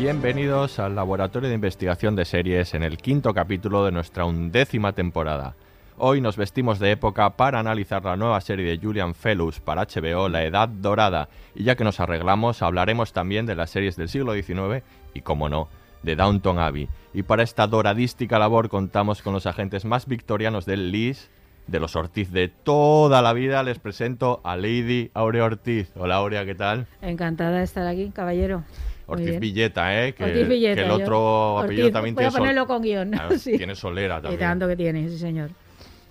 Bienvenidos al Laboratorio de Investigación de Series en el quinto capítulo de nuestra undécima temporada. Hoy nos vestimos de época para analizar la nueva serie de Julian Fellows para HBO, La Edad Dorada, y ya que nos arreglamos, hablaremos también de las series del siglo XIX y, como no, de Downton Abbey. Y para esta doradística labor contamos con los agentes más victorianos del LIS, de los Ortiz de toda la vida. Les presento a Lady Aurea Ortiz. Hola Aurea, ¿qué tal? Encantada de estar aquí, caballero. Ortiz. Villeta, ¿eh? Que, Ortiz Villeta, que el yo- otro apellido Ortiz, también voy a tiene sol- ponerlo con guion. Ah, sí. Tiene solera Y también. tanto que tiene, sí, señor.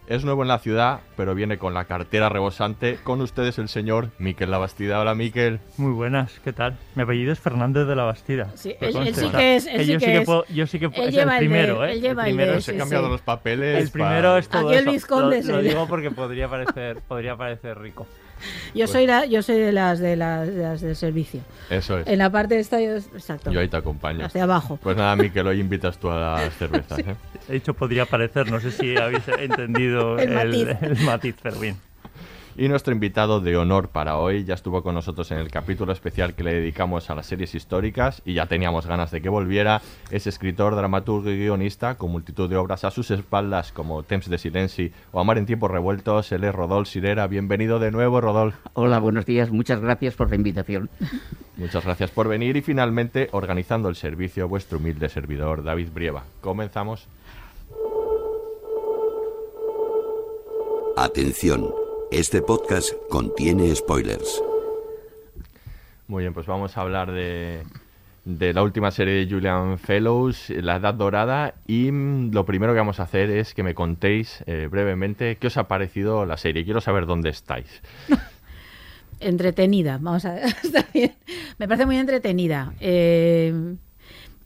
Es nuevo en la ciudad, pero viene con la cartera rebosante. Con ustedes el señor Miquel Labastida. Hola, Miquel. Muy buenas, ¿qué tal? Mi apellido es Fernández de la Bastida. Sí, él- él sí que es- él sí yo que sí que es- puedo, yo sí que puedo, él es lleva el el de- primero, ¿eh? él lleva el primero de- es- Se sí, han cambiado sí. los papeles. el primero es todo Aquí el eso. vizconde Lo, lo digo porque podría parecer, podría parecer rico. Yo soy la, yo soy de las de las, de las del servicio. Eso es. En la parte esta yo, exacto. Yo ahí te acompaño. Hacia abajo. Pues nada, Miquel, hoy invitas tú a las cervezas, ¿eh? He dicho podría parecer, no sé si habéis entendido El matiz. el matiz, pero bien. Y nuestro invitado de honor para hoy ya estuvo con nosotros en el capítulo especial que le dedicamos a las series históricas y ya teníamos ganas de que volviera. Es escritor, dramaturgo y guionista con multitud de obras a sus espaldas como Temps de Silenci o Amar en tiempos revueltos. Él es Rodolfo Sirera. Bienvenido de nuevo, Rodolfo. Hola, buenos días. Muchas gracias por la invitación. Muchas gracias por venir y finalmente organizando el servicio vuestro humilde servidor David Brieva. Comenzamos. Atención, este podcast contiene spoilers. Muy bien, pues vamos a hablar de, de la última serie de Julian Fellows, La Edad Dorada, y lo primero que vamos a hacer es que me contéis eh, brevemente qué os ha parecido la serie. Quiero saber dónde estáis. Entretenida, vamos a ver. Está bien. Me parece muy entretenida. Eh,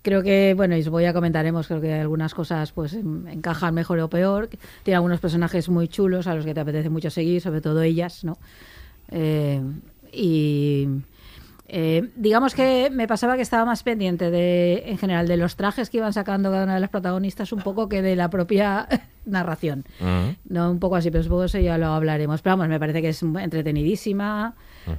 creo que, bueno, y os voy a comentaremos, creo que algunas cosas pues en- encajan mejor o peor. Tiene algunos personajes muy chulos a los que te apetece mucho seguir, sobre todo ellas, ¿no? Eh, y eh, digamos que me pasaba que estaba más pendiente de, en general, de los trajes que iban sacando cada una de las protagonistas un poco que de la propia narración. No, un poco así, pero supongo que eso ya lo hablaremos. Pero vamos, me parece que es entretenidísima,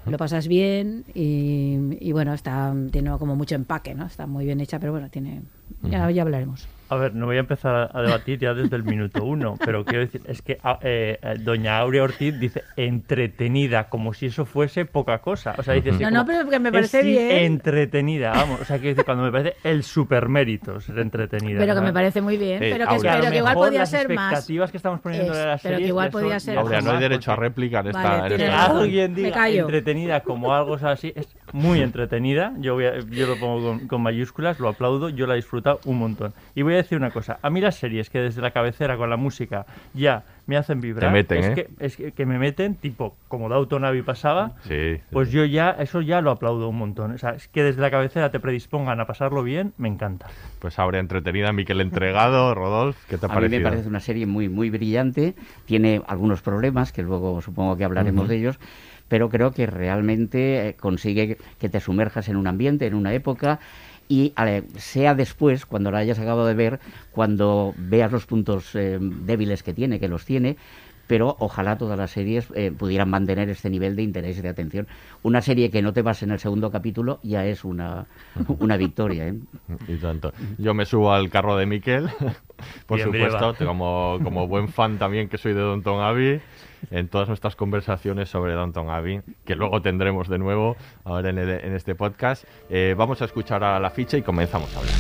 lo pasas bien y, y bueno, está tiene como mucho empaque, ¿no? Está muy bien hecha, pero bueno, tiene ya, ya hablaremos. A ver, no voy a empezar a debatir ya desde el minuto uno, pero quiero decir, es que ah, eh, eh, doña Aurea Ortiz dice entretenida, como si eso fuese poca cosa. O sea, dice así No, no, pero que me es parece sí bien. entretenida, vamos. O sea, quiero decir, cuando me parece el supermérito ser entretenida. Pero que me parece muy bien, Eh, pero que, Aurea, pero que igual podía las ser más. expectativas que estamos poniendo Es, de las pero que igual podía ser Aurea, no hay derecho a réplica en esta... Vale, en esta- alguien diga entretenida como algo así, es muy entretenida. Yo, voy a- yo lo pongo con, con mayúsculas, lo aplaudo, yo la he disfrutado un montón. Y voy a decir una cosa, a mí las series que desde la cabecera con la música ya me hacen vibrar, Te meten, es, ¿eh? que, es que, que me meten, tipo como Abbey pasaba, Sí, sí. pues yo ya, eso ya lo aplaudo un montón. O sea, es que desde la cabecera te predispongan a pasarlo bien, me encanta. Pues Aurea entretenida, Miquel entregado, Rodolfo, ¿qué te ha A mí parecido? me parece una serie muy, muy brillante. Tiene algunos problemas, que luego supongo que hablaremos de ellos, pero creo que realmente eh, consigue que te sumerjas en un ambiente, en una época, y sea después, cuando la hayas acabado de ver, cuando veas los puntos eh, débiles que tiene, que los tiene, pero ojalá todas las series eh, pudieran mantener este nivel de interés y de atención. Una serie que no te vas en el segundo capítulo ya es una, una victoria. ¿eh? Y tanto. Yo me subo al carro de Miquel, por Bien, supuesto, como, como buen fan también que soy de Downton Abbey, en todas nuestras conversaciones sobre Downton Abbey, que luego tendremos de nuevo ahora en, el- en este podcast. Eh, vamos a escuchar a la ficha y comenzamos a hablar.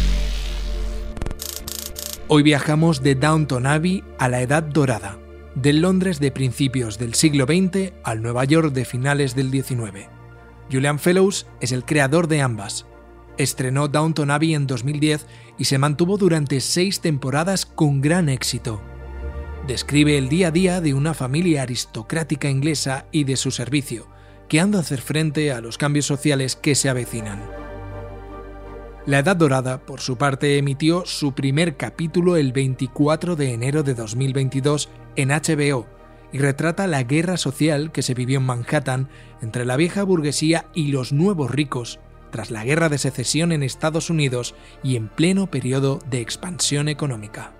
Hoy viajamos de Downton Abbey a la Edad Dorada, del Londres de principios del siglo XX al Nueva York de finales del XIX. Julian Fellows es el creador de ambas. Estrenó Downton Abbey en 2010 y se mantuvo durante seis temporadas con gran éxito. Describe el día a día de una familia aristocrática inglesa y de su servicio, que han de hacer frente a los cambios sociales que se avecinan. La Edad Dorada, por su parte, emitió su primer capítulo el 24 de enero de 2022 en HBO y retrata la guerra social que se vivió en Manhattan entre la vieja burguesía y los nuevos ricos tras la guerra de secesión en Estados Unidos y en pleno periodo de expansión económica.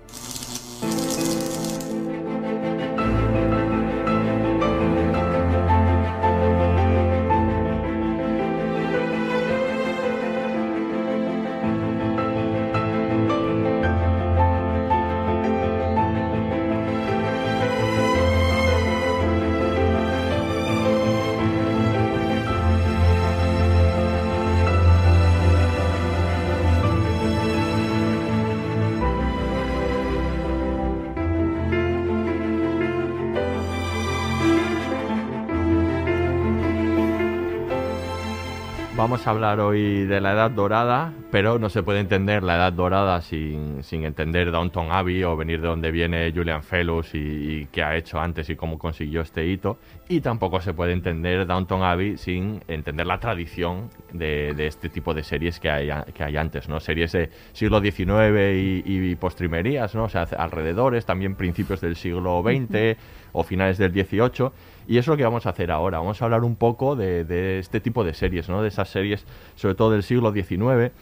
Vamos a hablar hoy de la Edad Dorada, pero no se puede entender la Edad Dorada sin, sin entender Downton Abbey o venir de donde viene Julian Fellows y, y qué ha hecho antes y cómo consiguió este hito. Y tampoco se puede entender Downton Abbey sin entender la tradición de, de este tipo de series que hay, que hay antes, ¿no? Series de siglo XIX y, y postrimerías, ¿no? O sea, alrededores, también principios del siglo XX o finales del XVIII. Y es lo que vamos a hacer ahora. Vamos a hablar un poco de, de este tipo de series, ¿no? De esas series, sobre todo del siglo XIX.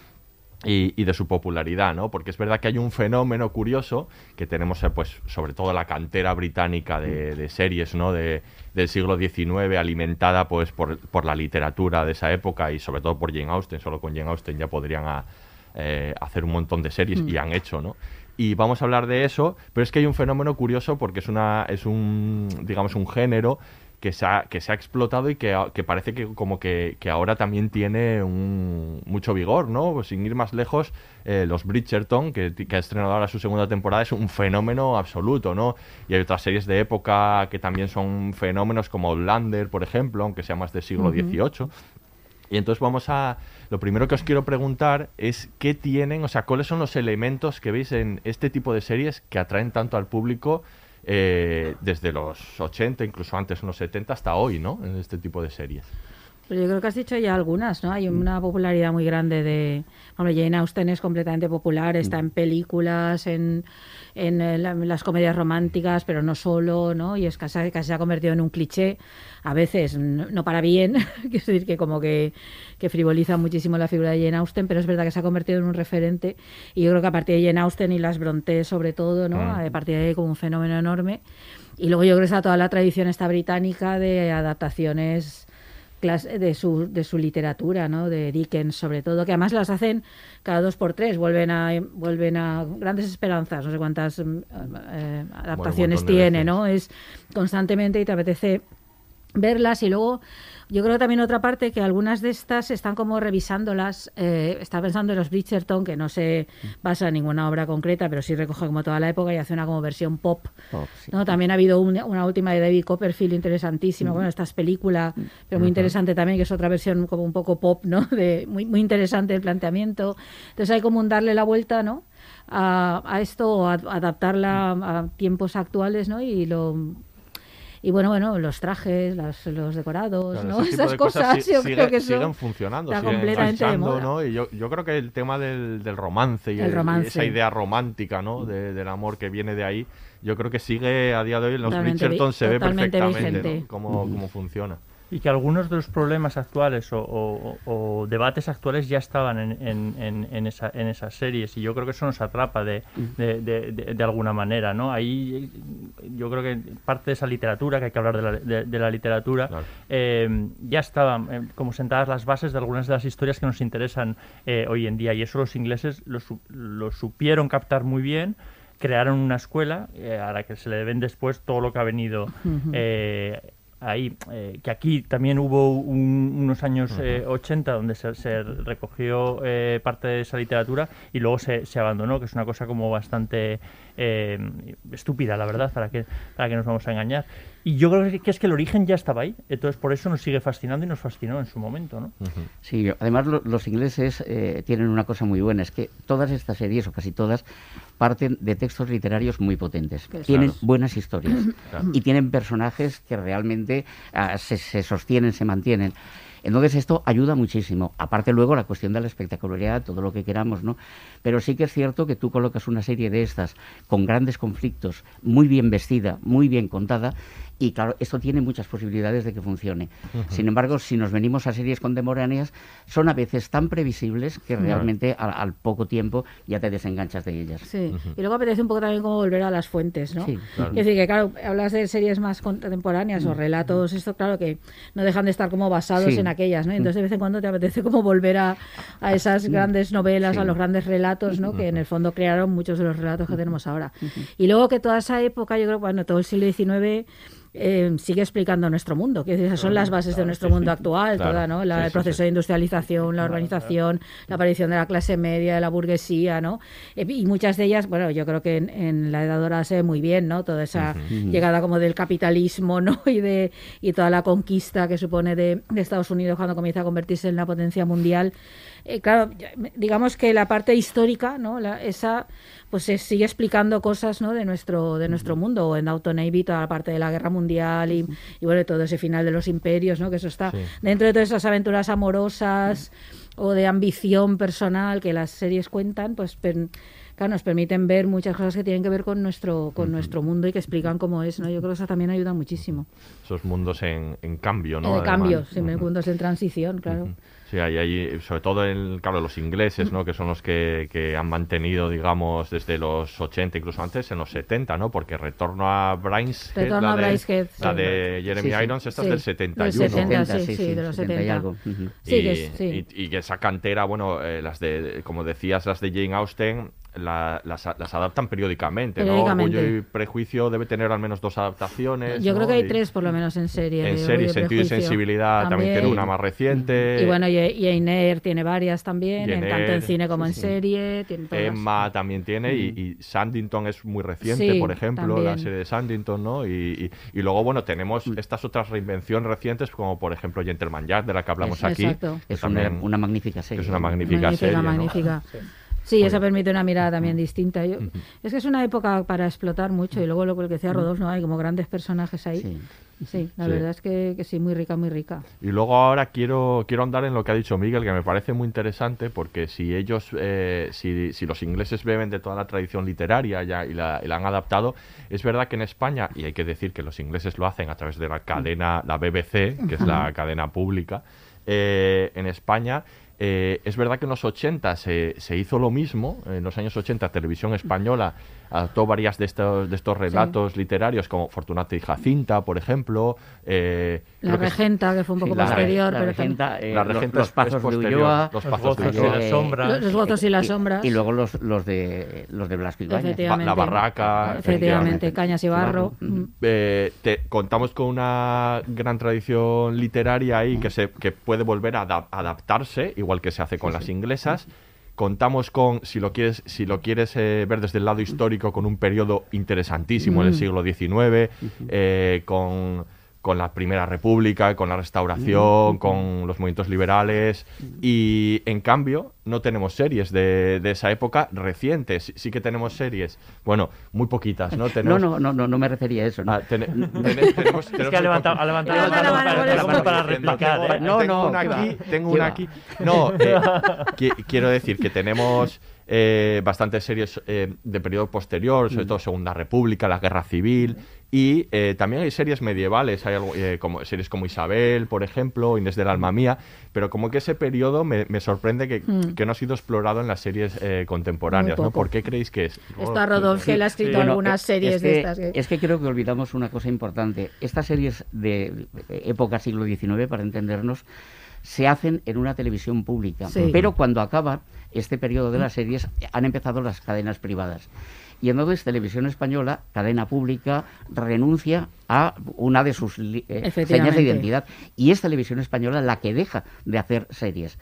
Y, y de su popularidad, ¿no? Porque es verdad que hay un fenómeno curioso que tenemos, eh, pues, sobre todo la cantera británica de, de series, ¿no? De, del siglo XIX, alimentada, pues, por, por la literatura de esa época y sobre todo por Jane Austen. Solo con Jane Austen ya podrían a- eh, hacer un montón de series y han hecho, ¿no? Y vamos a hablar de eso, pero es que hay un fenómeno curioso porque es una, es un, digamos, un género que se ha, que se ha explotado y que, que parece que como que, que ahora también tiene un, mucho vigor, ¿no? Pues sin ir más lejos, eh, los Bridgerton, que, que ha estrenado ahora su segunda temporada, es un fenómeno absoluto, ¿no? Y hay otras series de época que también son fenómenos como Outlander, por ejemplo, aunque sea más del siglo XVIII. Y entonces vamos a... Lo primero que os quiero preguntar es qué tienen, o sea, cuáles son los elementos que veis en este tipo de series que atraen tanto al público eh, desde los 80, incluso antes, en los 70 hasta hoy, ¿no? En este tipo de series. Pero yo creo que has dicho ya algunas, ¿no? Hay una popularidad muy grande de... Hombre, Jane Austen es completamente popular, está en películas, en, en, eh, la- en las comedias románticas, pero no solo, ¿no? Y es casi, casi se ha convertido en un cliché, a veces no, no para bien, quiero decir que como que, que frivoliza muchísimo la figura de Jane Austen, pero es verdad que se ha convertido en un referente y yo creo que a partir de Jane Austen y las Brontë sobre todo, ¿no? Mm. A partir de ahí como un fenómeno enorme. Y luego yo creo que está toda la tradición esta británica de adaptaciones de su, de su literatura, ¿no? De Dickens, sobre todo, que además las hacen cada dos por tres, vuelven a, vuelven a Grandes Esperanzas, no sé cuántas mm, eh, adaptaciones tiene. ¿no? Es constantemente y te apetece verlas y luego yo creo también otra parte que algunas de estas están como revisándolas eh, está pensando en los Bridgerton que no se basa en ninguna obra concreta pero sí recoge como toda la época y hace una como versión pop Pop, sí. ¿no? También ha habido una, una última de David Copperfield interesantísima. Bueno, esta es película, pero muy interesante también, que es otra versión como un poco pop, ¿no? De, muy, muy interesante el planteamiento. Entonces hay como un darle la vuelta, ¿no? A, a esto, o a- adaptarla a tiempos actuales, ¿no? Y lo... Y bueno, bueno, los trajes, las- los decorados, Claro, ¿no? Esas cosas, sí- yo sigue- creo que siguen funcionando, siguen completamente de moda. ¿no? Y yo, yo creo que el tema del, del romance y El el- romance. esa idea romántica, ¿no? De- del amor que viene de ahí, yo creo que sigue a día de hoy en los Bridgerton se ve perfectamente cómo, cómo funciona. Y que algunos de los problemas actuales o, o- o debates actuales ya estaban en, en- en- en esa- en esas series y yo creo que eso nos atrapa de, de, de- de- de alguna manera, ¿no? Ahí yo creo que parte de esa literatura, que hay que hablar de la, de- de la literatura, eh, ya estaban eh, como sentadas las bases de algunas de las historias que nos interesan eh, hoy en día y eso los ingleses lo, su- lo supieron captar muy bien crearon una escuela eh, a la que se le deben después todo lo que ha venido eh, ahí, eh, que aquí también hubo un- unos años eh, 80 donde se, se recogió eh, parte de esa literatura y luego se, se abandonó, que es una cosa como bastante eh, estúpida, la verdad, para que, para que nos vamos a engañar. Y yo creo que es que el origen ya estaba ahí, entonces por eso nos sigue fascinando y nos fascinó en su momento, ¿no? Sí, además lo- los ingleses eh, tienen una cosa muy buena, es que todas estas series, o casi todas, parten de textos literarios muy potentes. Claro. Tienen buenas historias Claro. y tienen personajes que realmente ah, se, se sostienen, se mantienen. Entonces esto ayuda muchísimo. Aparte luego la cuestión de la espectacularidad, todo lo que queramos, ¿no? Pero sí que es cierto que tú colocas una serie de estas con grandes conflictos, muy bien vestida, muy bien contada, y claro, esto tiene muchas posibilidades de que funcione. Sin embargo, si nos venimos a series contemporáneas, son a veces tan previsibles que realmente al, al poco tiempo ya te desenganchas de ellas. Sí, y luego apetece un poco también como volver a las fuentes, ¿no? Sí, claro. Es decir, que claro, hablas de series más contemporáneas o Mm. relatos, esto claro que no dejan de estar como basados Sí. en aquellas, ¿no? Entonces de vez en cuando te apetece como volver a, a esas Mm. grandes novelas, Sí. a los grandes relatos, ¿no? Que en el fondo crearon muchos de los relatos que tenemos ahora. Y luego que toda esa época, yo creo, bueno, todo el siglo XIX eh, sigue explicando nuestro mundo, que esas son las bases de nuestro mundo actual, Claro. toda, ¿no? La- Sí, el proceso sí. de industrialización, la urbanización, la aparición de la clase media, de la burguesía, ¿no? Eh, Y muchas de ellas, bueno, yo creo que en, en la Edad Dorada se ve muy bien, ¿no? Toda esa llegada como del capitalismo, ¿no? Y de y toda la conquista que supone de, de Estados Unidos cuando comienza a convertirse en la potencia mundial. Eh, claro, digamos que la parte histórica, ¿no? La- esa pues se sigue explicando cosas ¿no? de nuestro de nuestro mundo en Downton Abbey toda la parte de la guerra mundial y, y bueno todo ese final de los imperios no que eso está Sí. dentro de todas esas aventuras amorosas o de ambición personal que las series cuentan pues per- claro, nos permiten ver muchas cosas que tienen que ver con nuestro con nuestro mundo y que explican cómo es no yo creo que eso también ayuda muchísimo. Esos mundos en, en cambio, ¿no? de cambio siempre mundos en transición claro Sí, hay, hay, sobre todo en, claro, los ingleses, ¿no? Que son los que, que han mantenido, digamos, desde los 80, incluso antes, en los 70, ¿no? Porque Retorno a Brideshead, Retorno la a de, Brideshead, la sí. de Jeremy Sí, sí. Irons, esta Sí. es del Del 71. 70, sí, sí, de los 70. y algo. Y, Sí, que es- sí. y- y que esa cantera, bueno, eh, las de, como decías, las de Jane Austen, la- las, las adaptan periódicamente, ¿no? Periódicamente. Orgullo y Prejuicio debe tener al menos dos adaptaciones. yo creo ¿no? que hay Y- tres por lo menos en serie En serie, Sentido y. Sensibilidad también, tiene una más reciente. Y bueno, y, y Einer tiene varias también, en, tanto en cine como en sí, sí. serie. Tiene todas. Emma también tiene y, y Sandington es muy reciente, Sí, por ejemplo, la también. serie de Sandington, ¿no? Y, y- y luego, bueno, tenemos estas otras reinvenciones recientes, como por ejemplo Gentleman Jack, de la que hablamos Es- aquí. exacto. que Es una, también- una magnífica serie. es una magnífica, magnífica, serie, ¿no? Sí, eso permite una mirada también distinta. Yo- Es que es una época para explotar mucho y luego lo que decía Rodolfo, ¿no? hay como grandes personajes ahí. Sí, la Sí. verdad es que, que sí, muy rica, muy rica. Y luego ahora quiero, quiero andar en lo que ha dicho Miguel, que me parece muy interesante, porque si ellos, eh, si, si los ingleses beben de toda la tradición literaria ya y, la, y la han adaptado, es verdad que en España, y hay que decir que los ingleses lo hacen a través de la cadena, la BBC, que es la cadena pública, eh, en España eh, es verdad que en los 80 se, se hizo lo mismo, en los años 80 Televisión Española adoptó varias de estos, de estos relatos literarios, como Fortunata y Jacinta, por ejemplo. eh, La creo que es- Regenta, que fue un poco Sí, la- posterior, la pero Regenta, eh, La los- Regenta los es- pasos es de Ulloa, los pasos de eh, Ulloa. Los- los votos y las sombras. Y, luego los, los de los de Blasco Ibáñez. Efectivamente. La barraca, Efectivamente, Cañas y Barro. Mm. Eh, te- contamos con una gran tradición literaria ahí que se que puede volver a ada- adaptarse, igual que se hace con las inglesas. Contamos con, si lo quieres, si lo quieres eh, ver desde el lado histórico, con un periodo interesantísimo en el Mm. siglo XIX, eh, con, con la Primera República, con la Restauración, con los movimientos liberales. Y en cambio, no tenemos series de, de esa época recientes. Sí, sí que tenemos series, bueno, muy poquitas, ¿no? No, Tenemos, no, no, no, no me refería a eso. ¿no? Ah, ten- ten- tenemos- Es que ha levantado, ha la mano para, Tengo- replicar. ¿eh? No, tengo no, una ¿qué va? aquí, tengo ¿Qué una aquí. No, eh, qui- quiero decir que tenemos eh, bastantes series eh, de periodo posterior, sobre todo Segunda República, la Guerra Civil, y eh, también hay series medievales, hay algo, eh, como, series como Isabel, por ejemplo, Inés del Alma Mía, pero como que ese periodo me, me sorprende que, Mm. que no ha sido explorado en las series eh, contemporáneas, ¿no? ¿Por qué creéis que es? Está Rodolfo, que él ha escrito algunas eh, series es de que- estas. que- Es que creo que olvidamos una cosa importante. Estas series de de época siglo XIX, para entendernos, se hacen en una televisión pública. Sí. Pero cuando acaba este periodo de las series, han empezado las cadenas privadas. Y entonces Televisión Española, cadena pública, renuncia a una de sus eh, señas de identidad. Y es Televisión Española la que deja de hacer series.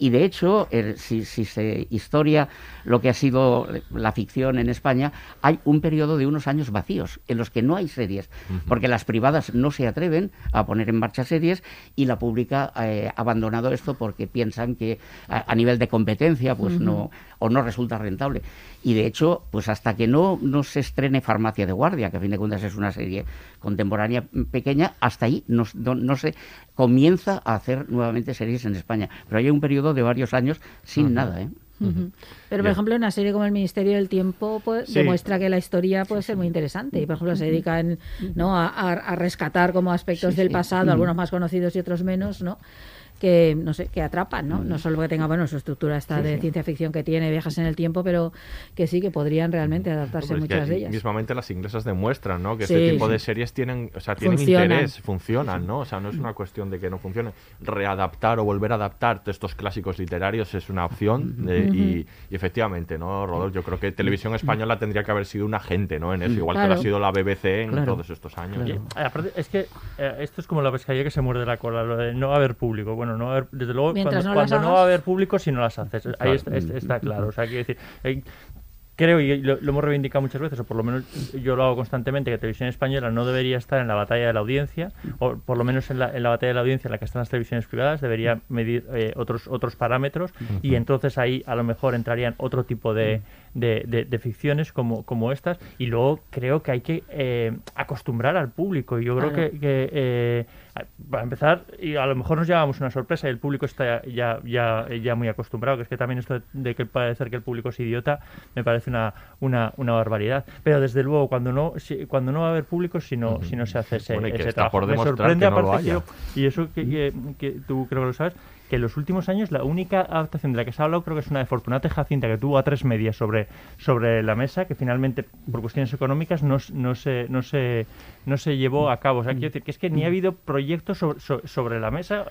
Y de hecho, si, si se historia lo que ha sido la ficción en España, hay un periodo de unos años vacíos en los que no hay series, porque las privadas no se atreven a poner en marcha series y la pública eh, ha abandonado esto porque piensan que a, a nivel de competencia pues no o no resulta rentable. Y de hecho, pues hasta que no, no se estrene Farmacia de Guardia, que a fin de cuentas es una serie contemporánea pequeña, hasta ahí no, no, no se comienza a hacer nuevamente series en España. Pero hay un periodo de varios años sin nada, ¿eh? Pero, por ejemplo, una serie como El Ministerio del Tiempo pues, Sí. demuestra que la historia puede ser muy interesante. Y, por ejemplo, se dedican ¿no? a, rescatar como aspectos Sí, del sí. pasado, algunos más conocidos y otros menos, ¿no? Que no sé que atrapan no no solo que tenga bueno su estructura esta Sí, de sí. ciencia ficción que tiene viajes en el tiempo pero que sí que podrían realmente adaptarse es que muchas de ellas Mismamente las inglesas demuestran, ¿no? Que Sí, este tipo sí. de series tienen, o sea, tienen Funcionan. interés, funcionan, ¿no? O sea, no es una cuestión de que no funcionen. Readaptar o volver a adaptar estos clásicos literarios es una opción eh, y, y efectivamente, ¿no, Rodolfo? Yo creo que Televisión Española tendría que haber sido un agente, ¿no? En eso, igual que lo ha sido la BBC en Claro. todos estos años. Eh, aparte, es que eh, esto es como la pescadilla que se muerde la cola, lo de no haber público. Bueno, no haber, desde luego, Mientras cuando, no cuando va a haber público si no las haces. Ahí está, es- está claro. O sea, quiero decir, eh, creo, y lo, lo hemos reivindicado muchas veces, o por lo menos yo lo hago constantemente, que Televisión Española no debería estar en la batalla de la audiencia, o por lo menos en la, en la batalla de la audiencia en la que están las televisiones privadas, debería medir eh, otros, otros parámetros y entonces ahí a lo mejor entrarían otro tipo de, de, de- de ficciones como, como estas y luego creo que hay que eh, acostumbrar al público y yo creo Claro. que, que, eh, para empezar y a lo mejor nos llevamos una sorpresa y el público está ya, ya, ya muy acostumbrado que es que también esto de, que parecer que el público es idiota me parece una, una, una barbaridad. Pero desde luego cuando no si- cuando no va a haber público si no, si no se hace ese, Bueno, ese está trabajo. Por me sorprende que no lo aparte y eso que, que- que tú creo que lo sabes que en los últimos años la única adaptación de la que se ha hablado creo que es una de Fortunata y Jacinta que tuvo a tres medias sobre, sobre la mesa que finalmente por cuestiones económicas no, no, se, no, se, no se llevó a cabo. O sea, quiero decir que es que ni ha habido proyectos sobre, so- sobre la mesa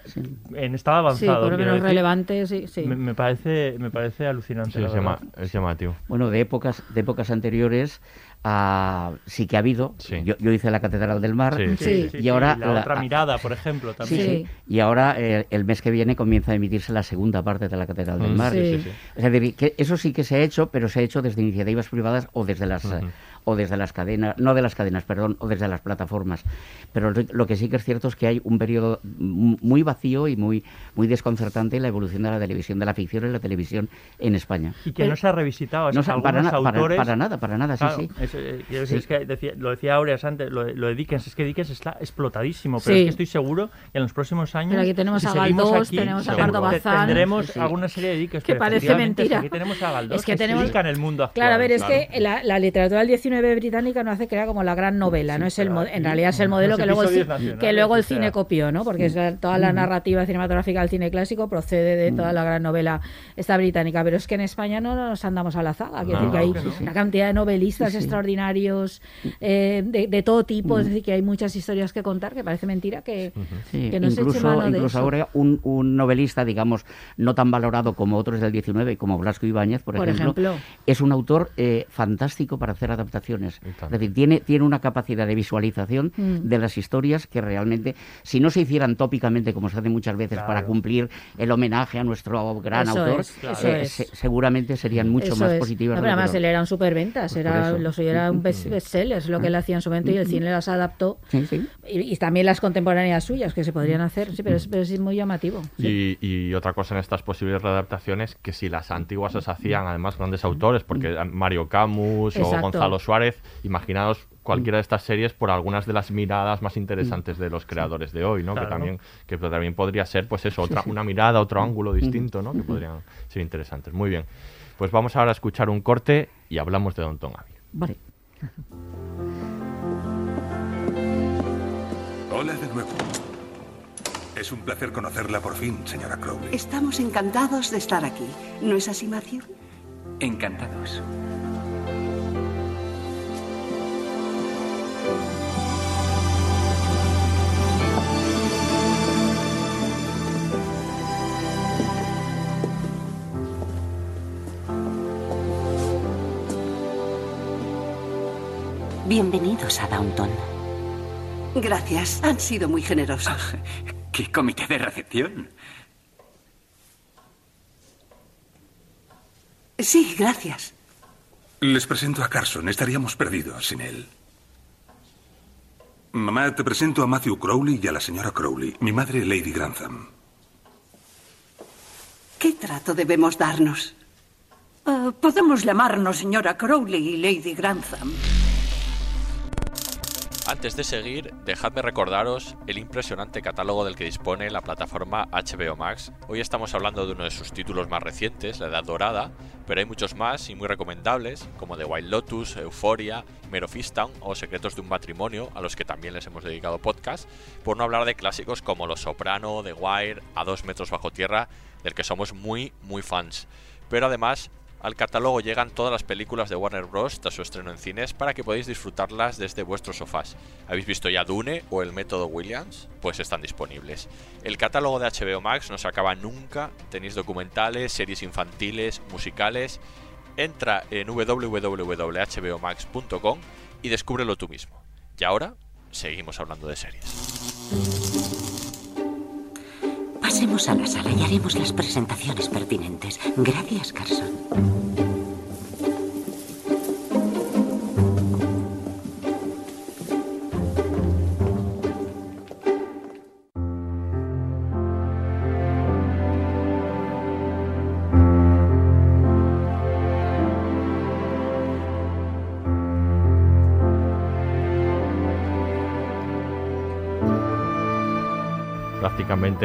en estado sí avanzado. por lo menos decir. relevantes sí, sí. Me, me parece, me parece alucinante. Sí, la es, llama- verdad. es llamativo. Bueno, de épocas, de épocas anteriores ah, sí que ha habido. Sí. Yo, yo hice la Catedral del Mar. Sí. Sí. Y ahora la, la- otra mirada, por ejemplo, también. Sí. sí. Y ahora eh, el mes que viene comienza a emitirse la segunda parte de la Catedral del Mm, Mar. Sí. sí, sí. Es decir, que eso sí que se ha hecho, pero se ha hecho desde iniciativas privadas o desde las o desde las cadenas, no de las cadenas, perdón, o desde las plataformas. Pero lo- que sí que es cierto es que hay un periodo muy vacío y muy muy desconcertante en la evolución de la televisión, de la ficción en la televisión en España. Y que no se ha revisado. es No que para, na- para- autores... para nada, para nada, sí, Claro, sí. es, eh, Sí. es que decía- lo decía Aureas antes, lo de, lo de Dickens, es que Dickens está explotadísimo, pero Sí. es que estoy seguro que en los próximos años. Pero aquí tenemos si a Galdós, aquí, tenemos a Pardo te- Bazán. Tendremos Sí, sí. alguna serie de Dickens. Que pero parece mentira. Aquí tenemos a Galdós, Es que que, tenemos- en el mundo actual. Claro, a ver, es claro. que la, la literatura del 19 británica no hace que era como la gran novela, no es el en realidad es el modelo que luego el, que luego el sea. cine copió, ¿no? Porque es la- toda la narrativa cinematográfica del cine clásico procede de toda la gran novela esta británica, pero es que en España no nos andamos a la zaga, quiero No, decir que hay que no. una cantidad de novelistas extraordinarios eh, de, de todo tipo, es decir, que hay muchas historias que contar, que parece mentira que, Sí, que no se eche incluso, mano de incluso eso. ahora un, un novelista, digamos, no tan valorado como otros del 19, como Blasco Ibáñez, por, Por ejemplo, ejemplo. es un autor eh, fantástico para hacer adaptaciones. Es decir, tiene, tiene una capacidad de visualización Mm. de las historias que realmente, si no se hicieran tópicamente, como se hace muchas veces, Claro. para cumplir el homenaje a nuestro gran Eso autor, es, Claro. eso eh, es. se- seguramente serían mucho Eso más es. positivas. No, pero además él era un superventas, Pues era, eso. lo suyo era un best bestseller, es lo que él hacía en su momento y el cine las adaptó. Sí, sí. Y, y también las contemporáneas suyas que se podrían hacer, sí, pero es, pero es muy llamativo. Y, y otra cosa en estas posibles readaptaciones, que si las antiguas las hacían además grandes autores, porque Mario Camus o Exacto. Gonzalo Suárez, imaginaos cualquiera de estas series por algunas de las miradas más interesantes de los creadores de hoy, ¿no? Claro. Que también que también podría ser, pues eso, otra una mirada, otro ángulo distinto, ¿no? Que podrían ser interesantes. Muy bien. Pues vamos ahora a escuchar un corte y hablamos de Downton Abbey. Vale. Hola de nuevo. Es un placer conocerla por fin, señora Crowley. Estamos encantados de estar aquí. ¿No es así, Matthew? Encantados. Bienvenidos a Downton. Gracias, han sido muy generosos. ¿Qué comité de recepción? Sí, gracias. Les presento a Carson. Estaríamos perdidos sin él. Mamá, te presento a Matthew Crowley y a la señora Crowley, mi madre Lady Grantham. ¿Qué trato debemos darnos? Ah, podemos llamarnos señora Crowley y Lady Grantham. Antes de seguir, dejadme recordaros el impresionante catálogo del que dispone la plataforma HBO Max. Hoy estamos hablando de uno de sus títulos más recientes, La Edad Dorada, pero hay muchos más y muy recomendables, como The Wild Lotus, Euphoria, Mare of Easttown o Secretos de un Matrimonio, a los que también les hemos dedicado podcast, por no hablar de clásicos como Los Soprano, The Wire, A dos metros bajo tierra, del que somos muy, muy fans. Pero además al catálogo llegan todas las películas de Warner Bros. tras su estreno en cines para que podáis disfrutarlas desde vuestros sofás. ¿Habéis visto ya Dune o El Método Williams? Pues están disponibles. El catálogo de HBO Max no se acaba nunca. Tenéis documentales, series infantiles, musicales. Entra en www.hbomax.com y descúbrelo tú mismo. Y ahora, seguimos hablando de series. Pasemos a la sala y haremos las presentaciones pertinentes. Gracias, Carson.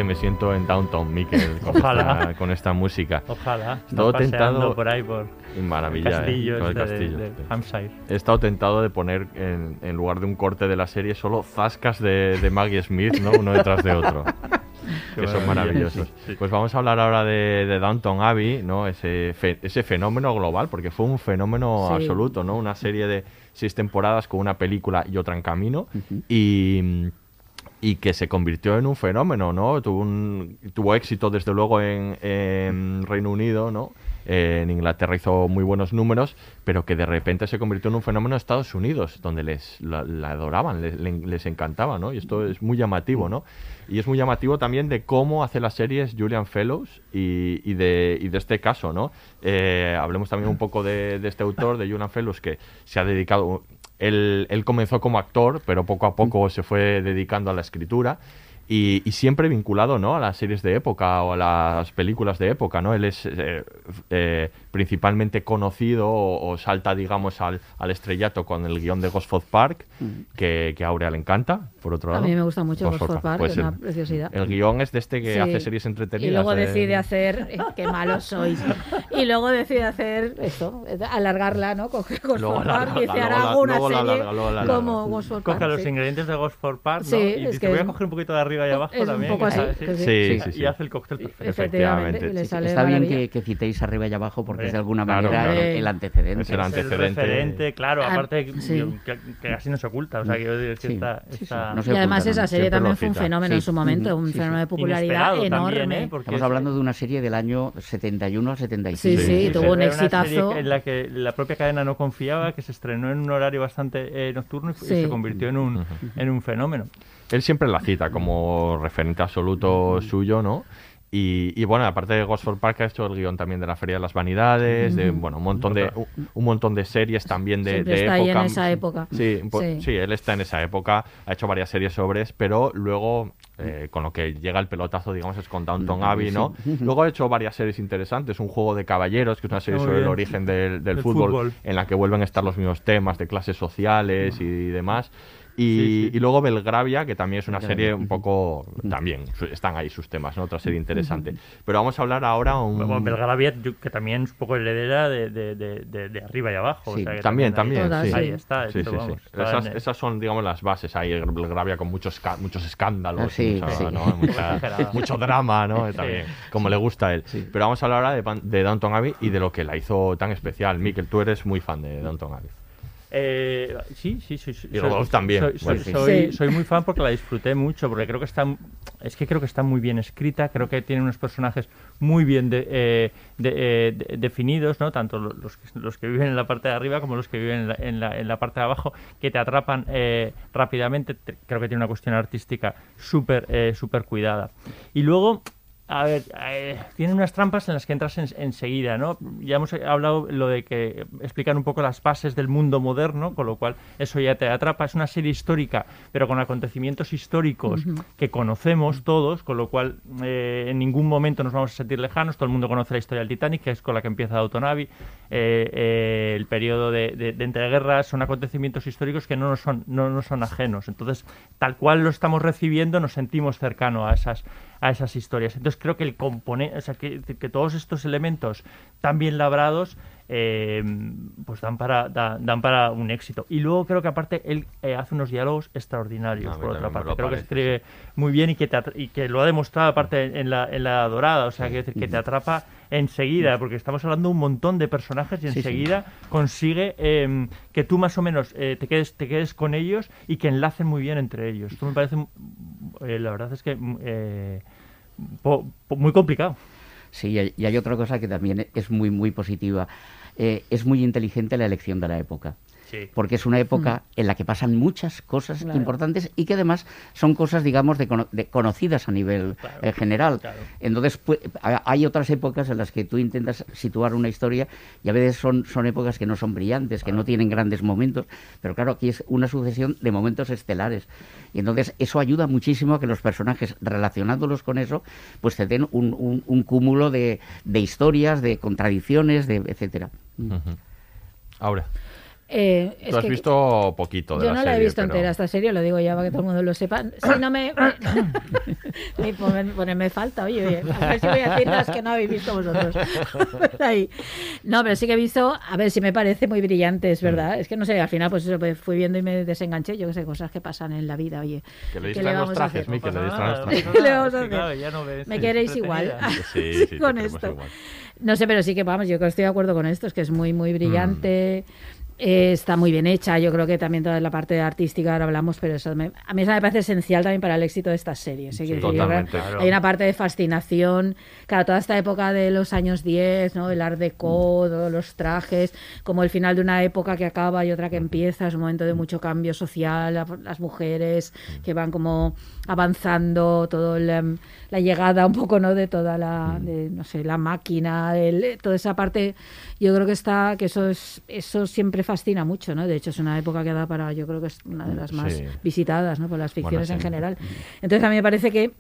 Me siento en Downtown Mickey con, Ojalá. esta, con esta música. Ojalá. He estado tentado. por ahí por Maravilla, el castillo eh, con el este de- castillo. de. He estado tentado de poner en, en lugar de un corte de la serie solo zascas de, de Maggie Smith, ¿no? Uno detrás de otro. Que son maravillosos. sí, sí. Pues vamos a hablar ahora de, de Downton Abbey, ¿no? Ese, fe- ese fenómeno global, porque fue un fenómeno Sí. absoluto, ¿no? Una serie de seis temporadas con una película y otra en camino. Y y que se convirtió en un fenómeno, ¿no? Tuvo, un, tuvo éxito desde luego en, Reino Unido, ¿no? Eh, en Inglaterra hizo muy buenos números, pero que de repente se convirtió en un fenómeno en Estados Unidos, donde les la, adoraban, les, le- les encantaba, ¿no? Y esto es muy llamativo, ¿no? Y es muy llamativo también de cómo hace las series Julian Fellows y, y de, y de este caso, ¿no? Eh, hablemos también un poco de, de este autor, de Julian Fellows, que se ha dedicado él, él comenzó como actor, pero poco a poco se fue dedicando a la escritura y, y siempre vinculado ¿no? a las series de época o a las películas de época. ¿no? Él es eh, eh, principalmente conocido o, o salta, digamos, al, al estrellato con el guion de Gosford Park, que, que a Aurea le encanta, por otro A lado. mí me gusta mucho Gosford Park, Pues es una el- preciosidad. El guion es de este que Sí. hace series entretenidas. Y luego de- decide hacer, eh, qué malos sois. Y luego decide hacer esto, eh, alargarla, ¿no? Coge Gosford Park alargarla, y una luego la serie como Gosford Park. Coge los ingredientes de Gosford Park, ¿no? Sí, y que voy a coger un poquito de arriba y abajo es un también. poco así, sí. Sí, Y- sí, sí. Y hace el cóctel perfecto. Efectivamente, le sale está bien que, que citéis arriba y abajo porque Sí. es de alguna Claro, manera claro. el antecedente. Es el el antecedente. referente, claro, Ah, aparte sí. que, que casi no se oculta. O sea, quiero decir que Sí, está, sí, sí, está- no se Y además oculta, esa serie también fue un fenómeno en su momento, un sí, sí. fenómeno de popularidad Inesperado enorme. también, ¿eh? Porque Estamos es- hablando de una serie del año 71 al 75. Sí, sí, tuvo un exitazo. serie en la que la propia cadena no confiaba, que se estrenó en un horario bastante eh, nocturno y, se convirtió en un, en un fenómeno. Él siempre la cita como referente absoluto suyo, ¿no? Y, y, bueno, aparte de Gosford Park ha hecho el guion también de la Feria de las Vanidades, de bueno, un montón de un, montón de series también de, de está ahí época. en esa época. Sí, po- Sí. sí, él está en esa época, ha hecho varias series sobre, pero luego eh, con lo que llega el pelotazo, digamos, es con Downton Abbey, ¿no? Luego ha hecho varias series interesantes, un juego de caballeros, que es una serie sobre el origen del, del Del fútbol, fútbol. en la que vuelven a estar los mismos temas de clases sociales y demás. Y, y luego Belgravia, que también es una Belgravia, serie un poco. También están ahí sus temas, ¿no? Otra serie interesante. Pero vamos a hablar ahora un. Bueno, Belgravia, que también es un poco heredera de, de, de, de- arriba y abajo. o Sí, sea que también, también. ahí, sí. ahí está. Sí, esto, sí, sí. vamos, Esas, en- esas son, digamos, las bases. Ahí Belgravia con muchos, muchos escándalos, Ah, sí, mucha- sí. ¿no? Mucha- mucho drama, ¿no? Sí. También, como le gusta a él. Pero vamos a hablar ahora de, de Downton Abbey y de lo que la hizo tan especial. Miquel, tú eres muy fan de Downton Abbey. Eh, sí, sí, sí. sí, Y también. Soy, soy- Bueno, sí. soy- Sí. soy muy fan porque la disfruté mucho, porque creo que está, es que creo que está muy bien escrita, creo que tiene unos personajes muy bien de- eh, de- eh, de- definidos, ¿no? Tanto lo- los, que- los que viven en la parte de arriba como los que viven en la, en la- en la parte de abajo, que te atrapan eh, rápidamente. Te- Creo que tiene una cuestión artística súper eh, súper cuidada. Y luego a ver, eh, tiene unas trampas en las que entras en- enseguida, ¿no? Ya hemos hablado lo de que explican un poco las bases del mundo moderno, con lo cual eso ya te atrapa. Es una serie histórica, pero con acontecimientos históricos que conocemos todos, con lo cual eh, en ningún momento nos vamos a sentir lejanos. Todo el mundo conoce la historia del Titanic, que es con la que empieza Abbey. Eh, eh, el periodo de, de- de entreguerras son acontecimientos históricos que no nos son, no nos son ajenos. Entonces, tal cual lo estamos recibiendo, nos sentimos cercanos a esas, a esas historias. Entonces, creo que el componente, o sea, que, que todos estos elementos tan bien labrados, eh, pues dan para, da- dan para un éxito. Y luego creo que aparte él eh, hace unos diálogos extraordinarios, por otra parte. Creo que parece, escribe muy bien y que, te y que lo ha demostrado aparte en la, en la dorada, o sea, que, que te atrapa enseguida, porque estamos hablando de un montón de personajes y Sí, sí. enseguida consigue eh, que tú más o menos eh, te, quedes, te quedes con ellos y que enlacen muy bien entre ellos. Esto me parece, eh, la verdad es que mm, eh, po- po- muy complicado. Sí, y hay- otra cosa que también es muy, muy positiva. Es muy inteligente la elección de la época. Sí. Porque es una época en la que pasan muchas cosas Claro. importantes y que además son cosas, digamos, de, cono- de conocidas a nivel Claro, eh, general. claro. Entonces, pu- ha- hay otras épocas en las que tú intentas situar una historia y a veces son, son épocas que no son brillantes, que no tienen grandes momentos, pero claro, aquí es una sucesión de momentos estelares. Y entonces eso ayuda muchísimo a que los personajes, relacionándolos con eso, pues te den un, un- un cúmulo de, de historias, de contradicciones, de etcétera. Ahora, Eh, es tú has que- visto poquito de Yo la no la he visto pero- entera esta serie, lo digo ya para que todo el mundo lo sepa. Si no me. Ponerme falta, oye, oye, a ver si voy a decir las que no habéis visto vosotros. Ahí. No, pero sí que he visto, a ver si me parece muy brillante, es verdad. Es que no sé, al final, pues eso, pues fui viendo y me desenganché. Yo que sé, cosas que pasan en la vida, oye. Que le ¿qué distraen los trajes, hacer? Miquel, le No distraen los trajes. ¿Qué le vamos a sí, hacer? claro, ya no ves, Me queréis igual. Sí, sí, te con esto. igual. No sé, pero sí que vamos, yo creo que estoy de acuerdo con esto, es que es muy, muy brillante. Eh, está muy bien hecha, yo creo que también toda la parte artística ahora hablamos, pero eso me- a mí eso me parece esencial también para el éxito de estas series. ¿eh? Sí, totalmente. Hay una parte de fascinación, claro, toda esta época de los años 10, ¿no? el art deco, todos los trajes, como el final de una época que acaba y otra que empieza, es un momento de mucho cambio social, la- las mujeres que van como avanzando, todo el, em, la llegada un poco no de toda la de, no sé la máquina el- toda esa parte yo creo que está que eso es eso siempre fascina mucho no de hecho es una época que da para yo creo que es una de las más Sí. visitadas no por las ficciones Bueno, en general. Entonces a mí me parece que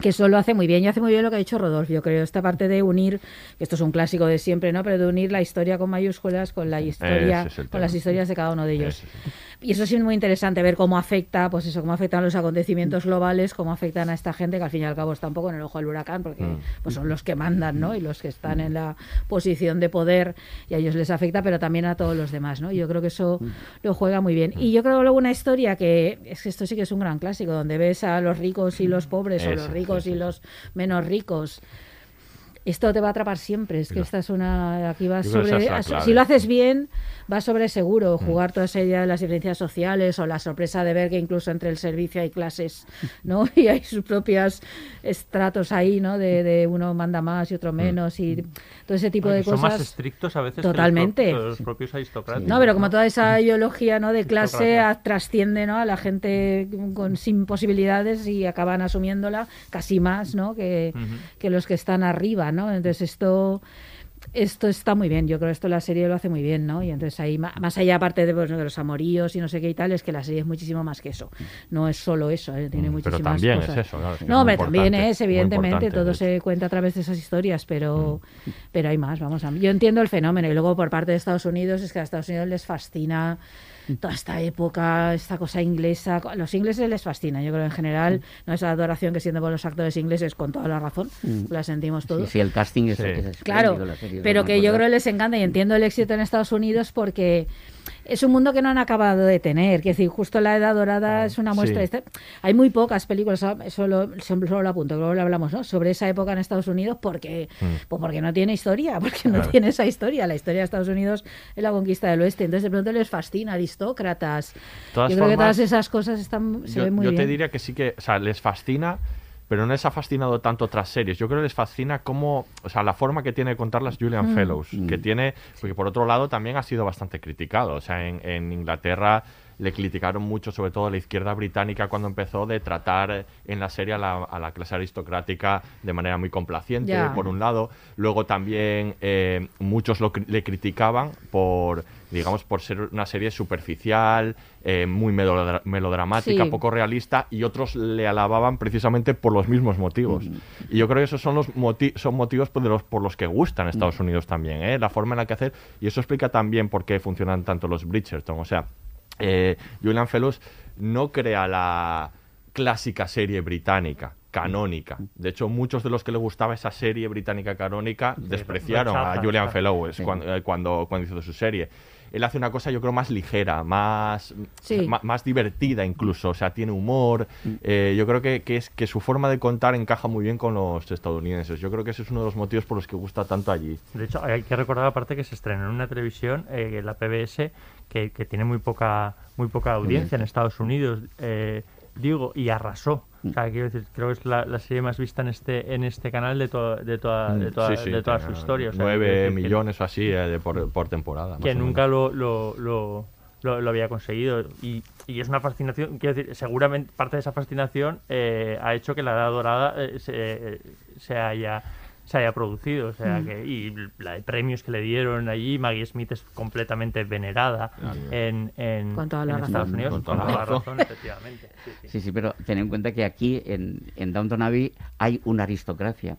que eso lo hace muy bien y hace muy bien lo que ha dicho Rodolfo. Yo creo esta parte de unir, que esto es un clásico de siempre, ¿no? Pero de unir la historia con mayúsculas con la historia, es con las historias de cada uno de ellos. Es Y eso sí es muy interesante ver cómo afecta, pues eso, cómo afectan los acontecimientos globales, cómo afectan a esta gente que al fin y al cabo está un poco en el ojo del huracán, porque Mm. pues son los que mandan, ¿no? Y los que están en la posición de poder y a ellos les afecta, pero también a todos los demás, ¿no? Y yo creo que eso lo juega muy bien. Y yo creo luego una historia que es que esto sí que es un gran clásico, donde ves a los ricos y los pobres, o los ricos sí, y los menos ricos. Esto te va a atrapar siempre. Es que Yo- esta es una. Aquí vas sobre. Si lo haces bien, vas sobre Mm. seguro. Jugar toda esa idea de las diferencias sociales o la sorpresa de ver que incluso entre el servicio hay clases, ¿no? Y hay sus propios estratos ahí, ¿no? De, de uno manda más y otro Mm. menos y todo ese tipo Ay, de que son más cosas. estrictos a veces que los Totalmente. pro- que los, propios aristocratas. No, pero como toda esa ideología ¿no? de clase a- trasciende ¿no? a la gente con, sin posibilidades y acaban asumiéndola casi más ¿no? que, que los que están arriba, ¿no? Entonces esto esto está muy bien, yo creo que esto la serie lo hace muy bien, ¿no? Y entonces ahí, más allá aparte de, pues, de los amoríos y no sé qué y tal, es que la serie es muchísimo más que eso. No es solo eso, ¿eh? tiene Mm, muchísimas pero también cosas. es eso, claro, es que es no, hombre, también es, evidentemente, todo se cuenta a través de esas historias, pero, pero hay más, vamos a... Yo entiendo el fenómeno y luego por parte de Estados Unidos es que a Estados Unidos les fascina toda esta época, esta cosa inglesa. A los ingleses les fascina, yo creo en general, ¿no? esa adoración que sienten por los actores ingleses con toda la razón, Mm. la sentimos todos. Sí, sí, el casting es, Sí. es Claro, la serie, pero que yo creo que les encanta y entiendo el éxito en Estados Unidos porque es un mundo que no han acabado de tener. Que decir, justo la Edad Dorada es una muestra. Sí. Este- Hay muy pocas películas, eso lo, solo lo apunto, luego lo hablamos, ¿no? Sobre esa época en Estados Unidos porque, Mm. pues porque no tiene historia, porque no tiene esa historia. La historia de Estados Unidos es la conquista del oeste. Entonces de pronto les fascina, aristócratas. Todas yo creo que todas esas cosas están, se yo, ven muy yo bien. te diría que sí que, o sea, les fascina, pero no les ha fascinado tanto otras series. Yo creo que les fascina cómo, o sea, la forma que tiene de contarlas Julian Mm. Fellows, Mm. que tiene, porque por otro lado también ha sido bastante criticado. O sea, en, en Inglaterra le criticaron mucho, sobre todo la izquierda británica, cuando empezó de tratar en la serie a la, a la clase aristocrática de manera muy complaciente, por un lado. Luego también eh, muchos lo le criticaban por, digamos, por ser una serie superficial, eh, muy melodra- melodramática, Sí. poco realista, y otros le alababan precisamente por los mismos motivos. Y yo creo que esos son los moti- son motivos por, los, por los que gustan Estados Unidos también, ¿eh? la forma en la que hacer, y eso explica también por qué funcionan tanto los Bridgerton. O sea, eh, Julian Fellows no crea la clásica serie británica canónica. De hecho, muchos de los que le gustaba esa serie británica canónica despreciaron a Julian Sí. cuando, eh, cuando, cuando hizo su serie. Él hace una cosa, yo creo, más ligera, más, Sí. más, divertida incluso. O sea, tiene humor. Eh, yo creo que, que es que su forma de contar encaja muy bien con los estadounidenses. Yo creo que ese es uno de los motivos por los que gusta tanto allí. De hecho, hay que recordar aparte que se estrenó en una televisión, eh, la PBS, que, que tiene muy poca muy poca audiencia en Estados Unidos, eh, digo, y arrasó. O sea, quiero decir, creo que es la, la serie más vista en este en este canal de, toda de, toda, de, toda, Sí, sí, de toda su historia. O sea, que- millones o así eh, de por, por temporada. que nunca lo, lo, lo- lo había conseguido. Y, y es una fascinación, quiero decir, seguramente parte de esa fascinación eh, ha hecho que la Edad Dorada eh, se, eh, se haya se haya producido, o sea Mm. que y la de premios que le dieron allí, Maggie Smith es completamente venerada en, en, Con toda la en razón. Estados Unidos, Con con toda la la razón. razón, efectivamente. Sí, sí. Sí, sí, pero ten en cuenta que aquí en, en Downton Abbey hay una aristocracia.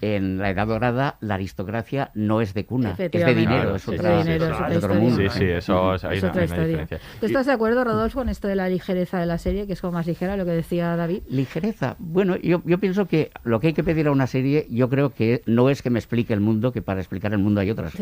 En la Edad Dorada la aristocracia no es de cuna, es de dinero, Claro, es, sí, otra, sí, dinero, es es otra otro historia. mundo. Sí, sí, eso es, hay Es una, otra hay una historia. diferencia. ¿Tú estás de acuerdo, Rodolfo, con esto de la ligereza de la serie, que es como más ligera, lo que decía David? Ligereza. Bueno, yo, yo pienso que lo que hay que pedir a una serie, yo creo que no es que me explique el mundo, que para explicar el mundo hay otras.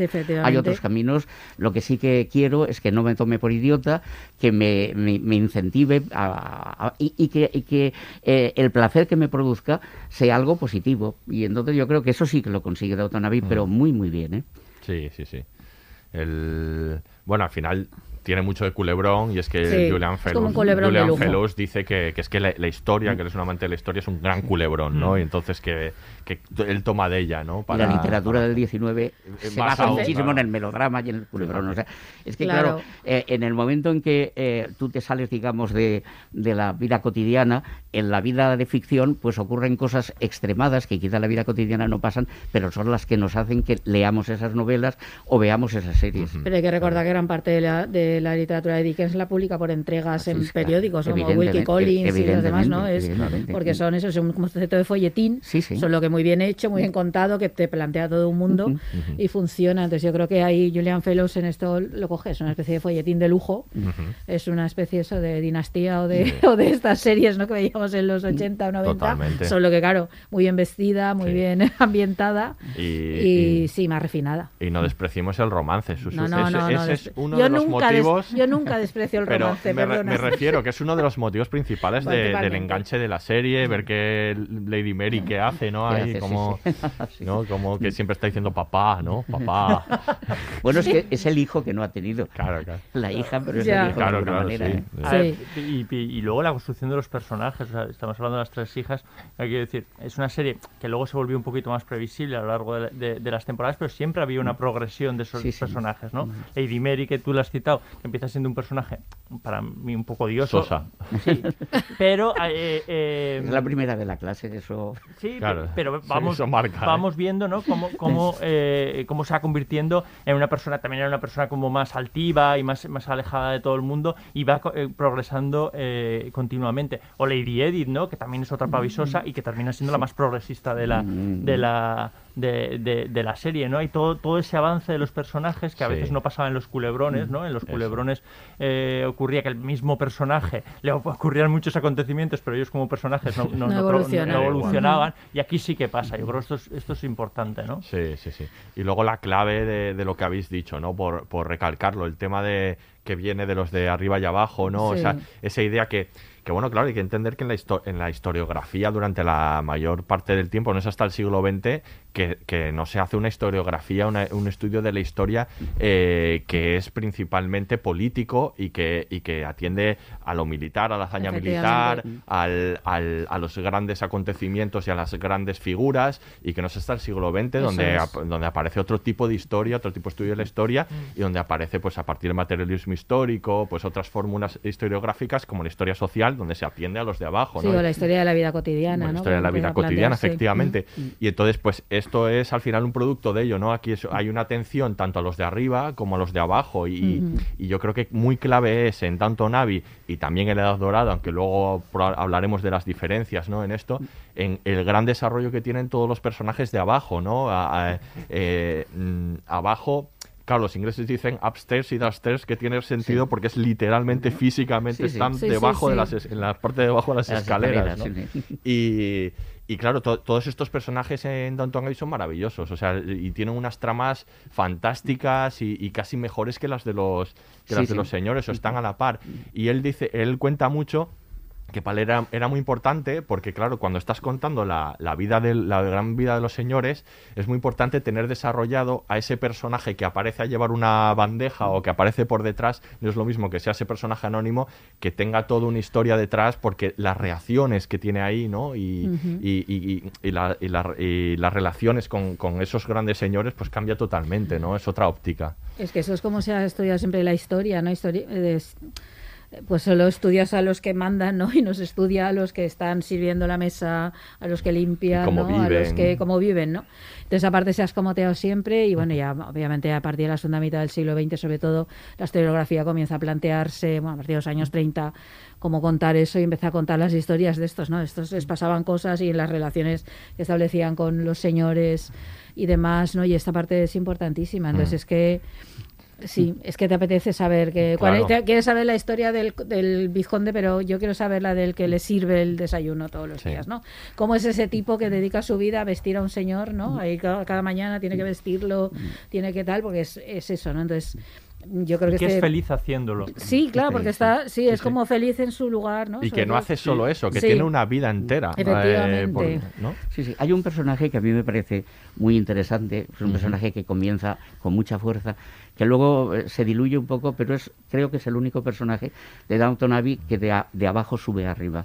Hay otros caminos. Lo que sí que quiero es que no me tome por idiota, que me, me- me incentive a- a- y, y que, y que, eh, el placer que me produzca sea algo positivo. Y entonces yo creo que eso sí que lo consigue Downton Abbey, Mm. pero muy, muy bien. ¿eh? Sí, sí, sí. El... Bueno, al final tiene mucho de culebrón y es que Sí, Julian Fellows, Julian dice que, que es que la, la historia, que él es un amante de la historia, es un gran culebrón, ¿no? Y entonces que, que él toma de ella, ¿no? Y la literatura del 19 se más basa aún, muchísimo claro. en el melodrama y en el culebrón. O sea, es que, Claro. claro, eh, en el momento en que eh, tú te sales, digamos, de, de la vida cotidiana, en la vida de ficción, pues ocurren cosas extremadas que quizá en la vida cotidiana no pasan, pero son las que nos hacen que leamos esas novelas o veamos esas series. Pero hay que recordar que gran parte de la, de la literatura de Dickens la publica por entregas en Ah, Sí, claro. periódicos, como Wilkie Collins y los demás, ¿no? Es, porque son eso, es un concepto de folletín, Sí, sí. son lo que muy bien hecho, muy bien contado, que te plantea todo un mundo y funciona. Entonces yo creo que ahí Julian Fellows en esto lo coge, es una especie de folletín de lujo, es una especie eso de dinastía o de, o de estas series ¿no? que veíamos en los 80 o 90, Totalmente. solo que claro, muy bien vestida, muy Sí. bien ambientada Y, y, y- sí, más refinada. y no despreciemos el romance. Su- No, no, ese no, ese es uno yo de los des- motivos... yo nunca desprecio el Pero romance, me, me refiero que es uno de los motivos principales de- del enganche de la serie, ver que Lady Mary que hace, ¿no? ¿Qué Ahí como, sí. Sí. ¿no? como que siempre está diciendo papá, ¿no? Papá. Bueno, es que es el hijo que no ha tenido. Claro, claro. La hija, pero es Ya. el hijo Claro, de alguna claro, manera. sí. ¿eh? Ver, y, y- y luego la construcción de los personajes, o sea, estamos hablando de las tres hijas, hay que decir, es una serie que luego se volvió un poquito más previsible a lo largo de, de- de las temporadas, pero siempre había una progresión de esos Sí, sí. personajes, ¿no? Lady Mary, que tú la has citado, que empieza siendo un personaje para mí un poco odioso. Sosa. Sí, pero... eh, eh, Es la primera de la clase, eso. Sí, Claro, pe- pero vamos, marca, ¿eh? vamos viendo, ¿no? Cómo, cómo, eh, cómo se va convirtiendo en una persona, también en una persona como más altiva y más, más alejada de todo el mundo y va eh, progresando eh, continuamente. O Lady Edith, ¿no? Que también es otra pavisosa y que termina siendo la más progresista de la, de la, de, de- de la serie, ¿no? Hay todo, todo ese avance de los personajes que a Sí. veces no pasaba en los culebrones, ¿no? En los culebrones eh, ocurría que el mismo personaje le ocurrían muchos acontecimientos, pero ellos como personajes no, no- No evolucionaban. Y aquí sí que pasa. Yo creo que esto es, esto es importante, ¿no? Sí, sí, sí. Y luego la clave de, de lo que habéis dicho, ¿no? Por, por recalcarlo, el tema de que viene de los de arriba y abajo, ¿no? Sí. Esa, esa idea que, que, bueno, claro, hay que entender que en la, histo- en la historiografía durante la mayor parte del tiempo, no es hasta el siglo XX, que, que no se hace una historiografía, una- un estudio de la historia eh, que es principalmente político y que, y que atiende a lo militar, a la hazaña militar, al, al- a los grandes acontecimientos y a las grandes figuras y que no es hasta el siglo XX Eso donde, es. ap- donde aparece otro tipo de historia, otro tipo de estudio de la historia y donde aparece pues a partir del materialismo histórico, pues otras fórmulas historiográficas como la historia social donde se atiende a los de abajo, Sí, ¿no? o la historia de la vida cotidiana, Bueno, ¿no? historia de la vida cotidiana, efectivamente. Mm. Y entonces, pues esto es al final un producto de ello, ¿no? Aquí es- hay una atención tanto a los de arriba como a los de abajo. Y, Ujú. y yo creo que muy clave es en tanto Navi y también en la Edad Dorada, aunque luego hablaremos de las diferencias, ¿no? En esto, en el gran desarrollo que tienen todos los personajes de abajo, ¿no? A- a- eh, mm, abajo. Claro, los ingleses dicen upstairs y downstairs, que tiene sentido porque es literalmente, físicamente, Sí, sí. están Sí, sí, debajo de sí. las, en la parte de abajo de las, Las escaleras. escaleras, ¿no? sí, Y, y claro, to- todos estos personajes en Downton Abbey son maravillosos, o sea, y tienen unas tramas fantásticas y, y casi mejores que las de los que Sí, las de sí. los señores, o están a la par. Y él dice, él cuenta mucho que para él era, era muy importante porque, claro, cuando estás contando la, la vida de, la gran vida de los señores, es muy importante tener desarrollado a ese personaje que aparece a llevar una bandeja o que aparece por detrás, no es lo mismo que sea ese personaje anónimo, que tenga toda una historia detrás, porque las reacciones que tiene ahí, ¿no? Y, Ujú. y, y- y- y la- y la- y las relaciones con, con esos grandes señores, pues cambia totalmente, ¿no? Es otra óptica. Es que eso es como se ha estudiado siempre la historia, ¿no? Historia, es- pues solo estudias a los que mandan, ¿no? Y nos estudia a los que están sirviendo la mesa, a los que limpian, ¿no? A los que cómo viven, ¿no? Entonces, aparte se ha escomoteado siempre y bueno, ya obviamente a partir de la segunda mitad del siglo XX, sobre todo, la historiografía comienza a plantearse, bueno, a partir de los años 30, cómo contar eso y empezar a contar las historias de estos, ¿no? Estos les pasaban cosas y en las relaciones que establecían con los señores y demás, ¿no? Y esta parte es importantísima. Entonces, Mm. es que Sí, es que te apetece saber que cuál- Claro. te- quieres saber la historia del, del vizconde, pero yo quiero saber la del que le sirve el desayuno todos los Sí. días, ¿no? ¿Cómo es ese tipo que dedica su vida a vestir a un señor, ¿no? Ahí cada, cada mañana tiene que vestirlo, tiene que tal, porque es, es eso, ¿no? Entonces, yo creo que, que este- es feliz haciéndolo. Sí, claro, porque está, sí, Sí, es sí. como feliz en su lugar, ¿no? Y que no hace solo eso, que Sí. tiene una vida entera. eh, Efectivamente. por- ¿no? Sí, sí. Hay un personaje que a mí me parece muy interesante, es un personaje que comienza con mucha fuerza, que luego eh, se diluye un poco, pero es creo que es el único personaje de Downton Abbey que de, a- de abajo sube arriba,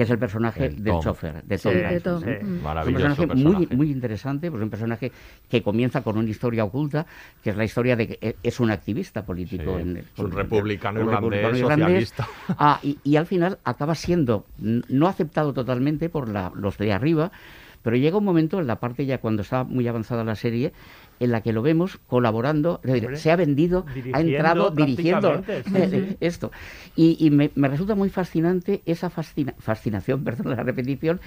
que es el personaje El del Tom. chofer, de Sí, Tom de Tom, ¿eh? mm. Es un Maravilloso personaje, Muy, muy interesante, pues un personaje que comienza con una historia oculta, que es la historia de que e- es un activista político. Sí, en- es un republicano un irlandés, republicano irlandés. socialista. Ah, y, y al final acaba siendo no aceptado totalmente por la- los de arriba, pero llega un momento en la parte ya cuando está muy avanzada la serie en la que lo vemos colaborando, Hombre, se ha vendido, ha entrado dirigiendo sí, esto. Y, y me, me resulta muy fascinante esa fascina- fascinación, perdón la repetición,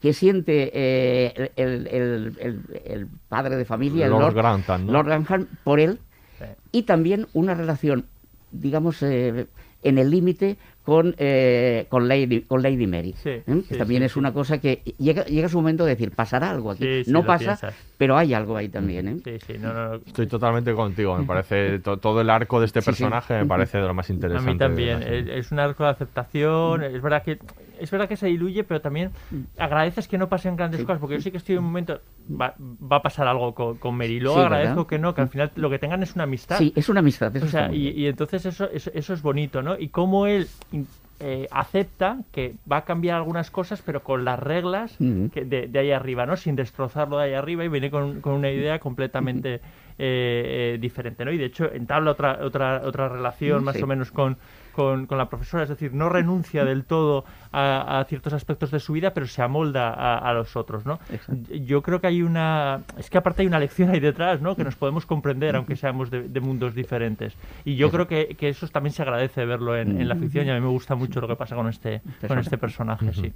que siente eh, el, el- el- el padre de familia, Lord Lord, Grantham, ¿no? Lord Grantham, por él, Sí. y también una relación, digamos, eh, en el límite con, eh, con, Lady, con Lady Mary. Sí, ¿eh? sí, que también sí, es sí. una cosa que llega, llega su momento de decir, pasará algo aquí. Sí, sí, no pasa, piensas. pero hay algo ahí también. ¿eh? Sí, sí, no, no, no. Estoy totalmente contigo. Me parece to- todo el arco de este Sí, sí. personaje me parece de lo más A interesante. mí de también. Es, es un arco de aceptación. Es verdad que es verdad que se diluye, pero también agradeces que no pasen grandes Sí. cosas, porque yo sí que estoy en un momento va, va a pasar algo con, con Mary. Luego Sí, agradezco ¿verdad? que no, que al final lo que tengan es una amistad. Sí, es una amistad. Eso O sea, y, y entonces eso, eso, eso es bonito, ¿no? Y cómo él eh, acepta que va a cambiar algunas cosas, pero con las reglas que de, de ahí arriba, ¿no? Sin destrozarlo de ahí arriba y viene con, con una idea completamente eh, eh, diferente, ¿no? Y de hecho entabla otra, otra, otra relación más o menos con, con, con la profesora, es decir, no renuncia del todo a, a ciertos aspectos de su vida, pero se amolda a, a los otros, ¿no? Exacto. Yo creo que hay una... Es que aparte hay una lección ahí detrás, ¿no? Que nos podemos comprender, aunque seamos de, de mundos diferentes. Y yo creo que, que eso también se agradece verlo en, en la ficción y a mí me gusta mucho lo que pasa con este, con este personaje, sí.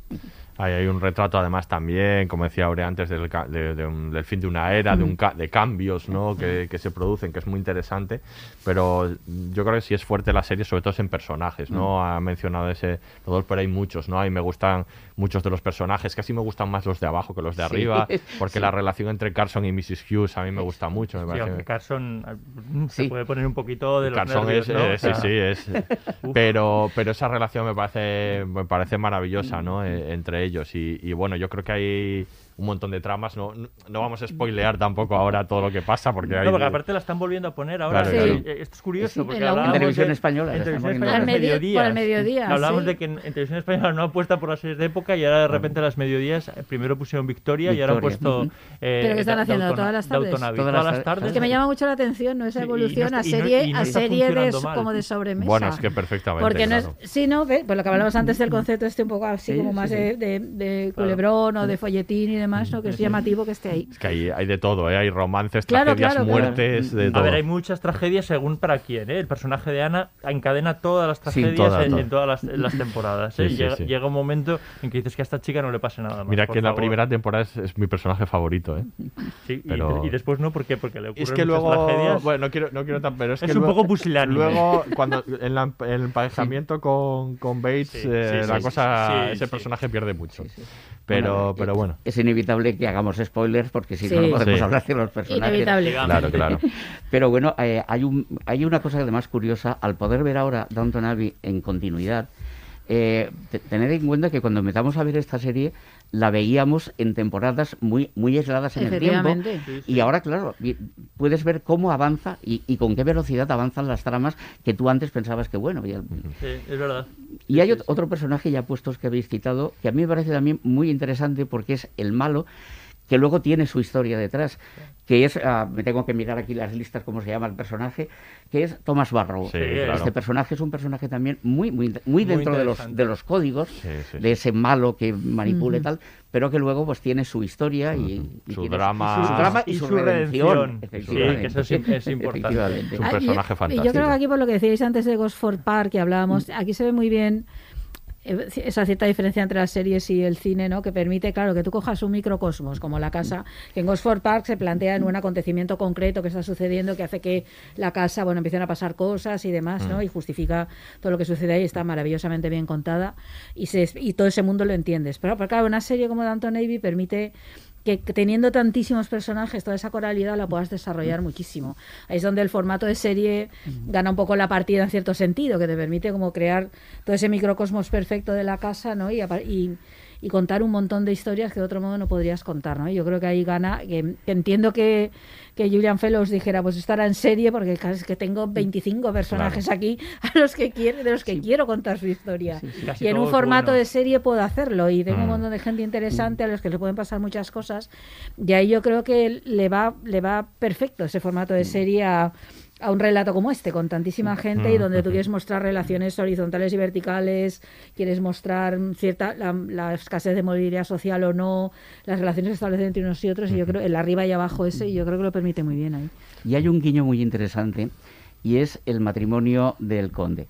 Hay, hay un retrato además también, como decía Aurea antes, del, de- de un- del fin de una era, de, un de cambios ¿no? que, que se producen, que es muy interesante. Pero yo creo que sí es fuerte la serie, sobre todo es en personajes. ¿no? Ha mencionado ese Rodolfo, pero hay muchos. ¿no? A mí me gustan muchos de los personajes, casi me gustan más los de abajo que los de Sí, arriba, porque sí. la relación entre Carson y Mrs. Hughes a mí me gusta mucho. Me Sí, parece- aunque Carson mm, se puede poner un poquito de los Carson nervios, es, ¿no? eh, O sea, sí, sí, es. pero, pero esa relación me parece, me parece maravillosa, ¿no? Eh, entre ellos. Y, y bueno, yo creo que hay un montón de tramas. No, no, vamos a spoilear tampoco ahora todo lo que pasa, porque hay. No, porque aparte la están volviendo a poner ahora. Claro, Eh, claro. eh, Esto es curioso. Sí, porque en televisión de- española En televisión española, Al medio- mediodías. por el mediodía, Hablábamos sí. de que en, en televisión española no apuesta por las series de época y ahora de repente las mediodías eh, primero pusieron Victoria, y ahora han Victoria. puesto. Eh, ¿Pero qué están haciendo? ¿Todas las tardes? Todas todas las las tar- tardes. Es que me llama mucho la atención ¿no? esa evolución a y no- serie, a serie de, como de sobremesa. Bueno, es que perfectamente. Porque no es, sí, no, pues lo que hablábamos antes del concepto este un poco así Sí, como más de, culebrón o de folletín y demás, ¿no? que es llamativo que esté ahí. Es que hay, hay de todo, ¿eh? Hay romances, Claro, tragedias, claro, claro. muertes, de A todo. ver, hay muchas tragedias según para quién, ¿eh? El personaje de Ana encadena todas las Sí, tragedias en, todas. en todas las, en las temporadas. ¿eh? Sí, sí, llega, sí. llega un momento en que dices que a esta chica no le pase nada más. Mira que en la primera temporada es, es mi personaje favorito, ¿eh? Sí, y- pero- y, después no, ¿por qué? Porque le ocurren Es que muchas luego, tragedias. bueno, no quiero, no quiero tan, pero es, Es que un luego- poco pusilánime. Luego, cuando en, la- en el emparejamiento con, con Bates, Sí, eh, sí, la sí, cosa, sí, ese sí. personaje pierde mucho. Pero, Bueno, pero bueno. Es inevitable que hagamos spoilers porque si Sí. no, no podemos Sí. hablar de los personajes. Inevitable. Claro, claro. Pero bueno, eh, hay, un, hay una cosa además curiosa, al poder ver ahora Downton Abbey en continuidad, eh, te- tened en cuenta que cuando empezamos a ver esta serie la veíamos en temporadas muy, muy aisladas en el tiempo. Efectivamente. Y ahora, claro, puedes ver cómo avanza y, y con qué velocidad avanzan las tramas que tú antes pensabas que, bueno, ya- Sí, es verdad. y hay ot- otro personaje ya puestos que habéis citado que a mí me parece también muy interesante porque es el malo que luego tiene su historia detrás, que es, ah, me tengo que mirar aquí las listas cómo se llama el personaje, que es Thomas Barrow. Sí, Este claro. personaje es un personaje también muy muy, muy Muy dentro de los, de los códigos, Sí, sí. de ese malo que manipula y tal, pero que luego pues tiene su historia y, y Su tiene drama. su drama y, Y su, redención. redención. Sí, efectivamente. que eso es im- es importante. Es un Ah, y- personaje y fantástico. Yo creo que aquí, por lo que decíais antes de Gosford Park, que hablábamos, aquí se ve muy bien esa cierta diferencia entre las series y el cine, ¿no? Que permite, claro, que tú cojas un microcosmos como la casa, que en Gosford Park se plantea en un acontecimiento concreto que está sucediendo, que hace que la casa, bueno, empiecen a pasar cosas y demás, ¿no? Y justifica todo lo que sucede ahí, está maravillosamente bien contada y, se, y todo ese mundo lo entiendes. Pero, pero claro, una serie como Downton Abbey permite que teniendo tantísimos personajes, toda esa coralidad la puedas desarrollar muchísimo. Ahí es donde el formato de serie gana un poco la partida en cierto sentido, que te permite como crear todo ese microcosmos perfecto de la casa, ¿no? Y, y, y contar un montón de historias que de otro modo no podrías contar, ¿no? Yo creo que ahí gana, que, que entiendo que, que Julian Fellows dijera, pues estará en serie, porque es que tengo 25 personajes aquí a los que quiero, de los que quiero contar su historia. Casi Y en un formato buenos. de serie puedo hacerlo y tengo un Mm. montón de gente interesante a los que le pueden pasar muchas cosas y ahí yo creo que le va le va perfecto ese formato de serie a, a un relato como este con tantísima gente y donde tú quieres mostrar relaciones horizontales y verticales quieres mostrar cierta la, la escasez de movilidad social o no las relaciones que establecen entre unos y otros y yo creo el arriba y abajo ese y yo creo que lo permite muy bien ahí. Y hay un guiño muy interesante y es el matrimonio del conde.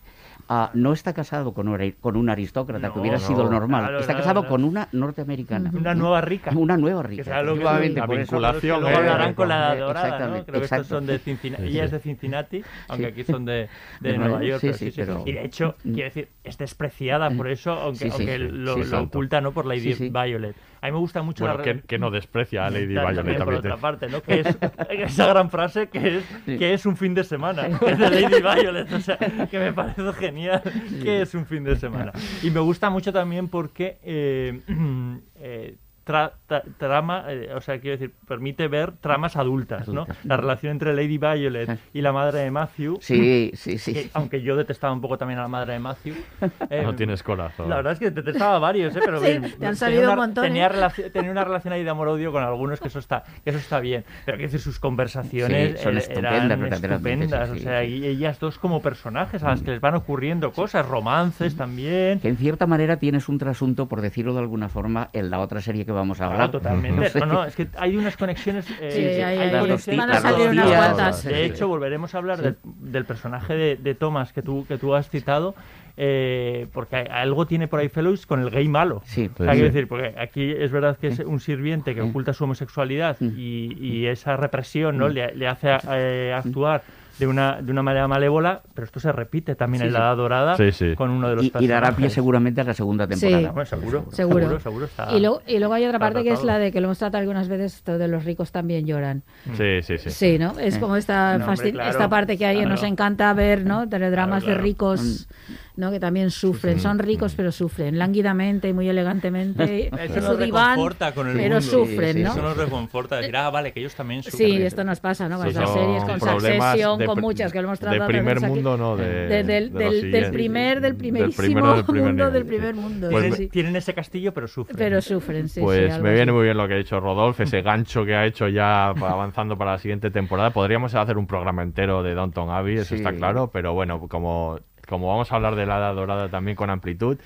Ah, no está casado con, un- con un aristócrata, que No, hubiera no, sido normal. claro, está casado claro. con una norteamericana. Una nueva rica. Una nueva rica. Que lo que la por eso- vinculación, Luego eh, hablarán con la dorada, ¿no? exactamente, Creo que estos son de Cincinnati. Ella es de Cincinnati, aunque aquí son de, de Nueva York. Pero sí, pero- Y de hecho, Mm. quiero decir, es despreciada por eso, aunque, aunque lo, oculta ¿no? por Lady. Violet. A mí me gusta mucho Bueno, la que, no desprecia a Lady Claro, Violet también, por otra parte, ¿no? Que es esa gran frase que es que es un fin de semana, que es de Lady Violet, o sea, que me parece genial, que es un fin de semana. Y me gusta mucho también porque eh, eh, tra- tra- trama, eh, o sea, quiero decir, permite ver tramas adultas, ¿no? La relación entre Lady Violet y la madre de Matthew. Sí, sí, sí. que- aunque yo detestaba un poco también a la madre de Matthew. eh, No tienes corazón. la verdad es que detestaba a varios, ¿eh? pero Sí, bien, te han salido una, un montón, Tenía, tenía una relación ahí de amor-odio con algunos, que eso está, que eso está bien. Pero quiero decir, sus conversaciones Sí, son eh, estupendas, eran estupendas. sí, o sea, sí. y ellas dos como personajes a las que les van ocurriendo cosas, romances también. Que en cierta manera tienes un trasunto, por decirlo de alguna forma, en la otra serie que que vamos a Ah, hablar. totalmente. sé. No, no, es que hay unas conexiones. eh, Sí, hay- hay- conexiones van a salir unas tortillas. cuantas. De hecho, volveremos a hablar del, del personaje de, de Thomas que tú, que tú has citado. eh, porque algo tiene por ahí Fellows con el gay malo. Sí, sea, sí. quiero decir, porque aquí es verdad que es un sirviente que oculta su homosexualidad Mm. y, y esa represión ¿no? le, le hace eh, actuar de una, de una manera malévola, pero esto se repite también Sí, en sí. la Edad Dorada Sí, sí. con uno de los Y, y dará pie seguramente a la segunda temporada. Bueno, seguro, Seguro. seguro, seguro está- y, luego, y luego hay otra parte que es la de que lo hemos tratado algunas veces, esto de los ricos también lloran. Sí, sí, sí. Sí, ¿no? Es Eh. como esta, No, hombre, fascin- claro, esta parte que hay, claro. nos encanta ver, ¿no? Teledramas Claro, claro. de ricos, ¿no? Que también sufren. Son ricos, pero sufren. Lánguidamente y muy elegantemente. Eso su diván, reconforta con el pero mundo. sufren, Sí, sí, ¿no? Eso nos reconforta, decir, ah, vale, que ellos también sufren. Sí, esto nos pasa, ¿no? Con Sí, son series, con Succession, de con muchas que lo hemos tratado. primer también aquí. mundo, no, de- De- de del, del, del primer, del Del primerísimo del primer mundo nivel, del primer mundo. Pues sí, me- sí. Tienen ese castillo, pero sufren. Pero sufren, sí, sí, Pues me viene así. muy bien lo que ha dicho Rodolfo, ese gancho que ha hecho ya avanzando para la siguiente temporada. Podríamos hacer un programa entero de Downton Abbey, eso Sí. está claro, pero bueno, como, como vamos a hablar de la Edad Dorada también con amplitud,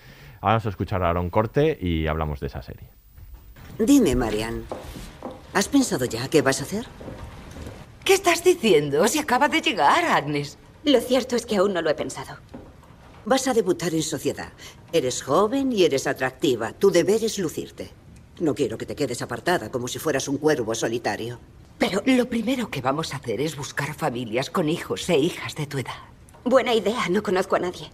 vamos a escuchar ahora un corte y hablamos de esa serie. Dime, Marian, ¿has pensado ya qué vas a hacer? ¿Qué estás diciendo? Se acaba de llegar, Agnes. Lo cierto es que aún no lo he pensado. Vas a debutar en sociedad. Eres joven y eres atractiva. Tu deber es lucirte. No quiero que te quedes apartada como si fueras un cuervo solitario. Pero lo primero que vamos a hacer es buscar familias con hijos e hijas de tu edad. Buena idea, no conozco a nadie.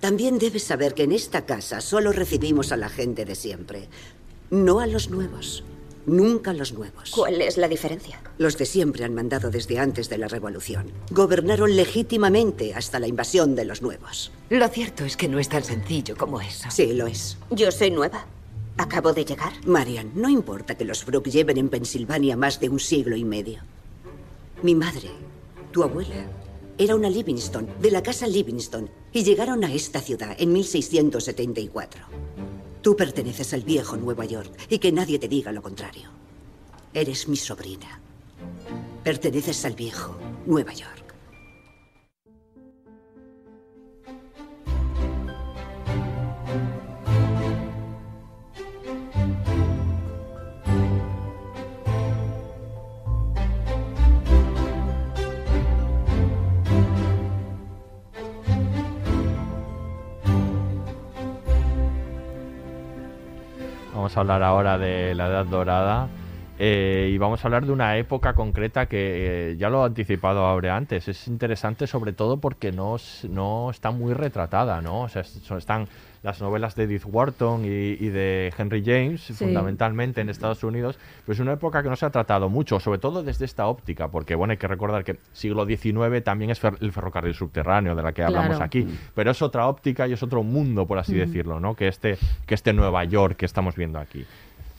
También debes saber que en esta casa solo recibimos a la gente de siempre, no a los nuevos. Nunca los nuevos. ¿Cuál es la diferencia? Los de siempre han mandado desde antes de la revolución. Gobernaron legítimamente hasta la invasión de los nuevos. Lo cierto es que no es tan sencillo como eso. Sí, lo es. Yo soy nueva. Acabo de llegar. Marian, no importa que los Brooke lleven en Pensilvania más de un siglo y medio. Mi madre, tu abuela, era una Livingston, de la casa Livingston, y llegaron a esta ciudad en 1674. Tú perteneces al viejo Nueva York y que nadie te diga lo contrario. Eres mi sobrina. Perteneces al viejo Nueva York. Hablar ahora de la Edad Dorada eh, y vamos a hablar de una época concreta que eh, ya lo ha anticipado Aurea antes. Es interesante sobre todo porque no, no está muy retratada, ¿no? O sea, están las novelas de Edith Wharton y, y de Henry James, fundamentalmente en Estados Unidos, pues es una época que no se ha tratado mucho, sobre todo desde esta óptica, porque bueno, hay que recordar que siglo XIX también es fer- el ferrocarril subterráneo de la que hablamos Claro. aquí, pero es otra óptica y es otro mundo, por así Mm. decirlo, ¿no? Que este, que este Nueva York que estamos viendo aquí.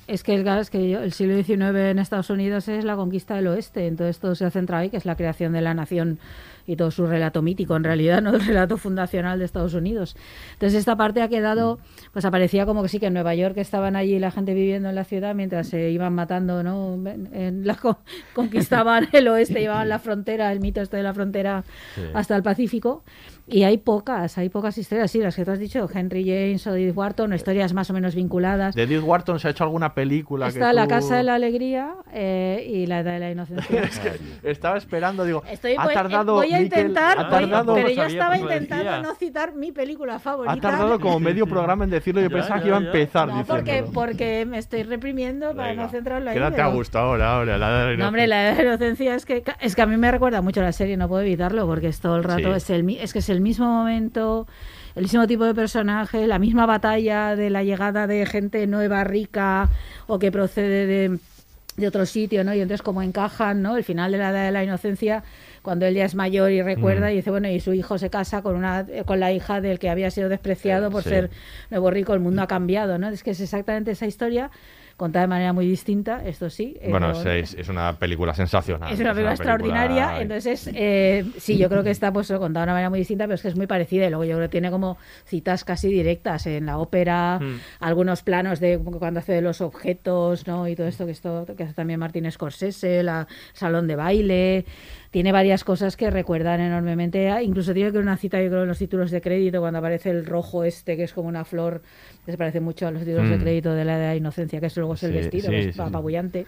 Es que, claro, es que el siglo XIX en Estados Unidos es la conquista del oeste, entonces todo se ha centrado ahí, que es la creación de la nación y todo su relato mítico, en realidad, no el relato fundacional de Estados Unidos. Entonces esta parte ha quedado, pues aparecía como que sí, que en Nueva York estaban allí la gente viviendo en la ciudad mientras se iban matando, ¿no? En- en la, co- conquistaban el oeste, llevaban la frontera, el mito este de la frontera Sí. hasta el Pacífico. Y hay pocas, hay pocas historias, sí, las que tú has dicho, Henry James o Edith Wharton, historias más o menos vinculadas. ¿De Edith Wharton se ha hecho alguna película Está que La tú- Casa de la Alegría eh, y La Edad de la Inocencia. Es que estaba esperando, digo, Estoy, ha voy, tardado voy a Miquel, intentar, ha voy- tardado, pero yo estaba pues intentando decía. no citar mi película favorita. ha tardado como medio programa en decirlo. Yo Ya, pensaba ya, que iba a empezar No, porque, porque me estoy reprimiendo para Venga, no centrarlo ahí. Quédate pero- a gusto ahora, ahora. La de la No, hombre, la Edad de la inocencia es que, es que a mí me recuerda mucho a la serie, no puedo evitarlo, porque es todo el rato, Sí. es, el, mi- es que es el mismo momento, el mismo tipo de personaje, la misma batalla de la llegada de gente nueva, rica, o que procede de, de otro sitio, ¿no? Y entonces cómo encajan, ¿no? El final de la Edad de la Inocencia, cuando él ya es mayor y recuerda Mm. y dice, bueno, y su hijo se casa con una con la hija del que había sido despreciado Eh, por sí. ser nuevo rico, el mundo ha cambiado, ¿no? Es que es exactamente esa historia contada de manera muy distinta, esto sí. eh, Bueno, no- es, es una película sensacional. es una película extraordinaria, película- entonces eh, sí, yo creo que está pues contada de una manera muy distinta, pero es que es muy parecida y luego yo creo que tiene como citas casi directas en la ópera, Mm. algunos planos de cuando hace de los objetos, ¿no? Y todo esto que esto que hace también Martín Scorsese, la salón de baile, tiene varias cosas que recuerdan enormemente. a- Incluso tiene que ver una cita, yo creo, en los títulos de crédito, cuando aparece el rojo este, que es como una flor, que se parece mucho a los títulos de Mm. crédito de la edad de inocencia, que es luego es el Sí, vestido, sí, que es sí. apabullante.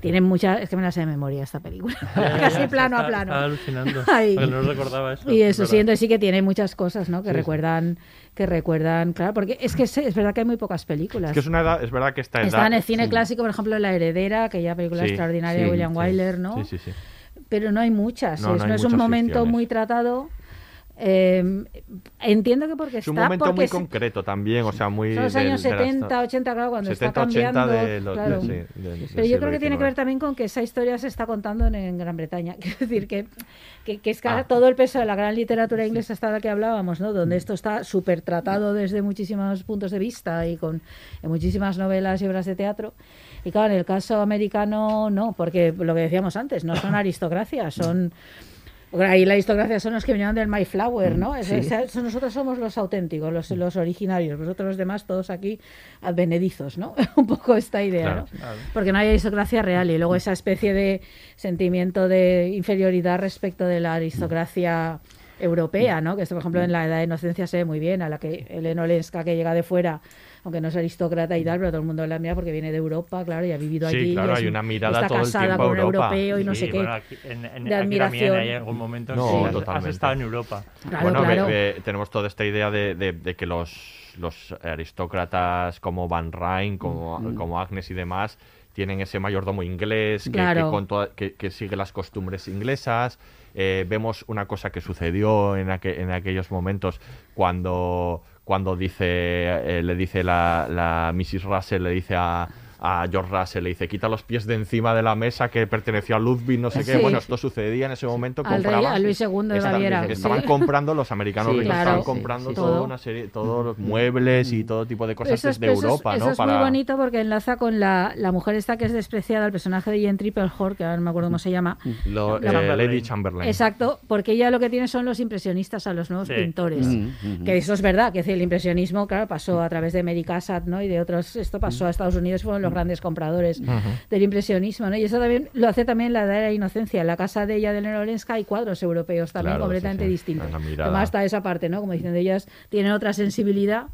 Tiene muchas, es que me la sé de memoria esta película, casi plano a plano. Estaba alucinando. Ay. porque no recordaba eso. Y es eso sí, entonces sí que tiene muchas cosas, ¿no? Que recuerdan, que recuerdan, claro, porque es que es, es verdad que hay muy pocas películas. Es que es una edad, es verdad que esta edad... Está en el cine sí. clásico, por ejemplo, La Heredera, que ya película Sí, extraordinaria sí, de William sí. Wyler, ¿no? Sí, sí, sí. Pero no hay muchas. No, es, no es un momento ficciones. muy tratado. Eh, entiendo que porque Es un está momento muy es- concreto también, o sea, muy... son los del- años de la- 70, 80, claro, cuando 70, está cambiando. 80 de los- claro. de- sí, del- del Pero yo creo que tiene que ver también con que esa historia se está contando en, en Gran Bretaña. Quiero decir que, que, que es que Ah. todo el peso de la gran literatura inglesa está de la que hablábamos, ¿no? Donde esto está súper tratado desde muchísimos puntos de vista y con en muchísimas novelas y obras de teatro. Y claro, en el caso americano no, porque lo que decíamos antes, no son aristocracias, son... Ahí la aristocracia son los que vinieron del Mayflower, ¿no? Es- Sí. es- es- nosotros somos los auténticos, los, los originarios, vosotros los demás todos aquí advenedizos, ¿no? Un poco esta idea, Claro. ¿no? Claro. Porque no hay aristocracia real y luego esa especie de sentimiento de inferioridad respecto de la aristocracia europea, ¿no? Que esto, por ejemplo, en la Edad de Inocencia se ve muy bien, a la que Elena Olenska, que llega de fuera, aunque no es aristócrata y tal, pero todo el mundo la mira porque viene de Europa, claro, y ha vivido Sí, allí. y claro, es hay un- una mirada está todo el casada tiempo con un a Europa. europeo y no Sí, sé qué. bueno, aquí, en, en- de aquí admiración. hay algún momento No, sí, has- estado en Europa. Claro, bueno, ve- claro. ve- tenemos toda esta idea de, de- de que los, los aristócratas como Van Ryn, como, Mm. como Agnes y demás, tienen ese mayordomo inglés que, Claro. que con toda- que- que sigue las costumbres inglesas. Eh, vemos una cosa que sucedió en aquellos momentos cuando, cuando dice, eh, le dice la, la Mrs. Russell, le dice a, a George Russell, le dice, quita los pies de encima de la mesa que perteneció a Ludwig, no sé qué. Sí. Bueno, esto sucedía en ese momento. Al rey- a Luis II de Baviera, Estaban sí. comprando, los americanos Sí, ricos claro. estaban comprando sí, toda todo. una serie, todos los muebles y todo tipo de cosas Eso es, eso es- Europa, eso es muy bonito porque enlaza con la, la mujer esta que es despreciada, el personaje de Jen Triplehorn, que ahora no me acuerdo cómo se llama. Lo- La- eh, Chamberlain. Lady Chamberlain. Exacto, porque ella lo que tiene son los impresionistas a los nuevos Sí. pintores. Mm, mm, Que eso es verdad, que el impresionismo, claro, pasó a través de Mary Cassatt, ¿no? Y de otros, esto pasó a Estados Unidos, fueron los grandes compradores del impresionismo, ¿no? Y eso también lo hace también la edad de la inocencia. En la casa de ella, de Elena Olenska, hay cuadros europeos también Claro, completamente sí, sí. distintos. Además está esa parte, ¿no? Como diciendo, ellas tienen otra sensibilidad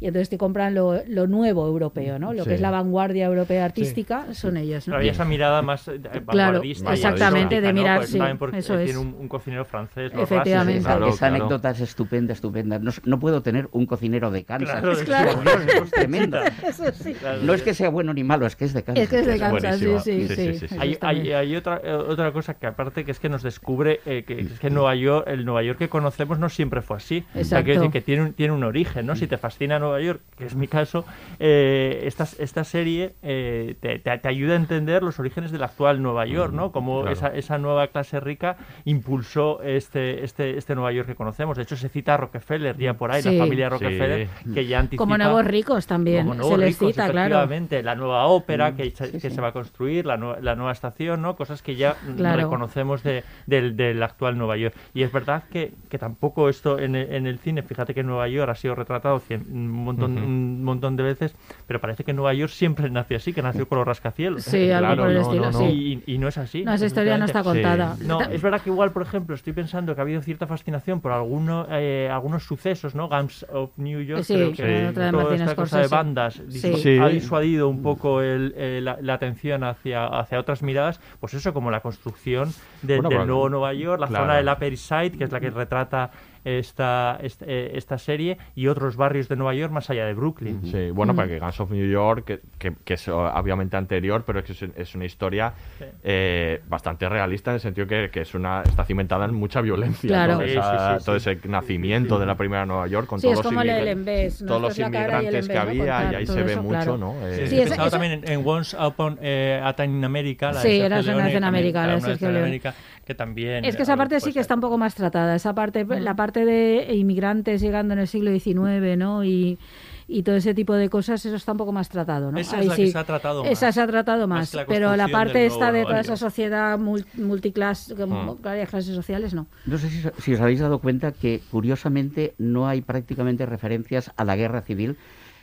y entonces te compran lo, lo nuevo europeo, ¿no? Lo Sí. que es la vanguardia europea artística son ellas, ¿no? Pero había esa mirada más eh, Claro, vanguardista y exactamente, de ¿no? mirar, Pues sí, también porque eso tiene es. un, un cocinero francés, los Efectivamente. Rasses, Claro, esa claro. anécdota es estupenda, estupenda. No, no puedo tener un cocinero de Kansas. Claro, es Claro. Dios, es tremendo. Eso sí. Claro, No es que sea bueno ni malo, es que es de Kansas. Es que es de Kansas, sí, sí, Sí, sí. sí, sí, sí. Eso Hay, hay, otra, eh, otra cosa que aparte que es que nos descubre eh, que, es que Nueva York, el Nueva York que conocemos no siempre fue así. O sea, quiero Exacto. decir que tiene un, tiene un origen, ¿no? Si te fascina Nueva York, que es mi caso, eh, esta, esta serie eh, te, te- te ayuda a entender los orígenes del actual Nueva York, ¿no? Como claro. esa, esa nueva clase rica impulsó este, este, este Nueva York que conocemos. De hecho, se cita a Rockefeller ya por ahí, Sí. la familia Rockefeller, Sí. que ya anticipa... Como nuevos ricos también, Como se nuevos les ricos, cita, claro. efectivamente, la nueva ópera que, se, sí, que sí. se va a construir, la, la nueva estación, ¿no? Cosas que ya mm, Claro. reconocemos de, del, del actual Nueva York. Y es verdad que, que tampoco esto en el, en el cine, fíjate que Nueva York ha sido retratado cien- un, montón, un montón de veces, pero parece que Nueva York siempre nació así, que nació con los rascacielos. Sí, algo por el no, estilo, no, no. sí. Y, y no es así. No, esa historia no está contada. No, es verdad que igual, por ejemplo, estoy pensando que ha habido cierta fascinación por alguno, eh, algunos sucesos, ¿no? Guns of New York, Sí, creo sí, que otra de toda esta cosa de bandas Sí. Sí. ha disuadido un poco el, eh, la, la atención hacia, hacia otras miradas, pues eso, como la construcción de- Bueno, del nuevo Nueva York, la claro. zona del Upper East Side, que es la que retrata esta, esta, eh, esta serie, y otros barrios de Nueva York más allá de Brooklyn. Sí, bueno, Mm. para que Guns of New York, que, que- que es obviamente anterior, pero es que es, es una historia Sí. eh, bastante realista en el sentido que, que es una está cimentada en mucha violencia. Claro. ¿no? Sí, Esa- sí, sí, todo sí. ese nacimiento de la primera Nueva York con Sí, todos los, inmigrantes que había Contar y ahí todo se ve mucho, claro. ¿no? Eh, Sí, esa- esa- también en, en Once Upon eh, a Time in America. La Sí, era en la de Sergio. América, que también... Es que esa eh, parte sí pues, que está un poco más tratada, esa parte, la parte de inmigrantes llegando en el siglo XIX, ¿no? Y, y todo ese tipo de cosas, eso está un poco más tratado, ¿no? Esa es que se ha tratado Esa más. se ha tratado Más más, que la pero la parte esta de toda esa sociedad mul- multiclase, Mm. varias clases sociales, no. No sé si, si os habéis dado cuenta que, curiosamente, no hay prácticamente referencias a la guerra civil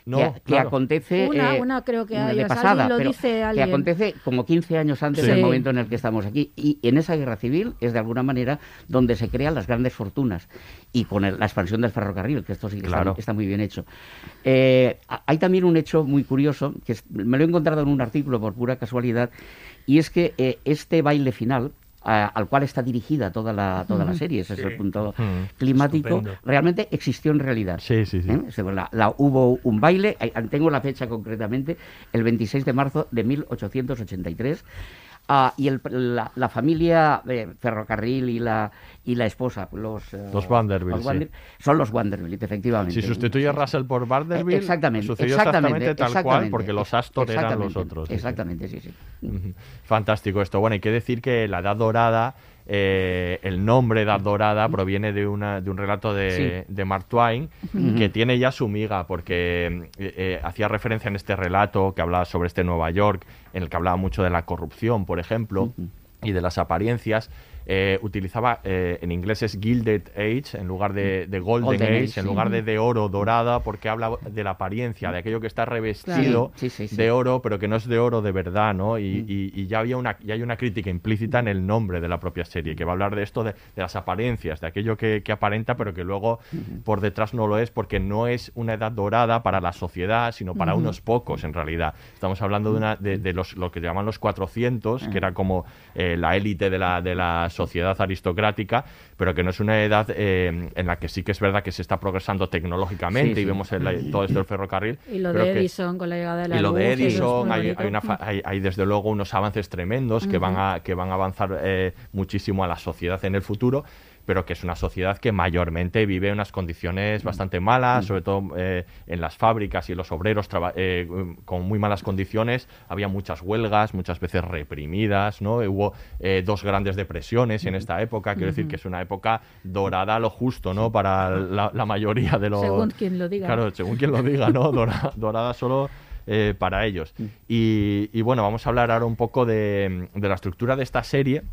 No, que, que acontece Una- eh, una creo que de hay, o sea, pasada, alguien lo pero dice que alguien. acontece como 15 años antes Sí. del momento en el que estamos aquí. Y en esa guerra civil es de alguna manera donde se crean las grandes fortunas y con el- la expansión del ferrocarril, que esto sí que está- Claro. está, muy bien hecho. Eh, a- hay también un hecho muy curioso, que es- me lo he encontrado en un artículo por pura casualidad, y es que eh, este baile final a- al cual está dirigida toda la, toda la serie, ese es el punto climático, Estupendo. realmente existió en realidad. Sí, sí, sí. ¿Eh? Se- la- la- hubo un baile, eh, tengo la fecha concretamente, el 26 de marzo de 1883. Ah, y el- la, la familia eh, ferrocarril y la y la esposa, los, Los Vanderbilt. Wander- son los Vanderbilt, efectivamente. Si sustituye a Russell por Vanderbilt, Eh, exactamente, sucedió exactamente, exactamente tal cual, porque los Astor eran los otros. sí. Exactamente, sí, sí. Fantástico esto. Bueno, hay que decir que la Edad Dorada, eh, el nombre Edad Dorada proviene de, una, de un relato de, Sí. de Mark Twain que tiene ya su miga, porque eh, eh, hacía referencia en este relato que hablaba sobre este Nueva York, en el que hablaba mucho de la corrupción, por ejemplo, y de las apariencias. Eh, utilizaba eh, en inglés es Gilded Age en lugar de, de Golden, Golden Age, Age, en sí. lugar de de oro dorada, porque habla de la apariencia, de aquello que está revestido Sí, sí, de oro, pero que no es de oro de verdad, ¿no? Y, y- y ya había una, ya hay una crítica implícita en el nombre de la propia serie, que va a hablar de esto, de, de las apariencias, de aquello que, que aparenta, pero que luego por detrás no lo es, porque no es una edad dorada para la sociedad, sino para unos pocos, en realidad. Estamos hablando de, una, de, de los, lo que llaman los 400, que era como eh, la élite de la, de la sociedad aristocrática, pero que no es una edad eh, en la que sí que es verdad que se está progresando tecnológicamente Sí, y vemos el- todo esto del ferrocarril. Y lo pero de que- Edison con la llegada de la y lo luz, de Edison, hay, hay una fa- hay- hay desde luego unos avances tremendos que, van a, que van a avanzar eh, muchísimo a la sociedad en el futuro, pero que es una sociedad que mayormente vive unas condiciones bastante malas, sobre todo eh, en las fábricas y los obreros eh, con muy malas condiciones. Había muchas huelgas, muchas veces reprimidas, ¿no? Hubo eh, dos grandes depresiones en esta época, quiero decir que es una época dorada a lo justo, ¿no? Para la, la mayoría de los... Según quien lo diga. Claro, según quien lo diga, ¿no? Dora- dorada solo para ellos. Y, y bueno, vamos a hablar ahora un poco de, de la estructura de esta serie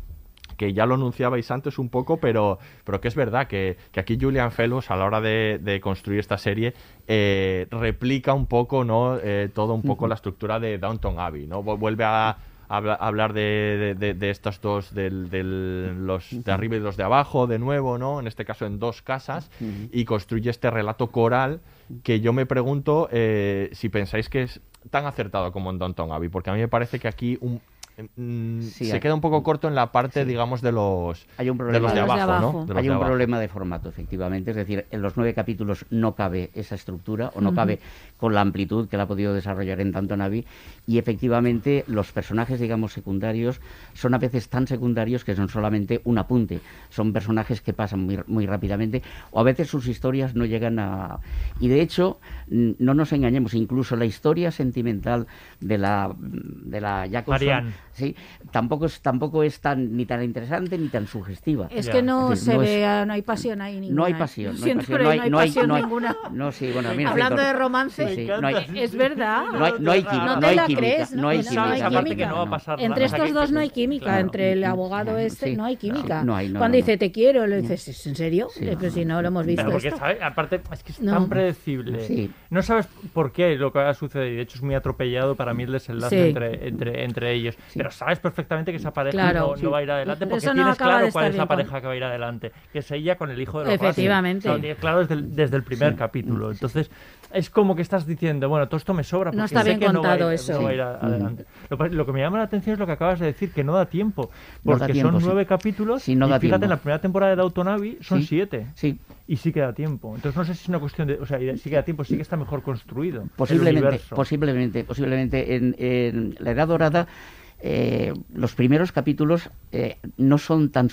que ya lo anunciabais antes un poco, pero, pero que es verdad que, que aquí Julian Fellows a la hora de, de construir esta serie eh, replica un poco, ¿no? Eh, todo un poco la estructura de Downton Abbey, ¿no? Vu- Vuelve a, habla- a hablar de, de- estos dos, del, del- los de arriba y los de abajo, de nuevo, ¿no? En este caso en dos casas, y construye este relato coral que yo me pregunto eh, si pensáis que es tan acertado como en Downton Abbey, porque a mí me parece que aquí un- Sí, se hay- queda un poco corto en la parte, digamos, de los, Hay un de problema los de abajo, ¿no? De los Hay de un abajo. problema de formato, efectivamente. Es decir, en los nueve capítulos no cabe esa estructura o no cabe con la amplitud que la ha podido desarrollar en Tanto Navi. Y efectivamente, los personajes, digamos, secundarios son a veces tan secundarios que son solamente un apunte. Son personajes que pasan muy, muy rápidamente o a veces sus historias no llegan a. Y de hecho, no nos engañemos, incluso la historia sentimental de la, de la Jacobson, Marianne. sí, tampoco es, tampoco es tan, ni tan interesante ni tan sugestiva. Es que no se no es- ve, no hay pasión ahí ninguna. no hay ¿eh? pasión, no hay pasión, pero no hay, no hay- pasión no hay- ninguna. no, sí, bueno, mira, Hablando de romance, sí, sí, no hay- es verdad. No hay- no hay química, No hay la química, crees, no hay que química. hay Aparte química. que no va a pasar nada. Entre estos dos no hay química, Claro. entre el abogado este Sí. no hay química. Sí, no hay, no, Cuando no, dice te quiero, le dices, ¿es en serio? Sí. Eh, Pues si no lo hemos visto Pero porque, esto. ¿sabes? Aparte, es que es No. tan predecible. Sí. No sabes por qué lo que va a suceder. Y de hecho, es muy atropellado para mí el desenlace Sí. entre, entre, entre ellos. Pero sabes perfectamente que esa pareja Claro. no, va a ir adelante porque tienes claro cuál es la pareja que va a ir adelante. Que es ella con el hijo de los. Efectivamente. Claro desde el, desde el primer capítulo. Entonces, es como que estás diciendo, bueno, todo esto me sobra porque No está sé bien que no va a ir- contado eso. no va a ir a- adelante. Lo, que me llama la atención es lo que acabas de decir, que no da tiempo. No da Porque tiempo, son sí. nueve capítulos Sí, no y da fíjate, tiempo. en la primera temporada de Abbey son Sí. siete. Sí. Y sí queda tiempo. Entonces no sé si es una cuestión de... O sea, sí queda tiempo, sí que está mejor construido. Posiblemente, posiblemente, posiblemente. En, en la Edad Dorada, eh, los primeros capítulos eh, no son tan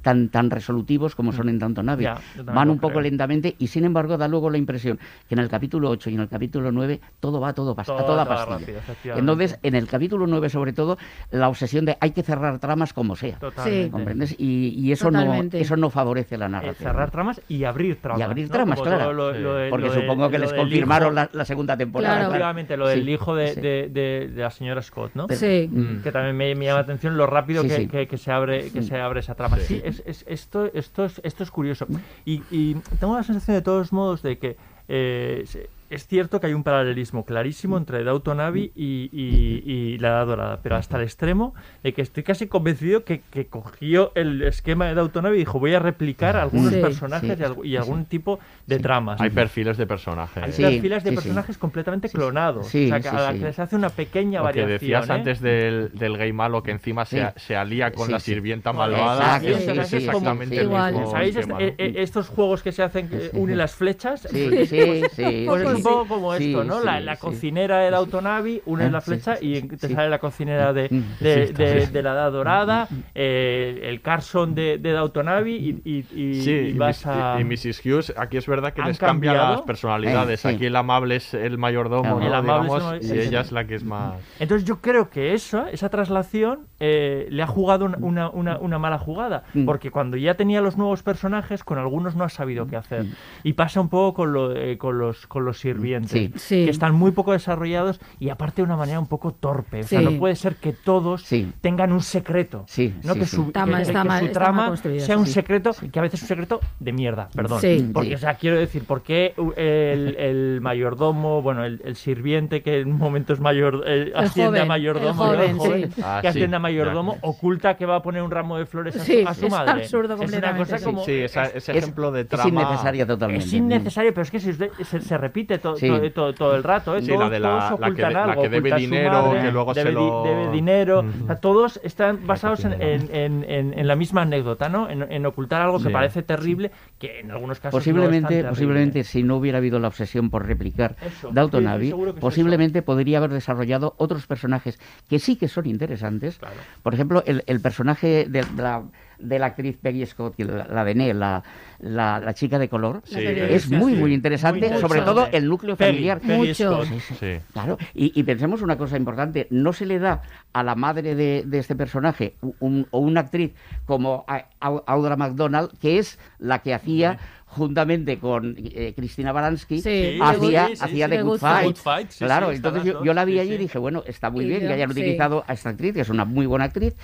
tan, tan resolutivos como son en Downton Abbey. Van un poco creo. lentamente y sin embargo da luego la impresión que en el capítulo 8 y en el capítulo 9 todo va a todo a toda pastilla. rápido. Entonces, en el capítulo 9 sobre todo, la obsesión de hay que cerrar tramas como sea. Totalmente. ¿Comprendes? Y, y eso, no, eso no favorece la Eh, narración. cerrar tramas y abrir tramas. y abrir ¿no? tramas, Como claro. todo lo- lo de- Porque lo de- supongo que les confirmaron la, la segunda temporada. Claro. Efectivamente, lo del Sí, hijo de, sí. de- de- de la señora Scott, ¿no? Sí. Mm. Que también me, me llama la atención lo rápido Sí, que, sí. que- que se abre que se abre esa trama. Sí, es, es- esto, esto, es, esto es curioso. Y, y tengo la sensación de todos modos de que eh, es cierto que hay un paralelismo clarísimo entre Downton Abbey y, y- y La Edad Dorada, pero hasta el extremo de que estoy casi convencido que, que cogió el esquema de Downton Abbey y dijo voy a replicar algunos Sí, personajes sí. y, y algún tipo de tramas. Hay perfiles de personajes. Hay Sí, perfiles de sí, sí. personajes completamente clonados. Sí, o sea, que sí, a la sí. que les hace una pequeña Lo que variación. decías ¿eh? antes del, del gay malo que encima se, Sí. se alía con Sí, la sí. sirvienta malvada. es, sí, sí, sí. exactamente el Igual. mismo ¿Sabéis esquema, es- ¿no? eh, eh, estos juegos que se hacen que unen las flechas? Sí, sí, sí, pues es sí. Un poco como Sí, esto, ¿no? la la sí. cocina de Downton Abbey, unes Ah, la sí, flecha sí, y te sí. sale la cocinera de, de, Sí, de- de la Edad Dorada, eh, el Carson de, de Downton Abbey y, y- y- Sí, y vas a... y- y Mrs. Hughes, aquí es verdad que ¿Han les cambia cambiado? las personalidades. Eh, sí. Aquí el amable es el mayordomo, Claro. ¿no? El amable es Digamos, el- y ella es la que es más... Entonces yo creo que eso, esa traslación eh, le ha jugado una, una- una- una mala jugada, Mm. porque cuando ya tenía los nuevos personajes, con algunos no ha sabido qué hacer. Mm. Y pasa un poco con, lo, eh, con, los, con los sirvientes, Sí. Sí. que están muy poco desarrollados y aparte de una manera un poco torpe. O sea, Sí. no puede ser que todos Sí. tengan un secreto. Sí, no sí, que su, Está que- mal- que su mal- está mal trama sea un Sí. secreto, que a veces es un secreto de mierda, perdón. Sí. Porque, Sí. o sea, quiero decir, ¿por qué uh, el, el mayordomo, bueno, el, el sirviente que en un momento es mayor, eh, asciende a mayordomo, el ¿no? joven. Ah, que asciende a mayordomo, oculta que va a poner un ramo de flores a su, Sí, a su es madre? absurdo Es una completamente, cosa sí. como... Sí, esa- ese Es- ejemplo de Es trama... innecesaria totalmente. Es innecesario, pero es que se, se, se repite to- Sí. to- to- todo el rato. ¿eh? Sí, todos, la de la- todos la que ocultan la algo. que debe dinero, madre, que luego se debe, lo- debe dinero. Ujú. O sea, todos están basados en, en, en- en- en la misma anécdota, ¿no? En, en ocultar algo que parece terrible, que en algunos casos no Posiblemente, terrible. posiblemente si no hubiera habido la obsesión por replicar Eso, sí, Abbey, que es posiblemente podría haber desarrollado otros personajes que sí que son interesantes. Claro. Por ejemplo, el, el personaje de la, de la actriz Peggy Scott, que la, la de Nell, la, la, la chica de color, Sí, es muy, sí. muy interesante, Muy sobre todo el núcleo familiar. Peggy Mucho. Scott. Sí, sí. Sí. Claro, y, y pensemos una cosa importante, no se le da a la madre de, de este personaje un- o una actriz como Audra McDonald, que es la que hacía juntamente con eh, Cristina Baranski, Sí, hacía, sí, sí, hía sí. The Good Good Fight. Good Fight, sí, claro, entonces yo, la vi sí, allí y dije, bueno, está muy Y bien yo- que hayan sí. utilizado a esta actriz, que es una muy buena actriz,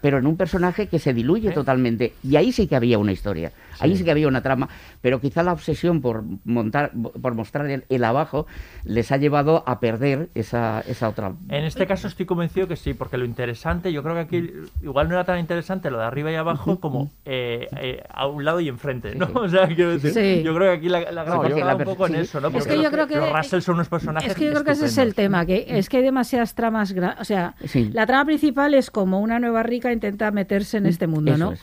pero en un personaje que se ¿Eh? diluye totalmente. Y ahí sí que había una historia, ahí sí que había una trama, pero quizá la obsesión por montar, por mostrar el, el abajo les ha llevado a perder esa, esa otra. En este caso estoy convencido que sí, porque lo interesante, yo creo que aquí igual no era tan interesante lo de arriba y abajo como eh, eh, a un lado y enfrente, ¿no? sí. O sea, quiero decir, Sí. yo creo que aquí la, la va un poco en eso, ¿no? Es Porque que yo los- creo que- los Russell son unos personajes Es que yo creo que ese es el tema, que es que hay demasiadas tramas, o sea, Sí. la trama principal es como una nueva rica intenta meterse en este mundo, Eso ¿no? es.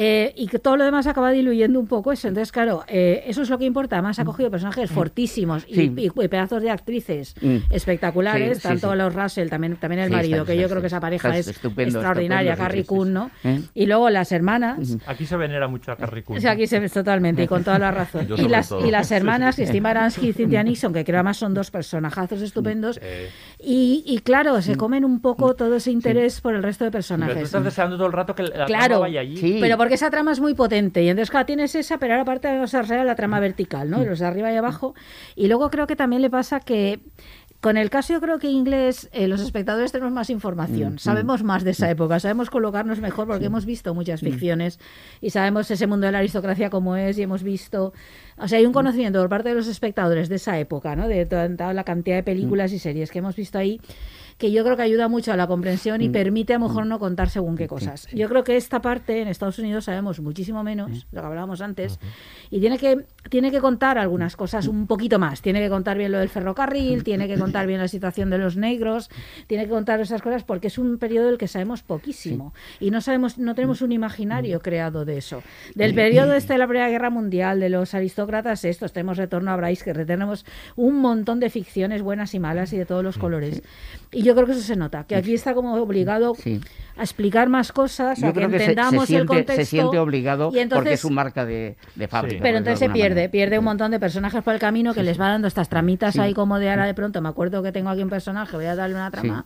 Eh, y que todo lo demás acaba diluyendo un poco eso. Entonces, claro, eh, eso es lo que importa. Además, ha cogido personajes fortísimos y, Sí. y- y pedazos de actrices Mm. espectaculares, Sí, sí, tanto sí. los Russell, también, también el Sí, marido, está- que yo está- creo que esa pareja está es estupendo, extraordinaria, estupendo, Carrie Coon. ¿no? ¿Eh? Y luego las hermanas. Aquí se venera mucho a Carrie Coon. O sea, aquí se ve totalmente, y con toda la razón. Y las, todo. y las hermanas, Christine Baranski y Cynthia Nixon, que creo además son dos personajazos estupendos. Y, y claro, se comen un poco todo ese interés por el resto de Pero tú personajes. estás deseando todo el rato que la Claro, vaya allí. Sí. pero porque esa trama es muy potente. Y entonces, claro, tienes esa, pero ahora aparte de desarrollar la trama vertical, ¿no? De los de arriba y abajo. Y luego creo que también le pasa que. Con el caso yo creo que inglés, eh, los espectadores tenemos más información, sabemos más de esa época, sabemos colocarnos mejor porque hemos visto muchas ficciones y sabemos ese mundo de la aristocracia como es y hemos visto, o sea, hay un conocimiento por parte de los espectadores de esa época, ¿no? De toda, toda la cantidad de películas y series que hemos visto ahí que yo creo que ayuda mucho a la comprensión y permite a lo mejor no contar según qué cosas. Yo creo que esta parte en Estados Unidos sabemos muchísimo menos, lo que hablábamos antes, y tiene que, tiene que contar algunas cosas un poquito más. Tiene que contar bien lo del ferrocarril, tiene que contar bien la situación de los negros, tiene que contar esas cosas porque es un periodo del que sabemos poquísimo y no sabemos, no tenemos un imaginario creado de eso. Del periodo este de la Primera Guerra Mundial, de los aristócratas estos, tenemos Retorno a Bryce, que tenemos un montón de ficciones buenas y malas y de todos los colores. Y yo creo que eso se nota, que aquí está como obligado Sí. a explicar más cosas, Yo a que se, se entendamos el contexto. se siente obligado y entonces, porque es su marca de, de fábrica. pero entonces se pierde, manera. pierde un montón de personajes por el camino que les va dando estas tramitas Sí. ahí como de ahora de pronto. Me acuerdo que tengo aquí un personaje, voy a darle una trama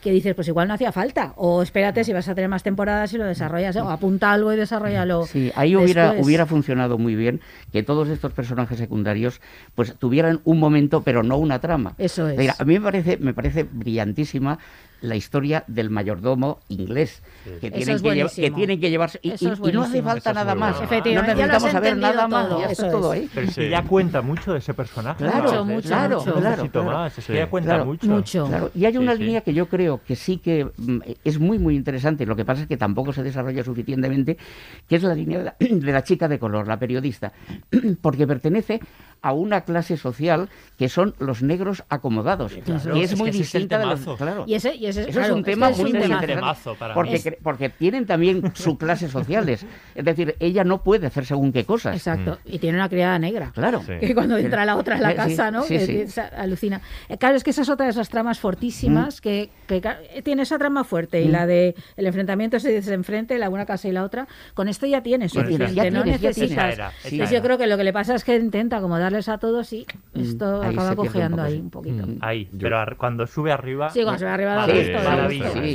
que dices, pues igual no hacía falta. O espérate si vas a tener más temporadas y lo desarrollas. ¿eh? O apunta algo y desarrollalo. Sí, ahí hubiera, después. hubiera funcionado muy bien que todos estos personajes secundarios pues tuvieran un momento, pero no una trama. Eso es. Mira, a mí me parece, me parece brillantísima la historia del mayordomo inglés, que, Eso tienen es que, lleva- que tienen que llevarse. Y, Eso y- es y no hace falta nada más. bueno. No Efectivamente, ya necesitamos saber nada más. todo, Ya está eso todo ahí. Pero que ya cuenta mucho de ese personaje. Claro, mucho, claro, no claro, claro. más. Que ya cuenta Claro, mucho. Claro, Y hay una Sí, sí. línea que yo creo que sí que mm, es muy, muy interesante, lo que pasa es que tampoco se desarrolla suficientemente, que es la línea de la, de la chica de color, la periodista, porque pertenece a una clase social que son los negros acomodados, Claro. que es Es muy que es distinta de los... Claro. Y ese- y ese- Eso claro, es un es que tema es muy, un muy temazo. interesante, Temazo para porque, mí. cre- porque tienen también sus clases sociales, es decir, ella no puede hacer según qué cosas. Exacto, y tiene una criada negra. Claro. Que cuando entra la otra en la Sí, casa, ¿no? sí, Que- sí. que alucina. Eh, Claro, es que esa es otra de esas tramas fortísimas que, que ca- eh, tiene esa trama fuerte y Mm. la de el enfrentamiento se desenfrente, la una casa y la otra. Con esto ya tienes Ya tienes, ya no tienes, ya necesitas. tienes. Esa era, era. yo creo que lo que le pasa es que intenta como darles a todos y Mm, esto ahí acaba cojeando ahí un poquito. Ahí, pero ar- cuando sube arriba. Sí, cuando sube arriba. Sí,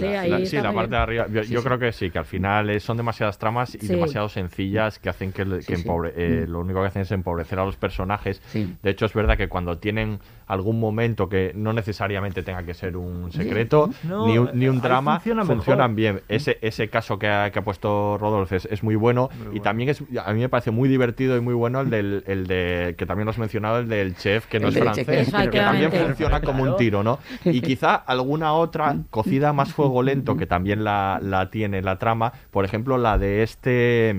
ahí la, está sí, la parte de arriba. Yo, Sí, yo sí. creo que sí, que al final eh, son demasiadas tramas y Sí. demasiado sencillas que hacen que, el- que sí. empobre- eh, Mm. lo único que hacen es empobrecer a los personajes. Sí. De hecho, es verdad que cuando tienen algún momento que no necesariamente tenga que ser un secreto No, ni, un, ni un drama, funciona funcionan mejor. bien. Ese, ese caso que ha, que ha puesto Rodolfo es, es muy bueno y también es a mí me parece muy divertido y muy bueno el del el de que también has mencionado el del chef que no El es francés, chef, que también funciona como un tiro, ¿no? Y quizá alguna otra cocida más fuego lento que también la, la tiene la trama, por ejemplo la de este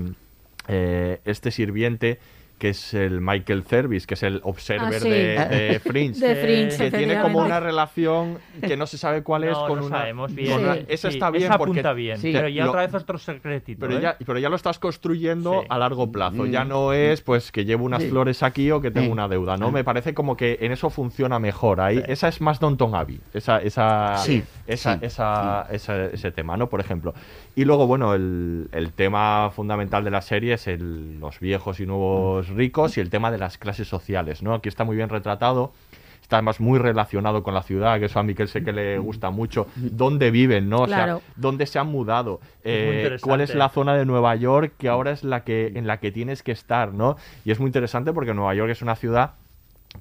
eh, este sirviente que es el Michael Cervis, que es el observer Ah, sí. de, de Fringe, De Fringe, que tiene como una relación que no se sabe cuál es No, con no una sabemos bien. con una- Sí. esa Sí, está bien esa porque apunta bien, te- pero ya lo- otra vez otro secretito. pero ¿eh? ya, pero ya lo estás construyendo a largo plazo. Mm. Ya no es pues que llevo unas Sí. flores aquí o que tengo Sí. una deuda, ¿no? Me parece como que en eso funciona mejor. Ahí, esa es más Downton Abbey, esa, esa, Sí, esa, sí, esa- esa- ese tema, ¿no? Por ejemplo. Y luego, bueno, el, el tema fundamental de la serie es el, los viejos y nuevos ricos y el tema de las clases sociales, ¿no? Aquí está muy bien retratado. Está además muy relacionado con la ciudad, que eso a Miquel sé que le gusta mucho. ¿Dónde viven, no? O Claro. sea, ¿dónde se han mudado? Eh. ¿Cuál es la zona de Nueva York que ahora es la que en la que tienes que estar, ¿no? Y es muy interesante porque Nueva York es una ciudad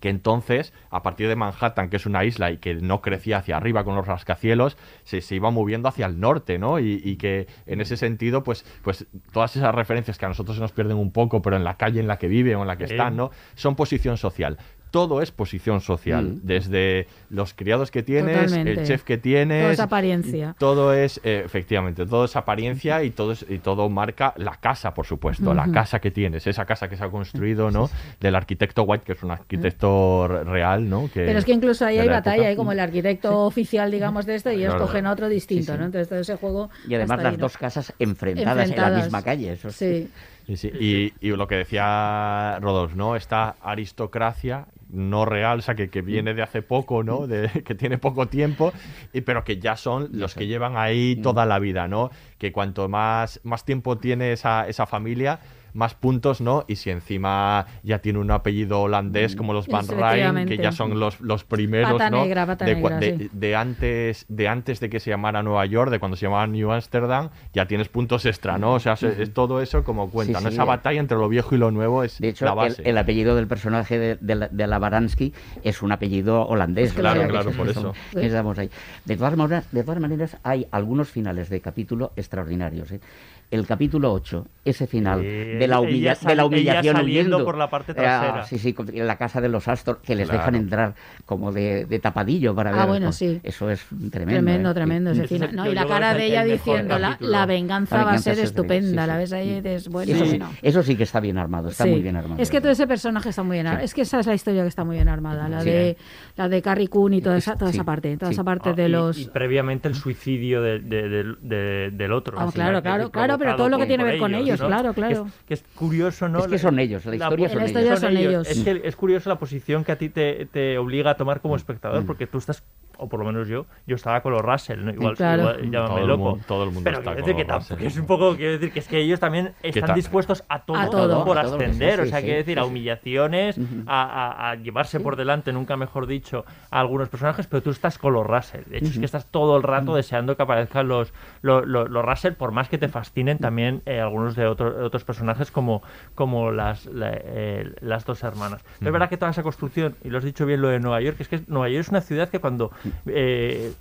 que entonces, a partir de Manhattan, que es una isla y que no crecía hacia arriba con los rascacielos, se, se iba moviendo hacia el norte, ¿no? Y, y que en ese sentido, pues, pues todas esas referencias que a nosotros se nos pierden un poco, pero en la calle en la que viven o en la que están, ¿no? Son posición social. Todo es posición social, Mm. desde los criados que tienes, Totalmente. el chef que tienes, Todo es apariencia. todo es, eh, efectivamente, todo es apariencia y todo, es- y todo marca la casa, por supuesto, la casa que tienes, esa casa que se ha construido, ¿no? Del arquitecto White, que es un arquitecto re- real, ¿no? Que, Pero es que incluso ahí hay la batalla, época. hay como el arquitecto oficial, digamos, de esto, y ellos Claro. cogen a otro distinto, Sí, sí. ¿no? Entonces todo ese juego. Y además las ahí, ¿no? dos casas enfrentadas, en la misma calle. Eso es- Sí. Sí, sí. Y, y lo que decía Rodolfo, ¿no? Esta aristocracia no real, o sea, que, que viene de hace poco, ¿no? De, que tiene poco tiempo, y, pero que ya son los que llevan ahí toda la vida, ¿no? Que cuanto más, más tiempo tiene esa, esa familia, más puntos, ¿no? Y si encima ya tiene un apellido holandés como los Van Rijn, que ya son los, los primeros, Pata ¿no? negra, pata de, cua- negra, de- sí. de antes, de antes de que se llamara Nueva York, de cuando se llamaba New Amsterdam, ya tienes puntos extra, ¿no? O sea, es, es todo eso como cuenta, Sí, ¿no? sí, Esa eh. batalla entre lo viejo y lo nuevo es De hecho, la el, base. el apellido del personaje de, de, la- de la Baransky es un apellido holandés. Claro, que claro, es- por es- eso. estamos ahí. De todas, maneras, de todas maneras, hay algunos finales de capítulo extraordinarios. ¿eh? El capítulo 8, ese final Sí, de, la humilla- sal- de la ella humillación saliendo huyendo. por la parte Eh, trasera. sí, sí, en la casa de los Astor, que les Claro. dejan entrar como de, de tapadillo para Ah, ver. bueno, pues, sí. Eso es tremendo. Tremendo, ¿eh? tremendo ese final. No, y la cara de ella diciendo la, venganza La va a ser estupenda. sí, La ves ahí y dices, bueno, Eso, sí, bueno. eso sí que está bien armado, está Sí. muy bien armado. Es que todo ese personaje está muy bien armado. Es que esa es la historia que está muy bien armada. La Sí. de la de Carrie Coon y toda esa, toda Sí, esa parte. Toda sí. esa parte Ah, de y- los. y, previamente el suicidio de- de- del- de- del otro. Ah, claro, claro, es claro, pero todo lo que tiene que ver con ellos, ¿no? claro, Que es- claro. Que es, curioso, ¿no? Es que son ellos, la historia son La historia ellos. son ellos. Es que es curioso la posición que a ti te, te obliga a tomar como espectador, Mm. porque tú estás, o por lo menos yo, yo estaba con los Russell, ¿no? igual, Claro. igual llámame Todo el loco. mundo- todo el mundo pero está quiero con decir que, los es un poco, quiero decir que es que ellos también están dispuestos a todo, A todo. por A todo, ascender, sí, o sea, sí, quiero decir, sí, a sí. humillaciones, a, a- a llevarse por delante, nunca mejor dicho, a algunos personajes, pero tú estás con los Russell. De hecho, es que estás todo el rato deseando que aparezcan los, los, los- los Russell, por más que te fascinen también eh, algunos de otro- otros personajes como, como las, la- eh, las dos hermanas. Pero es verdad que toda esa construcción, y lo has dicho bien lo de Nueva York, es que Nueva York es una ciudad que cuando... eh,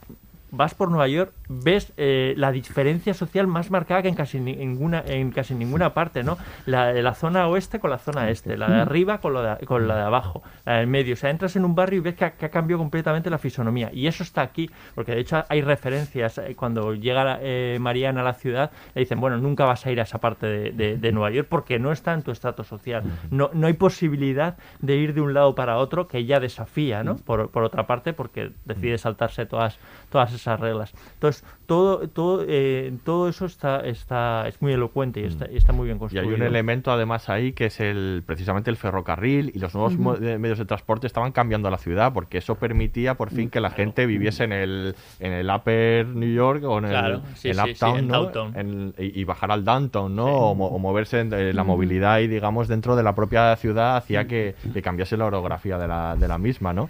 vas por Nueva York, ves eh, la diferencia social más marcada que en casi ninguna, en casi ninguna parte, ¿no? La de la zona oeste con la zona este, la de arriba con, lo de, con la de abajo, la del medio. O sea, entras en un barrio y ves que ha, que ha cambiado completamente la fisonomía. Y eso está aquí, porque de hecho hay referencias. eh, Cuando llega eh, Mariana a la ciudad, le dicen, bueno, nunca vas a ir a esa parte de, de- de Nueva York porque no está en tu estrato social. No, no hay posibilidad de ir de un lado para otro que ella desafía, ¿no? Por, por otra parte, porque decide saltarse todas, todas esas reglas. Entonces, todo, todo, eh, todo eso está, está, es muy elocuente y está, y está muy bien Y construido. hay un elemento además ahí que es el precisamente el ferrocarril y los nuevos medios de transporte estaban cambiando la ciudad porque eso permitía por fin que la gente viviese en el en el Upper New York o en Claro, el sí, Uptown, ¿no? En- y, y bajar al downtown, ¿no? O, mo- o moverse en la Mm. movilidad y digamos dentro de la propia ciudad hacía que, que cambiase la orografía de la, de la misma, ¿no?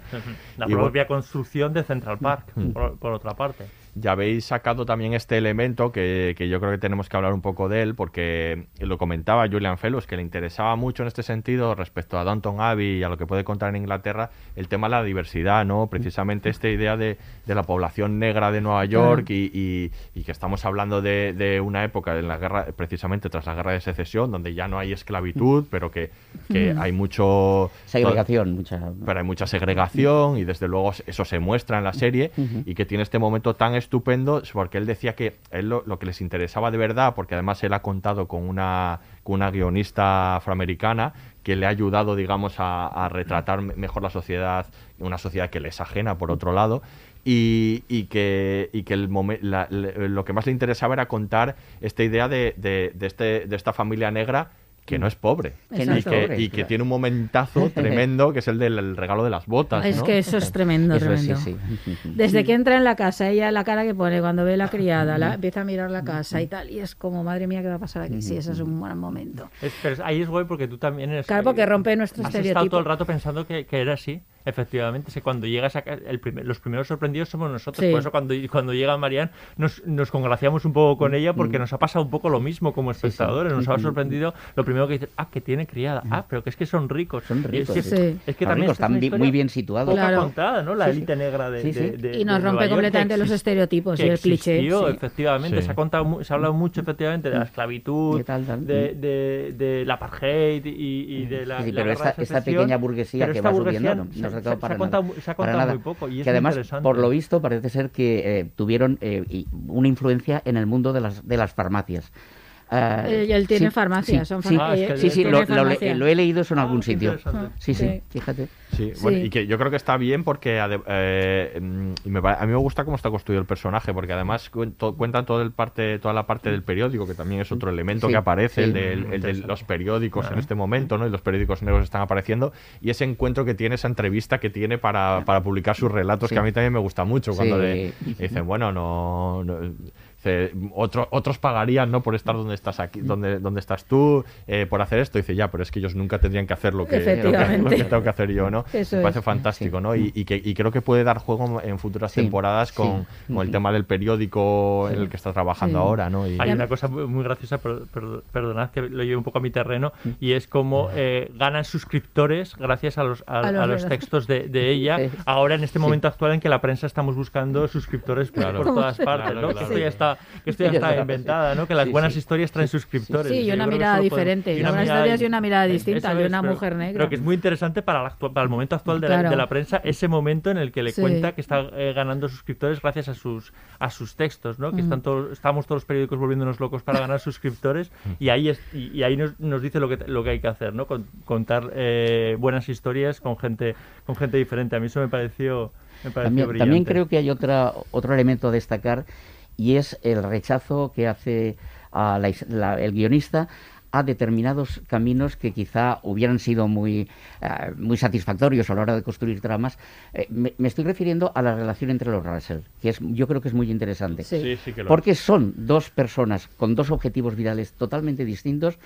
La Y bueno, propia construcción de Central Park, Mm. por, por otra parte. Ya habéis sacado también este elemento que, que yo creo que tenemos que hablar un poco de él, porque lo comentaba Julian Fellows, que le interesaba mucho en este sentido respecto a Downton Abbey y a lo que puede contar en Inglaterra, el tema de la diversidad, ¿no? Precisamente esta idea de, de la población negra de Nueva York y, y- y que estamos hablando de, de una época en la guerra, precisamente tras la guerra de secesión, donde ya no hay esclavitud, pero que, que Mm. hay mucho... Segregación, mucha. Pero hay mucha segregación y desde luego eso se muestra en la serie y que tiene este momento tan estupendo es porque él decía que él lo, lo que les interesaba de verdad, porque además él ha contado con una, con una guionista afroamericana que le ha ayudado, digamos, a, retratar me- mejor la sociedad, una sociedad que le es ajena, por otro lado, y, y que, y que el momen- lo que más le interesaba era contar esta idea de, de- de este, de esta familia negra que no es pobre Que no y es que, pobre, y que tiene un momentazo tremendo que es el del el regalo de las botas. Es ¿no? que eso es tremendo, Eso sí, tremendo. sí. Desde que entra en la casa, ella la cara que pone cuando ve la criada, la, empieza a mirar la casa y tal, y es como, madre mía, ¿qué va a pasar aquí? Sí, ese es un buen momento. Es- pero es- ahí es guay porque tú también eres. Claro, porque rompe nuestro has estado estereotipo. todo el rato pensando que, que era así. Efectivamente, si cuando llegas a el primer- los primeros sorprendidos somos nosotros. Sí. Por eso cuando, cuando llega Marianne nos, nos congraciamos un poco con ella Mm. porque nos ha pasado un poco lo mismo como espectadores. Nos ha Ujú. sorprendido lo primero que dice, ah, que tiene criada. Ah, pero que es que son ricos. Son es ricos. que, sí. es que Son también ricos, es están muy bien situados. Poca Claro. contada, ¿no? La Sí, sí. élite negra de, Sí, sí. de- de- Y nos rompe Nueva completamente los estereotipos y el cliché. sí. efectivamente. Sí. Se, ha contado, se ha hablado mucho, efectivamente, de la esclavitud, Y tal, tal. de, de, de la apartheid y, y de la. Sí, la pero esta, pequeña burguesía que va burguesía subiendo no, se- ha contado nada. mu- se ha contado nada. muy poco y es que además, por lo visto, parece ser que eh, tuvieron eh, una influencia en el mundo de las, de las farmacias. Ah, Él- él tiene sí, farmacias, sí, son sí, Ah, es que sí, sí, lo, lo- farmacia. lo he leído eso en Ah, algún qué sitio. Sí, sí, Sí. fíjate. Sí, bueno, Sí. y que yo creo que está bien porque eh, mm, y me a mí me gusta cómo está construido el personaje porque además cuentan todo el parte, toda la parte del periódico que también es otro elemento Sí, que aparece, el, sí. del- el de los periódicos en Claro. este momento, ¿no? Y los periódicos negros están apareciendo y ese encuentro que tiene, esa entrevista que tiene para, para publicar sus relatos Sí. que a mí también me gusta mucho cuando Sí. le, le dicen, bueno, no... no- dice, otro- otros pagarían no por estar donde estás aquí donde, donde estás tú eh, por hacer esto dice ya pero es que ellos nunca tendrían que hacer lo que, lo que, Efectivamente. lo que tengo que hacer yo no Eso me parece es. fantástico, ¿no? Y, y que, y creo que puede dar juego en futuras Sí, temporadas con, sí. con el tema del periódico en el que está trabajando Sí. ahora, ¿no? Y- Hay una cosa muy, muy graciosa, per- per- perdonad que lo lleve un poco a mi terreno, y es como eh, ganan suscriptores gracias a los, a, A los a los relatos. textos de, de ella, ahora en este momento actual en que la prensa estamos buscando suscriptores por- Claro. por todas Claro, partes, ¿no? claro. Que esto ya está, que esto ya Sí, está inventada, ¿no? Que las Sí, buenas sí. historias traen suscriptores. Sí, y una creo mirada diferente, y y buenas historias y una mirada distinta, Eso de una pero- mujer negra. Pero que es muy interesante para para el momento actual de, la, Claro. de la prensa, ese momento en el que le Sí. cuenta que está eh, ganando suscriptores gracias a sus a sus textos, ¿no? Que Mm. están todos, estamos todos los periódicos volviéndonos locos para ganar suscriptores y ahí es, y, y ahí nos, nos dice lo que lo que hay que hacer, ¿no? Con- contar eh, buenas historias con gente con gente diferente. A mí eso me pareció me pareció También, brillante. también creo que hay otra, otro elemento a destacar y es el rechazo que hace a la la- el guionista a determinados caminos que quizá hubieran sido muy, eh, muy satisfactorios a la hora de construir tramas. Eh, me, me estoy refiriendo a la relación entre los Russell, que es, yo creo que es muy interesante. Sí. Sí, sí que lo Porque son dos personas con dos objetivos vitales totalmente distintos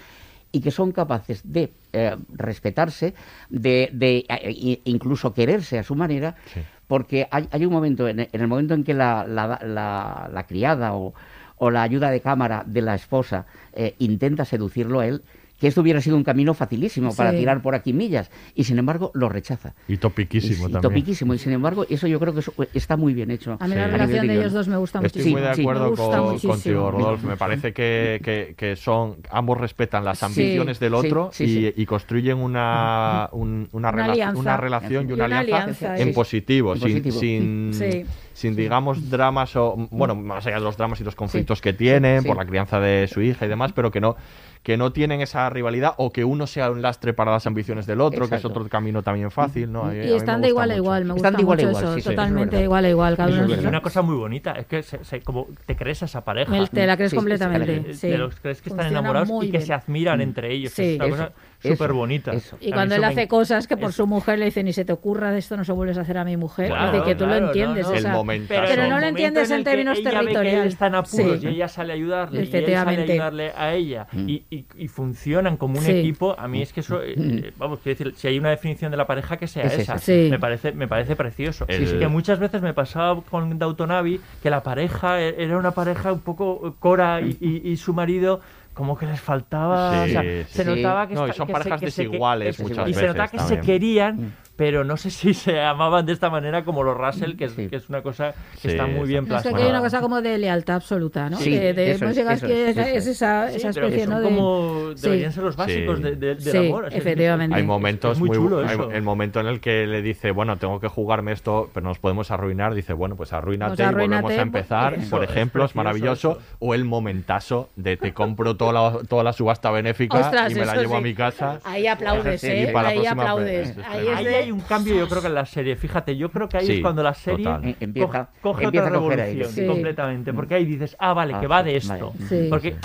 y que son capaces de eh, respetarse, de, de, eh, incluso quererse a su manera, Sí. Porque hay, hay un momento, en, en el momento en que la, la- la- la criada o, o la ayuda de cámara de la esposa eh, intenta seducirlo a él, que esto hubiera sido un camino facilísimo para tirar por aquí millas, y sin embargo lo rechaza. Y topiquísimo Y también. topiquísimo, y sin embargo eso yo creo que eso está muy bien hecho. A mí la relación de ellos dos me gusta Estoy muchísimo. muy de acuerdo con- contigo, Rodolfo. Me parece que, que- que son ambos respetan las Sí. ambiciones del otro sí, y, sí. y construyen una, un- una, Una rela- alianza. una relación y Y una, alianza, alianza, en sí. positivo, En sin, positivo. sin, Sí. sin, digamos, dramas o, bueno, más allá de los dramas y los conflictos que tienen Sí. por la crianza de su hija y demás, pero que no que no tienen esa rivalidad o que uno sea un lastre para las ambiciones del otro, que es otro camino también fácil, ¿no? A Y están de igual a igual, me gusta Están de igual a mucho igual, eso, sí, sí, eso es totalmente igual a igual. Cada uno es una cosa muy bonita, es que se, se- como te crees a esa pareja. Me- te la crees completamente. Te- sí. te los crees que están Funciona enamorados y que bien. se admiran entre ellos. que Sí. es una cosa súper bonita. eso. Y cuando él hace cosas que por su mujer le dicen, y se te ocurra de esto, no se vuelves a hacer a mi mujer. Claro, decir, que tú claro, lo entiendes. no. o El sea, momentazo. pero no lo entiendes en términos ella territoriales. está en apuros Sí. y ella sale a ayudarle y él sale a ayudarle a ella y, y- y funcionan como un Sí. equipo, a mí es que eso, eh, vamos, quiero decir, si hay una definición de la pareja que sea Es esa. Sí. me parece me parece precioso. El- Sí, sí, que muchas veces me pasaba con Dautonavi que la pareja e- era una pareja un poco Cora y, y- y su marido como que les faltaba, Sí, o sea, sí, se sí. notaba que No, y son que se- parejas que se- que- desiguales que- muchas y veces se notaba que se también. querían, pero no sé si se amaban de esta manera como los Russell, que es, Sí. que es una cosa que Sí, está muy bien No, es que aquí plasmada. hay una cosa como de lealtad absoluta, ¿no? Sí, de, de eso es, eso que es, es, eso es esa, Sí, esa pero especie, ¿no? De... como deberían ser los básicos Sí. de- de- del Sí, amor. o sea, efectivamente. Hay momentos muy muy, chulo hay eso. el momento en el que le dice, bueno, tengo que jugarme esto, pero nos podemos arruinar. Dice, bueno, pues arruínate Pues y volvemos a empezar. eso, por ejemplo, es maravilloso. eso. O el momentazo de te compro toda la, toda la subasta benéfica Ostras, y me la llevo a mi casa. Ahí aplaudes, Sí, ¿eh? Ahí próxima aplaudes. Ahí es Ahí de- hay un cambio, yo creo que en la serie. Fíjate, yo creo que ahí Sí, es cuando la serie total. Empieza- co- coge empieza otra a coger aire. revolución Sí. completamente. Porque ahí dices, ah, vale, Ah, que va sí, de esto. vale. Sí. Porque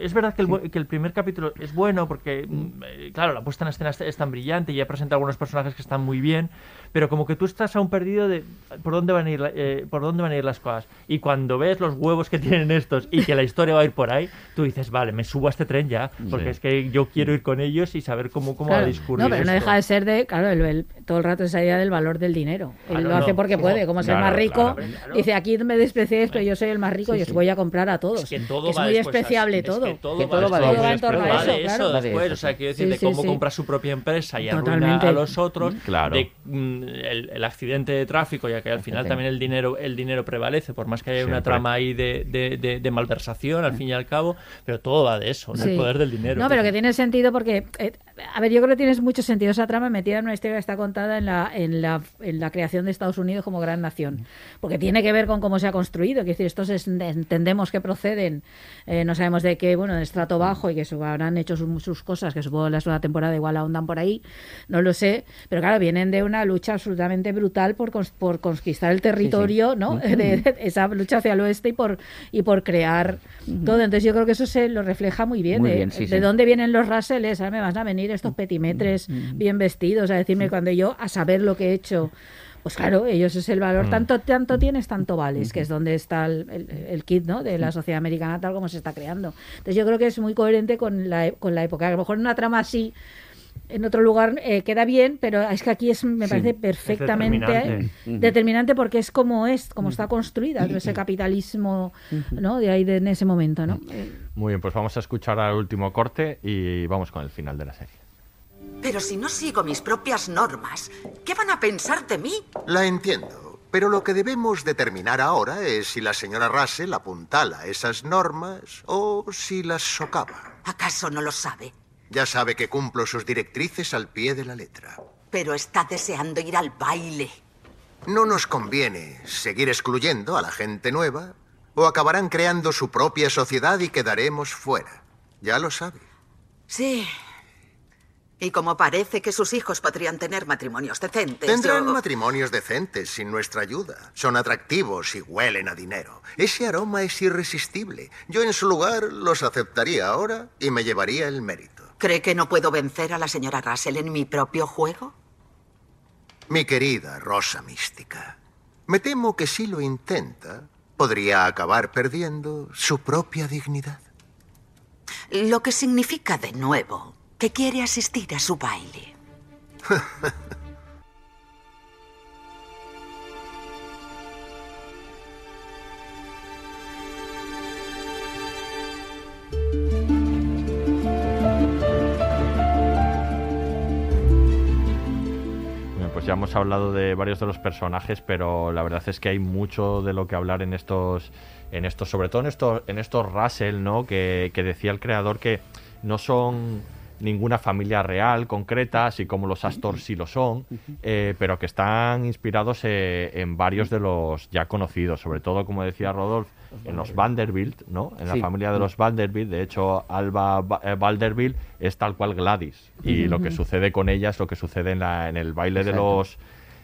es verdad que el, que el primer capítulo es bueno, porque, mm, eh, claro, la puesta en escena es, tan brillante y ya presenta algunos personajes que están muy bien, pero como que tú estás aún perdido de por dónde van a ir, eh, por dónde van a ir las cosas. Y cuando ves los huevos que tienen estos y que la historia va a ir por ahí, tú dices, vale, me subo a este tren ya, porque Sí. es que yo quiero ir con ellos y saber cómo, cómo va Claro. a discurrir No, pero no esto. deja de ser de, claro, el, el- todo el rato esa idea del valor del dinero. Él Claro, lo hace no. porque Como- puede, como es el claro, más rico, claro. Claro. dice, aquí me despreciáis, pero yo soy el más rico y os voy a comprar a todos. Es que todo es va muy después a- despreciable es que todo. todo Que todo va va en torno a eso, claro. eso después. O sea, sí. quiero decir, Sí, de sí, cómo sí. compra su propia empresa y Totalmente. arruina a los otros, Claro. de mm, el, el accidente de tráfico, ya que al final también el dinero el dinero prevalece, por más que haya una trama ahí de, de, de- de malversación, al fin y al cabo, pero todo va de eso, Sí. poder del dinero. No, pero que tiene sentido porque, eh, a ver, yo creo que tiene mucho sentido esa trama metida en una historia que está contada en la, en la, en la creación de Estados Unidos como gran nación. Porque tiene que ver con cómo se ha construido. Es decir, estos es- entendemos que proceden, eh, no sabemos de qué, bueno, de estrato bajo y que su- habrán hecho sus, sus cosas, que supongo la segunda temporada igual ahondan por ahí, no lo sé. Pero claro, vienen de una lucha absolutamente brutal por, por conquistar el territorio, ¿no? De, de esa lucha hacia el oeste y por, y por crear todo. Entonces yo creo que eso se lo refleja muy bien. Muy de, bien, sí, de sí. dónde vienen los ahora me van a venir estos petimetres bien vestidos a decirme cuando yo, a saber lo que he hecho. Pues claro, ellos es el valor, tanto tanto tienes, tanto vales, que es donde está el, el, el kit ¿no? de la sociedad americana tal como se está creando. Entonces yo creo que es muy coherente con la, e- con la época. A lo mejor en una trama así, en otro lugar eh, queda bien, pero es que aquí es me Sí, parece perfectamente determinante. determinante porque es como es, como está construida ese capitalismo ¿no? de ahí de, en ese momento. ¿no? Muy bien, pues vamos a escuchar al último corte y vamos con el final de la serie. Pero si no sigo mis propias normas, ¿qué van a pensar de mí? La entiendo, pero lo que debemos determinar ahora es si la señora Russell apuntala esas normas o si las socava. ¿Acaso no lo sabe? Ya sabe que cumplo sus directrices al pie de la letra. Pero está deseando ir al baile. No nos conviene seguir excluyendo a la gente nueva o acabarán creando su propia sociedad y quedaremos fuera. Ya lo sabe. Sí. Y como parece que sus hijos podrían tener matrimonios decentes, Tendrán yo- matrimonios decentes sin nuestra ayuda. Son atractivos y huelen a dinero. Ese aroma es irresistible. Yo en su lugar los aceptaría ahora y me llevaría el mérito. ¿Cree que no puedo vencer a la señora Russell en mi propio juego? Mi querida Rosa Mística, me temo que si lo intenta, podría acabar perdiendo su propia dignidad. Lo que significa de nuevo que quiere asistir a su baile. ya hemos hablado de varios de los personajes, pero la verdad es que hay mucho de lo que hablar en estos, en estos, sobre todo en estos, en estos Russell, ¿no? Que, decía el creador que no son ninguna familia real concreta, así como los Astor sí lo son, eh, pero que están inspirados eh, en varios de los ya conocidos, sobre todo, como decía En los Vanderbilt, ¿no? En la familia de los Vanderbilt, de hecho, Alba Va- eh, Vanderbilt es tal cual Gladys, y lo que sucede con ella es lo que sucede en, la, en el baile de los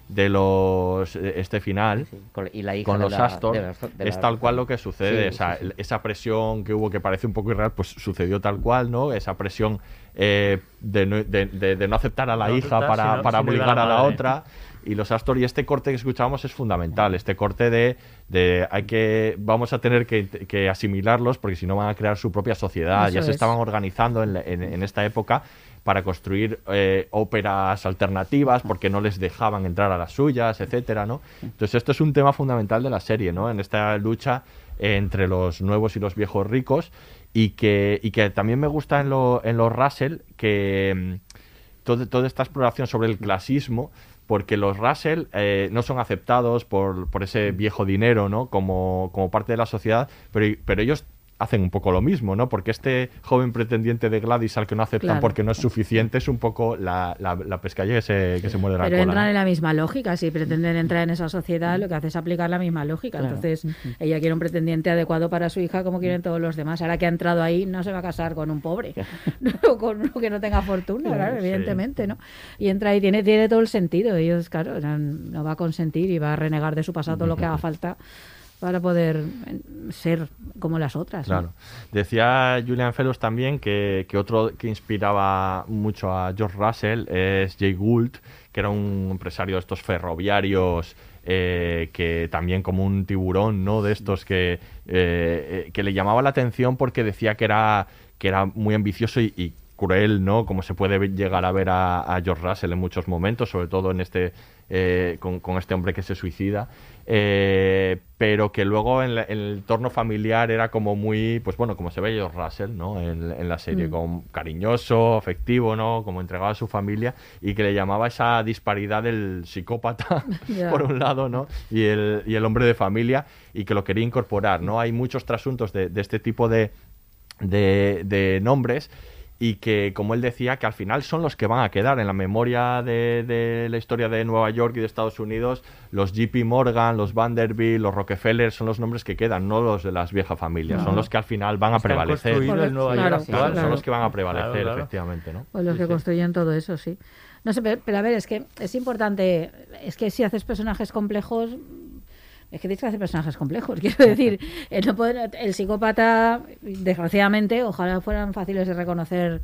de los eh, este final con- y la hija con los la- Astor. de la- de es tal cual lo que sucede. Sí, esa, sí, sí. esa presión que hubo que parece un poco irreal pues sucedió tal cual no esa presión eh, de, no, de- de- de no aceptar a la No hija aceptar, para, sino- para sino obligar la a la otra. Y los Astor y este corte que escuchamos es fundamental. Este corte de, de hay que vamos a tener que, que asimilarlos porque si no van a crear su propia sociedad Eso ya se es. estaban organizando en, la- en- en esta época para construir eh, óperas alternativas porque no les dejaban entrar a las suyas, etcétera, ¿no? Entonces esto es un tema fundamental de la serie, ¿no? En esta lucha entre los nuevos y los viejos ricos y que, y que también me gusta en, lo- en los Russell que mm, todo- toda esta exploración sobre el clasismo porque los Russell eh, no son aceptados por, por ese viejo dinero, ¿no? Como, como parte de la sociedad, pero, pero ellos hacen un poco lo mismo, ¿no? Porque este joven pretendiente de Gladys al que no aceptan Claro. porque no es suficiente es un poco la, la, la pescadilla que se, que se muerde la Pero cola. entran ¿no? en la misma lógica. Si pretenden entrar en esa sociedad, lo que hace es aplicar la misma lógica. Claro. Entonces, ella quiere un pretendiente adecuado para su hija, como quieren todos los demás. Ahora que ha entrado ahí, no se va a casar con un pobre, o con uno que no tenga fortuna, claro, Sí. evidentemente, ¿no? Y entra ahí, tiene, tiene todo el sentido. Ellos, claro, no, no va a consentir y va a renegar de su pasado todo lo que haga falta para poder eh, ser como las otras. ¿no? Claro. Decía Julian Fellows también que, que otro que inspiraba mucho a George Russell es Jay Gould, que era un empresario de estos ferroviarios eh, que también como un tiburón, ¿no? De estos que, eh, eh, que le llamaba la atención porque decía que era, que era muy ambicioso y, y cruel, ¿no? Como se puede llegar a ver a, a George Russell en muchos momentos, sobre todo en este eh, con, con este hombre que se suicida, eh, pero que luego en, la- en el entorno familiar era como muy, pues bueno, como se ve George Russell, ¿no? En, en la serie, Mm. como cariñoso, afectivo, ¿no? Como entregado a su familia y que le llamaba esa disparidad del psicópata, por un lado, ¿no? Y el, y el hombre de familia y que lo quería incorporar, ¿no? Hay muchos trasuntos de, de este tipo de, de, de nombres y que, como él decía, que al final son los que van a quedar en la memoria de, de la historia de Nueva York y de Estados Unidos. Los JP Morgan, los Vanderbilt, los Rockefeller son los nombres que quedan, no los de las viejas familias. Son los que al final van a Los prevalecer. construido el Nueva York Claro, actual. Claro, claro. Son los que van a prevalecer, Claro, claro. efectivamente, ¿no? Pues los Sí, que sí. construyen todo eso, sí. No sé, pero, pero a ver, es que es importante, es que si haces personajes complejos, es que tienes que hacer personajes complejos, quiero decir, el, no poder- el psicópata, desgraciadamente, ojalá fueran fáciles de reconocer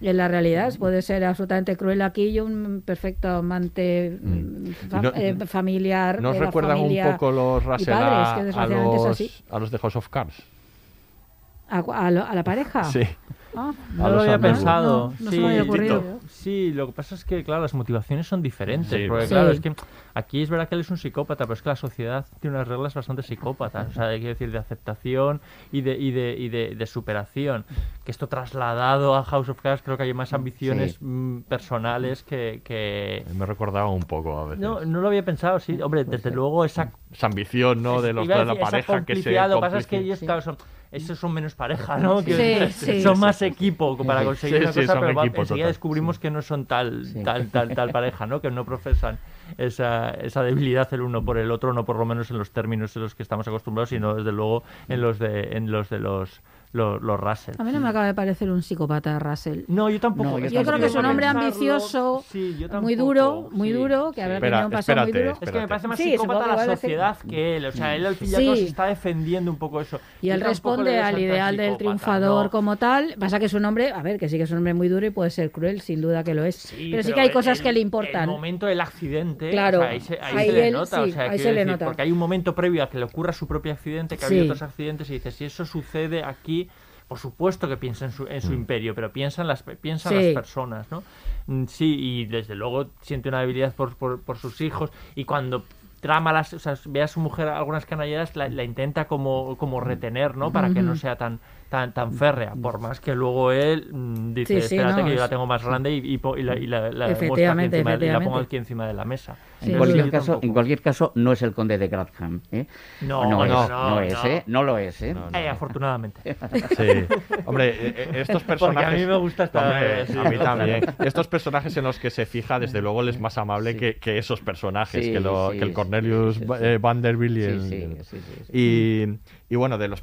en la realidad, puede ser absolutamente cruel aquí y un perfecto amante Mm. fa- Y no- eh, familiar. ¿Nos recuerdan familia un poco los Russell los, a los de House of Cards? ¿A, a lo- a la pareja? Sí. Ah, No lo había pensado. No, no sí, se me había ocurrido. Sí, lo que pasa es que, claro, las motivaciones son diferentes. Sí, porque, ¿verdad? claro, Sí. es que aquí es verdad que él es un psicópata, pero es que la sociedad tiene unas reglas bastante psicópatas. O sea, quiero decir, de aceptación y de, y de, y de, de superación. Que esto trasladado a House of Cards, creo que hay más ambiciones Sí. mm, personales que. que... Me recordaba un poco a veces. No, no lo había pensado, sí. Hombre, desde luego esa Esa ambición, ¿no? De los de la pareja que se Lo que pasa es que ellos, claro, son, esos son menos pareja, ¿no? Sí. Quiero Sí. Son más equipo para conseguir Sí, una sí, cosa, pero va- equipo enseguida total. descubrimos que no son tal, Sí. tal, tal, tal pareja, ¿no? Que no profesan esa, esa debilidad el uno por el otro, no por lo menos en los términos en los que estamos acostumbrados, sino desde luego en los de, en los de los, los, los Russell. A mí no me acaba de parecer un psicópata Russell. No, yo tampoco. No, yo creo que es un hombre ambicioso, sí, yo muy duro, muy sí. duro, que habrá Espera, tenido un pasado muy espérate, duro. Es que me Espérate. parece más Sí, psicópata la que- sociedad que él. O sea, él al fin y se está defendiendo un poco eso. Y él responde al ideal del triunfador no. como tal. Pasa que es un hombre, a ver, que sí que es un hombre muy duro y puede ser cruel, sin duda que lo es. Sí, pero sí que hay cosas el- que le El importan. momento del accidente, Claro, o sea, ahí se, ahí ahí se le nota. sí, o sea, ahí se le decir, nota. Porque hay un momento previo a que le ocurra su propio accidente, que ha habido otros accidentes, y dices, si eso sucede aquí, por supuesto que piensa en su, en su imperio, pero piensa en las, piensa en Sí. las personas, ¿no? Mm, Sí, y desde luego siente una debilidad por, por, por sus hijos, y cuando trama las, o sea, ve a su mujer algunas canalleras, la, la intenta como, como retener, ¿no? Para que no sea tan tan, tan férrea, por más que luego él mm, dice, Sí, sí, espérate no, que yo la tengo más grande y, y y la, y la- la Efectivamente, encima de- y la pongo efectivamente. aquí encima de la mesa. En Entonces, cualquier, caso, en cualquier caso, no es el conde de Grantham. ¿eh? No, no, no, es, no, no es, no. ¿eh? No lo es, ¿eh? Eh, afortunadamente. Sí. Hombre, eh, eh, estos Porque personajes. a mí me gusta esta- Hombre, sí, a mí también. Estos personajes en los que se fija, desde luego, él es más amable que, que esos personajes, Sí, que, lo- sí, que el sí, Cornelius sí, sí, eh, Vanderbilt y Sí, el- sí, sí, sí, sí. Y, y bueno, de los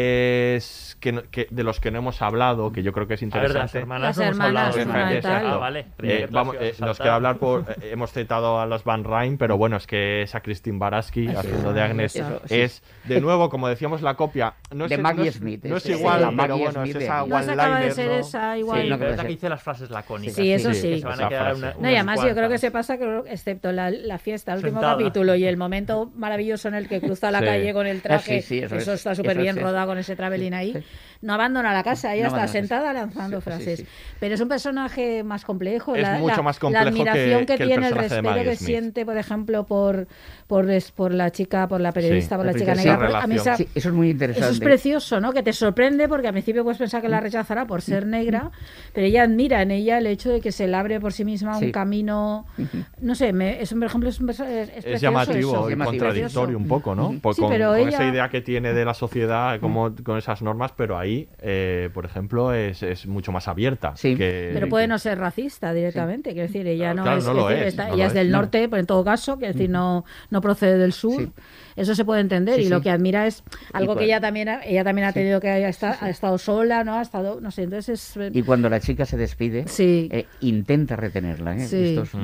personajes que, no- que- de los que no hemos hablado, que yo creo que es A ver, las interesante. hermanas Las no hemos hermanas, hablado. Ah, vale. Eh, vamos, eh, nos queda hablar por. eh, hemos citado a los Van Ryn, pero bueno, es que esa Christine Baraski sí. haciendo de Agnes Eso, sí. es, de nuevo, como decíamos, la copia. No es, De no Maggie es- Smith, No es, es- es igual, la pero Maggie bueno, es Smith de- esa No se acaba de ser ¿no? esa igual. Sí, no, pero es que la que dice las frases lacónicas. Sí, eso Sí, sí. que Se van a quedar una- No, y además yo creo que cuantas. se pasa, creo, excepto la, la fiesta, el último Sentada. capítulo y el momento maravilloso en el que cruza la Sí. calle con el traje, sí, sí, eso eso, es, está súper bien es, rodado con ese travelín ahí, no abandona la casa, ella No está sentada lanzando Sí, frases. sí. Pero es un personaje más complejo, Es la, mucho la- más la complejo admiración que- que, que el tiene, el respeto que Smith. siente, por ejemplo, por, por, es- por la chica, por la periodista, por la chica negra. A mí relación. esa- Sí, eso es muy interesante. eso es precioso, ¿no? Que te sorprende porque al principio puedes pensar que la rechazará por ser negra, pero ella admira en ella el hecho de que se le abre por sí misma un camino. No sé, me, es un, por ejemplo, es, un es, es Es precioso llamativo eso. y Llamativo. contradictorio un poco, ¿no? Por- Sí, con, pero con ella- esa idea que tiene de la sociedad, como con esas normas, pero ahí, eh, por ejemplo, es, es mucho más abierta. Sí. que- Pero puede no ser racista directamente, quiero decir, ella no Claro, es, no quiero lo decir, es, está- no ella lo es del. No. norte, pero en todo caso, quiero decir, no, no procede del sur. Sí. Eso se puede entender Sí, y lo sí. que admira es algo que ella también ha, ella también ha tenido que haya ha estado sola, no ha estado, no sé, entonces es Y cuando la chica se despide, Sí. eh, intenta retenerla. ¿eh? Sí. Esto es-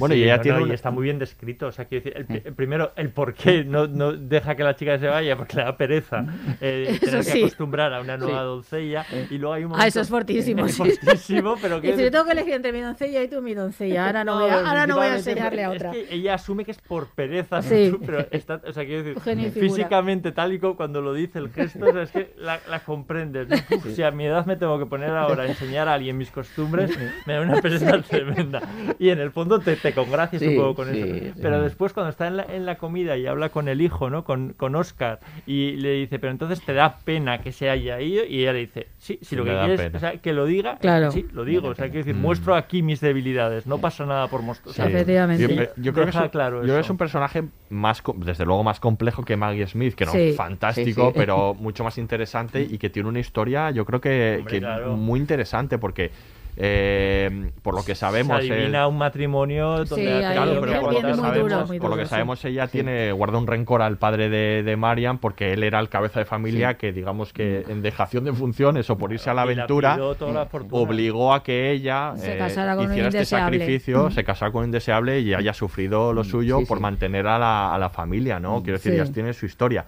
Bueno, Sí, y ella no, tiene no, un- y está muy bien descrito. O sea, quiero decir, el, pri- el primero, el por qué no, no deja que la chica se vaya, porque le da pereza eh, tener que sí. acostumbrar a una nueva Sí. doncella. Y luego hay un Ah, eso momento- es fortísimo, Es fortísimo, pero que. Dice, yo tengo que elegir entre mi doncella y tú mi doncella. Ahora no, voy, a, ahora no voy a enseñarle a es otra. que ella asume que es por pereza, pero está, o sea, quiero decir, Genio físicamente tal y como cuando lo dice el gesto, o sea, es que la, la comprendes. Uf, Si a mi edad me tengo que poner ahora a enseñar a alguien mis costumbres, me da una pereza tremenda. Y en el fondo te, te congracias Sí, un poco con sí, eso. sí. Pero después cuando está en la, en la comida y habla con el hijo, ¿no? Con, con Oscar, y le dice, pero entonces te da pena que se haya ido, y ella le dice, sí, si Sí, lo me que quieres, pena. o sea, que lo diga, Claro. sí, lo digo, o sea, quiero decir, muestro aquí mis debilidades, no pasa nada por mostrar. o sea, Sí. Efectivamente. Yo, Sí, yo creo que un, claro yo creo que eso. es un personaje más, desde luego, más complejo que Maggie Smith, que no Sí. fantástico, Sí, sí. pero mucho más interesante y que tiene una historia, yo creo que, Hombre, que claro. muy interesante porque eh, por lo que sabemos, se él- adivina un matrimonio donde Sí, Claro, pero por lo duro, sabemos, por lo que sí. sabemos ella tiene guarda un rencor al padre de, de Marian porque él era el cabeza de familia que digamos que en dejación de funciones o por irse a la aventura la fortuna. obligó a que ella Se eh, casara con un hiciera este indeseable. sacrificio, se casara con un indeseable y haya sufrido lo suyo sí, por sí. mantener a la, a la familia, ¿no? Quiero decir, Sí. ellas tienen su historia.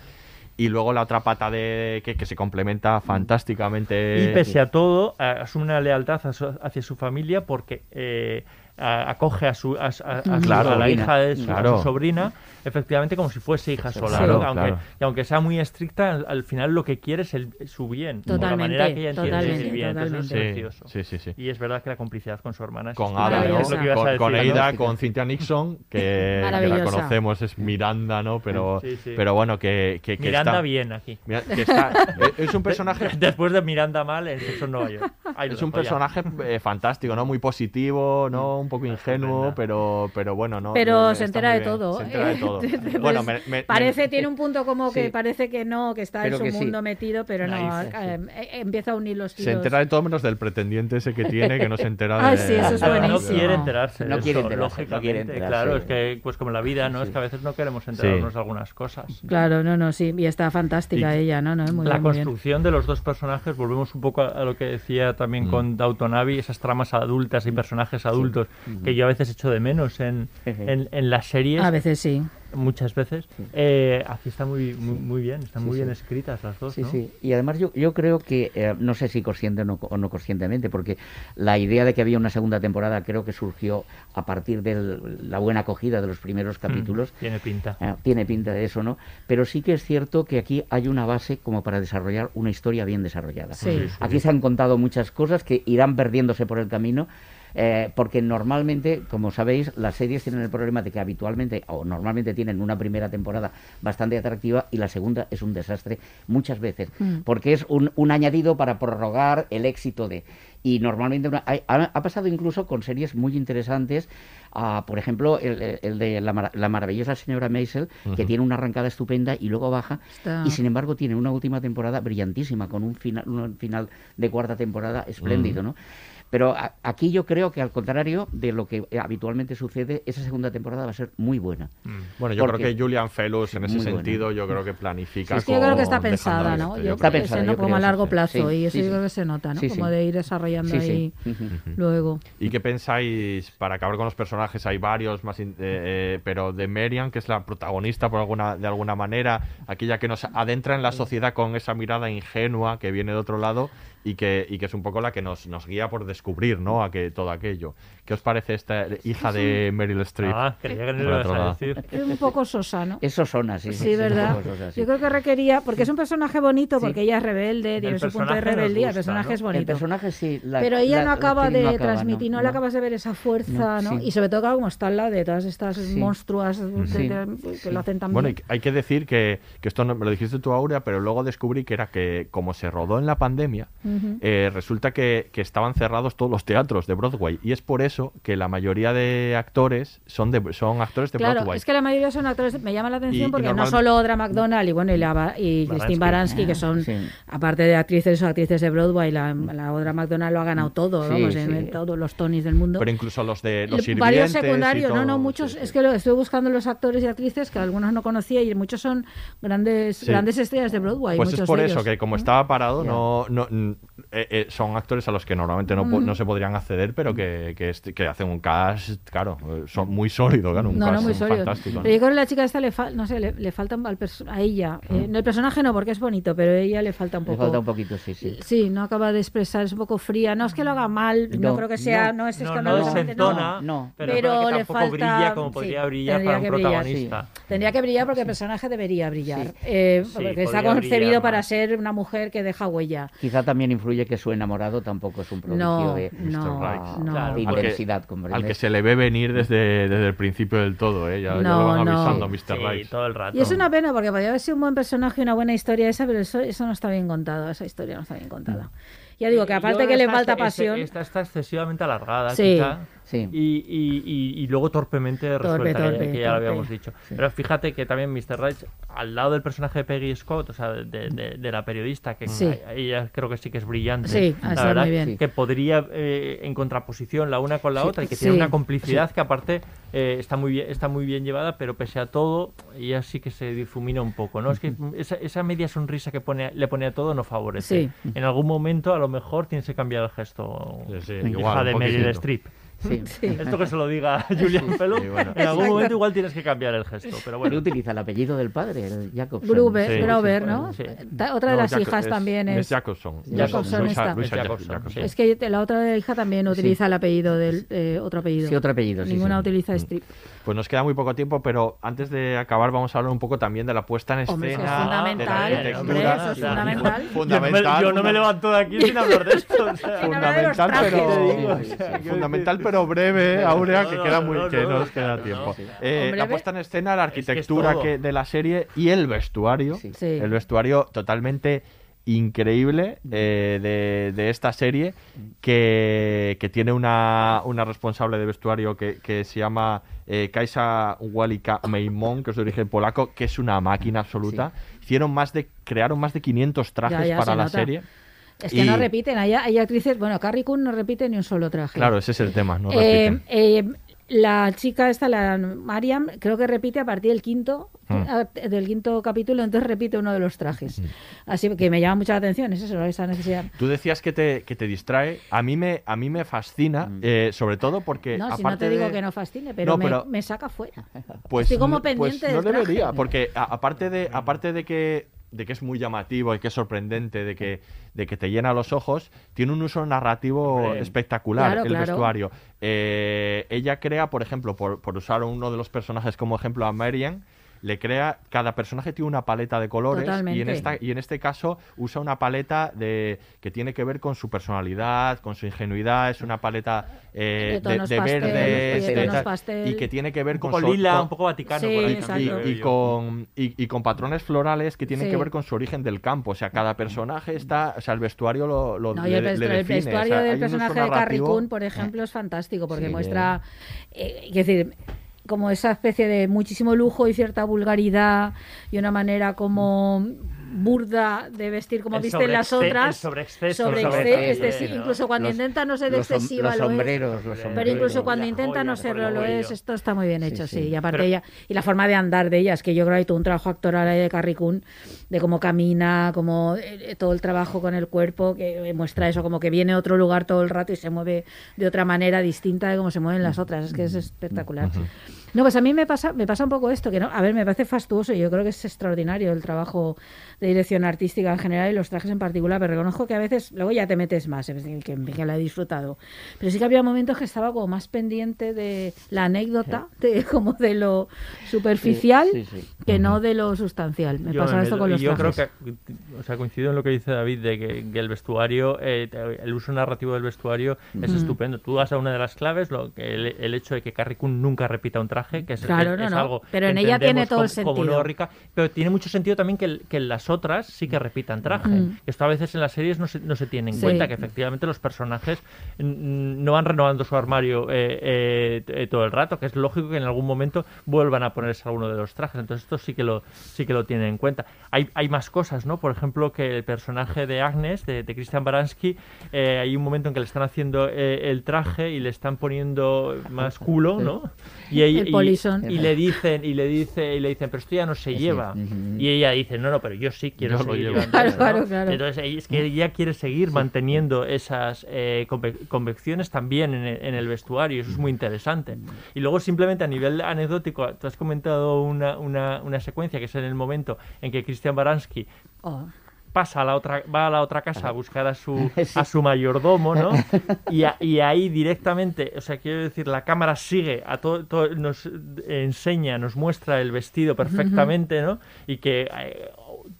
Y luego la otra pata de que, se complementa fantásticamente. Y pese a todo, a- asume una lealtad hacia su familia porque eh, a- acoge a, su, a, a- a su- Claro, a la sobrina. hija de su, a su Claro. sobrina, efectivamente como si fuese hija sola. Claro, ¿no? aunque, claro. y aunque sea muy estricta, al, al final lo que quiere es el, su bien. por la Totalmente, manera que ella entiende totalmente, el bien. Entonces, eso es totalmente. precioso. Sí, sí, sí. Y es verdad que la complicidad con su hermana es con. Ada, ¿no? Es Con, con decir, ¿no? Aida, con Cynthia Nixon, que, que la conocemos, es Miranda, ¿no? Pero, Sí, sí. pero bueno, que, que, que Miranda está, bien aquí. Mira, que está- es un personaje Después de Miranda mal Nueva York. Ahí lo Es un personaje eh, fantástico, ¿no? Muy positivo, ¿no? Un poco ingenuo, pero, pero bueno, ¿no? Pero Eh, se está entera de todo. Se entera de ¿eh? todo. Entonces, bueno, me- me- parece, me- tiene un punto como que Sí. parece que no, que está Pero en su sí. mundo metido, pero no, Naif, eh, eh, empieza a unir los se tiros. entera de todo menos del pretendiente ese que tiene, que no se entera de... Ay, sí, eso es Pero no buenísimo. quiere enterarse. No quiere enterarse, no quiere enterarse. Claro, es que, pues como la vida, ¿no? Es que a veces no queremos enterarnos de algunas cosas. Claro, no, no, sí, y está fantástica Y ella, ¿no? no muy la bien, muy bien. construcción de los dos personajes, volvemos un poco a, a lo que decía también con Downton Abbey, esas tramas adultas y personajes adultos que yo a veces echo de menos en, en, en las series. A veces sí. Muchas veces. Eh, aquí están muy, muy, muy bien, están Sí, muy sí. bien escritas las dos, Sí, ¿no? sí. Y además yo, yo creo que, eh, no sé si consciente o no, o no conscientemente, porque la idea de que había una segunda temporada creo que surgió a partir de la buena acogida de los primeros capítulos. Tiene pinta. Eh, tiene pinta de eso, ¿no? Pero sí que es cierto que aquí hay una base como para desarrollar una historia bien desarrollada. Sí. Sí, sí. Aquí se han contado muchas cosas que irán perdiéndose por el camino, Eh, porque normalmente, como sabéis, las series tienen el problema de que habitualmente o normalmente tienen una primera temporada bastante atractiva y la segunda es un desastre muchas veces, Mm. porque es un, un añadido para prorrogar el éxito de... Y normalmente una- hay- ha, ha pasado incluso con series muy interesantes, ah, por ejemplo, el, de la, Mar- la maravillosa señora Maisel, que tiene una arrancada estupenda y luego baja, Está- y sin embargo tiene una última temporada brillantísima, con un final, un final de cuarta temporada espléndido. ¿no? Pero a- aquí yo creo que al contrario de lo que habitualmente sucede, esa segunda temporada va a ser muy buena. Bueno, yo Porque- creo que Julian Fellows en ese buena. sentido, yo creo que planifica. Es que yo creo que está pensada, ¿no? Yo creo creo pensada, yo como creo, a largo sí. plazo Sí, y eso sí, yo creo que se nota, ¿no? Sí, como de ir desarrollando Sí, sí. ahí luego. ¿Y qué pensáis, para acabar con los personajes, hay varios, más eh, eh, pero de Merian, que es la protagonista por alguna, de alguna manera, aquella que nos adentra en la sociedad con esa mirada ingenua que viene de otro lado y que, y que es un poco la que nos, nos guía por descubrir ¿no? a que, todo aquello. ¿Qué os parece esta hija de Meryl Streep? Ah, creía que no lo ibas a decir. Es un poco sosa, ¿no? Eso son así. Sí, ¿verdad? Yo creo que requería, porque es un personaje bonito, porque ella es rebelde, tiene su punto de personaje rebeldía, el gusta, personaje ¿no? es bonito. El personaje sí. la- pero ella la- no acaba de no acaba, transmitir, no, no, le acabas de ver esa fuerza, No, ¿no? sí. Y sobre todo como está al lado de todas estas Sí. monstruas Sí. que lo hacen tan Bueno, y hay que decir que, que esto no, me lo dijiste tú, Aurea, pero luego descubrí que era que como se rodó en la pandemia, Eh, resulta que, que estaban cerrados todos los teatros de Broadway. Y es por eso que la mayoría de actores son, de, son actores de Claro, Broadway. es que la mayoría son actores, me llama la atención Y- y porque normal- no solo Audra McDonald y bueno y, la, ba- y Christine Baranski, que son, aparte de actrices o actrices de Broadway, la, la Audra McDonald lo ha ganado todo, Sí, vamos, sí. en todos los Tonys del mundo. Pero incluso los de los sirvientes Varios secundarios, no, todo, no, muchos, sí. es que lo estoy buscando los actores y actrices que algunos no conocía y muchos son grandes Sí. grandes estrellas de Broadway. Pues es por eso que como estaba parado, no, no, eh, eh, son actores a los que normalmente no, Mm. no se podrían acceder, pero que, que, este- que hacen un cast, claro, eh, son muy sólido, claro, un No, no, cast muy sólido. fantástico. ¿no? Pero yo creo que la chica esta le falta, no sé, le, le falta al a ella. eh, Mm. el personaje no, porque es bonito, pero a ella le falta un Le poco. falta un poquito, sí, sí. Sí, no acaba de expresar, es un poco fría. No es que lo haga mal, no, No, creo que sea, no, no, es no, no escandalosamente, no, desentona, no, pero, pero le tampoco falta brilla como sí, podría brillar tendría para un que brillar, protagonista. Tendría que brillar porque el personaje debería brillar, eh, Sí, porque está concebido brillar para ser una mujer que deja huella. Quizá también influye que su enamorado tampoco es un prodigio No, de, no, no. De Al que- se le ve venir desde, desde el principio del todo, ¿eh? ya, ya lo van avisando Sí, Mr. Sí, Rice. todo el rato. Y es una pena porque podría haber sido un buen personaje y una buena historia esa, pero eso, eso no está bien contado, esa historia no está bien contada. Ya digo que aparte Yo que le falta pasión. Esta está excesivamente alargada, Sí. quizá. Sí. Y, y- y- y luego torpemente resuelta, que- torpe, que ya lo habíamos dicho. Pero fíjate que también Mr. Rice, al lado del personaje de Peggy Scott, o sea, de, de- de la periodista, que Sí. ella creo que sí que es brillante. Sí, la está verdad, muy bien. Que podría eh, en contraposición la una con la Sí, otra y que sí, tiene una complicidad sí. que aparte eh, está muy bien está muy bien llevada, pero pese a todo, ella sí que se difumina un poco, ¿no? Es que esa, esa media sonrisa que pone, le pone a todo no favorece. Sí. En algún momento a lo mejor tienes que cambiar el gesto. sí, hija igual, de Meryl. Streep. Sí. Sí. Esto que se lo diga Julian Sí, bueno. en algún momento igual tienes que cambiar el gesto, pero bueno. utiliza el apellido del padre, el Jacobson. Gruber, sí, ¿no? Otra de No, las hijas es- también es. Es Jacobson. Jacobson Luisa- está. Luisa Es que la otra de la hija también utiliza el apellido del eh, otro apellido. Sí, otro apellido, sí, Ninguna sí. utiliza Strip. Pues nos queda muy poco tiempo, pero antes de acabar vamos a hablar un poco también de la puesta en Hombre, eso es escena, fundamental, de la arquitectura. hombre, eso es Sí, fundamental. Yo no, me, yo no me levanto de aquí sin hablar de esto. o sea, fundamental, pero fundamental pero breve, Aurea, que No, queda muy no, que no, no nos queda tiempo. no, sí. Eh, Hombre, la puesta en escena, la es arquitectura que, de la serie y el vestuario, Sí. Sí. el vestuario totalmente increíble eh, de, de esta serie que, que tiene una, una responsable de vestuario que, que se llama eh, Kaisa Walika Meimon, que es de origen polaco, que es una máquina absoluta. Hicieron más de, crearon más de 500 trajes Ya, ya, para se la nota. serie. Es que Y- no repiten, hay, hay actrices, bueno, Carrie Coon no repite ni un solo traje. Claro, ese es el tema, no Eh, eh, la chica esta, la Mariam, creo que repite a partir del quinto, Mm. a- del quinto capítulo, entonces repite uno de los trajes. Así que me llama mucha la atención, es eso, esa necesidad. Tú decías que te, que te distrae. A mí me, a mí me fascina, eh, sobre todo porque. No, si no te digo de- que no fascine, pero, No, me, pero- me saca fuera. Pues, Estoy como no- pendiente pues del no traje. debería, porque a- aparte de, aparte de que de que es muy llamativo y que es sorprendente, de que, de que te llena los ojos, tiene un uso narrativo espectacular Claro, el claro. vestuario. Eh, ella crea, por ejemplo, por, por usar uno de los personajes como ejemplo a Marian, le crea, cada personaje tiene una paleta de colores y en, Totalmente. esta, y en este caso usa una paleta de que tiene que ver con su personalidad, con su ingenuidad, es una paleta eh, De de, de pastel. y que tiene que ver Un con poco lila, con- un poco vaticano Sí, por ahí y, y con, y, y con patrones florales que tienen Sí. que ver con su origen del campo. O sea, cada personaje está, o sea, el vestuario lo, lo No, le, el, le vestu- el define. O vestuario sea, del personaje de Carrie Coon, por ejemplo, es fantástico porque Sí. muestra, eh, es decir, como esa especie de muchísimo lujo y cierta vulgaridad y una manera como burda de vestir como El visten las otras. el sobreexceso, Sobre el exce- sobreexceso, es decir, ¿no? incluso cuando Los- intenta no ser excesiva los lo es. sombreros, los Pero sombreros. incluso cuando intenta joya no serlo lo es, esto está muy bien hecho, sí. sí. Y aparte Pero- ella, y la forma de andar de ella, es que yo creo que hay todo un trabajo actoral ahí de Carrie Coon, de cómo camina, como eh, todo el trabajo con el cuerpo, que eh, muestra eso, como que viene a otro lugar todo el rato y se mueve de otra manera distinta de cómo se mueven las otras. Es que es espectacular. No, pues a mí me pasa, me pasa un poco esto, que no, a ver, me parece fastuoso y yo creo que es extraordinario el trabajo de dirección artística en general y los trajes en particular, pero reconozco que a veces luego ya te metes más, es decir, que, que la he disfrutado. Pero sí que había momentos que estaba como más pendiente de la anécdota, de como de lo superficial, Sí, sí, sí. que no de lo sustancial. Me Yo pasa me esto meto- con los yo trajes. creo que, o sea, coincido en lo que dice David de que, que el vestuario, eh, el uso narrativo del vestuario es estupendo. Tú vas a una de las claves, lo el, el hecho de que Carrie Coon nunca repita un traje, que es, Claro, no, es no, algo pero que en ella tiene todo el como- como sentido. no rica, pero tiene mucho sentido también que, el- que las otras sí que repitan traje. Mm. Esto a veces en las series no se, no se tiene en Sí. cuenta, que efectivamente los personajes no van renovando su armario eh, eh, eh, todo el rato, que es lógico que en algún momento vuelvan a ponerse alguno de los trajes. Entonces esto sí que lo sí que lo tienen en cuenta. Hay, hay más cosas, ¿no? Por ejemplo, que el personaje de Agnes, de, de Christian Baranski, eh, hay un momento en que le están haciendo el traje y le están poniendo más culo, ¿no? Y, ahí- El y- le dicen y le dice y le dicen, pero esto ya no se lleva. Y ella dice, no, no, pero yo sí quiero Yo lo seguir llevo. llevando Claro, eso", ¿no? claro, claro. Entonces es que ella quiere seguir manteniendo esas eh, conve- convecciones también en el, en el vestuario, eso es muy interesante. Y luego simplemente a nivel anecdótico, tú has comentado una, una, una secuencia que es en el momento en que Christian Baranski Oh. Pasa a la otra va a la otra casa a buscar a su a su mayordomo no y, a- y ahí directamente o sea quiero decir la cámara sigue a todo, todo- nos enseña nos muestra el vestido perfectamente no y que eh,